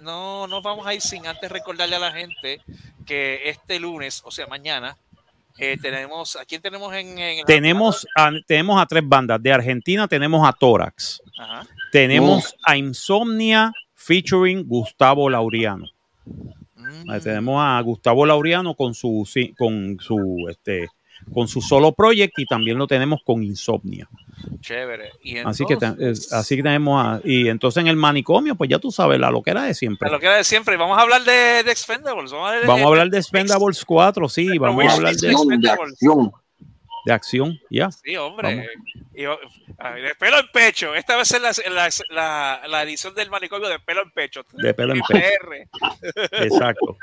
no nos vamos a ir sin antes recordarle a la gente que este lunes, o sea, mañana, eh, tenemos, ¿a quién tenemos en, tenemos, a, tenemos a tres bandas. De Argentina tenemos a Tórax. Tenemos a Insomnia featuring Gustavo Laureano. Mm. tenemos a Gustavo Laureano con su, con su este, con su solo project y también lo tenemos con Insomnia. Chévere. así, que así que tenemos y entonces en el manicomio, pues ya tú sabes, la loquera de siempre. La loquera de siempre. Vamos a hablar de, de Expendables. Vamos a, hablar de Expendables 4, sí. Vamos a hablar de, de acción. De acción, ya. Sí, hombre. Y, de pelo en pecho. Esta vez es la, la, la, edición del manicomio de pelo en pecho. De pelo en pecho. Exacto.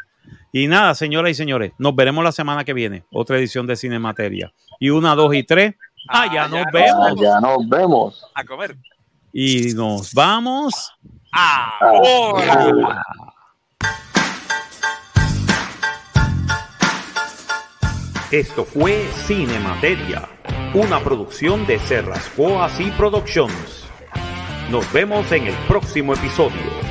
Y nada, señoras y señores, nos veremos la semana que viene. Otra edición de Cinemateria. Y una, dos y tres. Ah, ya, nos vemos. ya nos vemos. A comer. Y nos vamos. Ahora. Esto fue Cinemateria, una producción de Serrascoas y Productions. Nos vemos en el próximo episodio.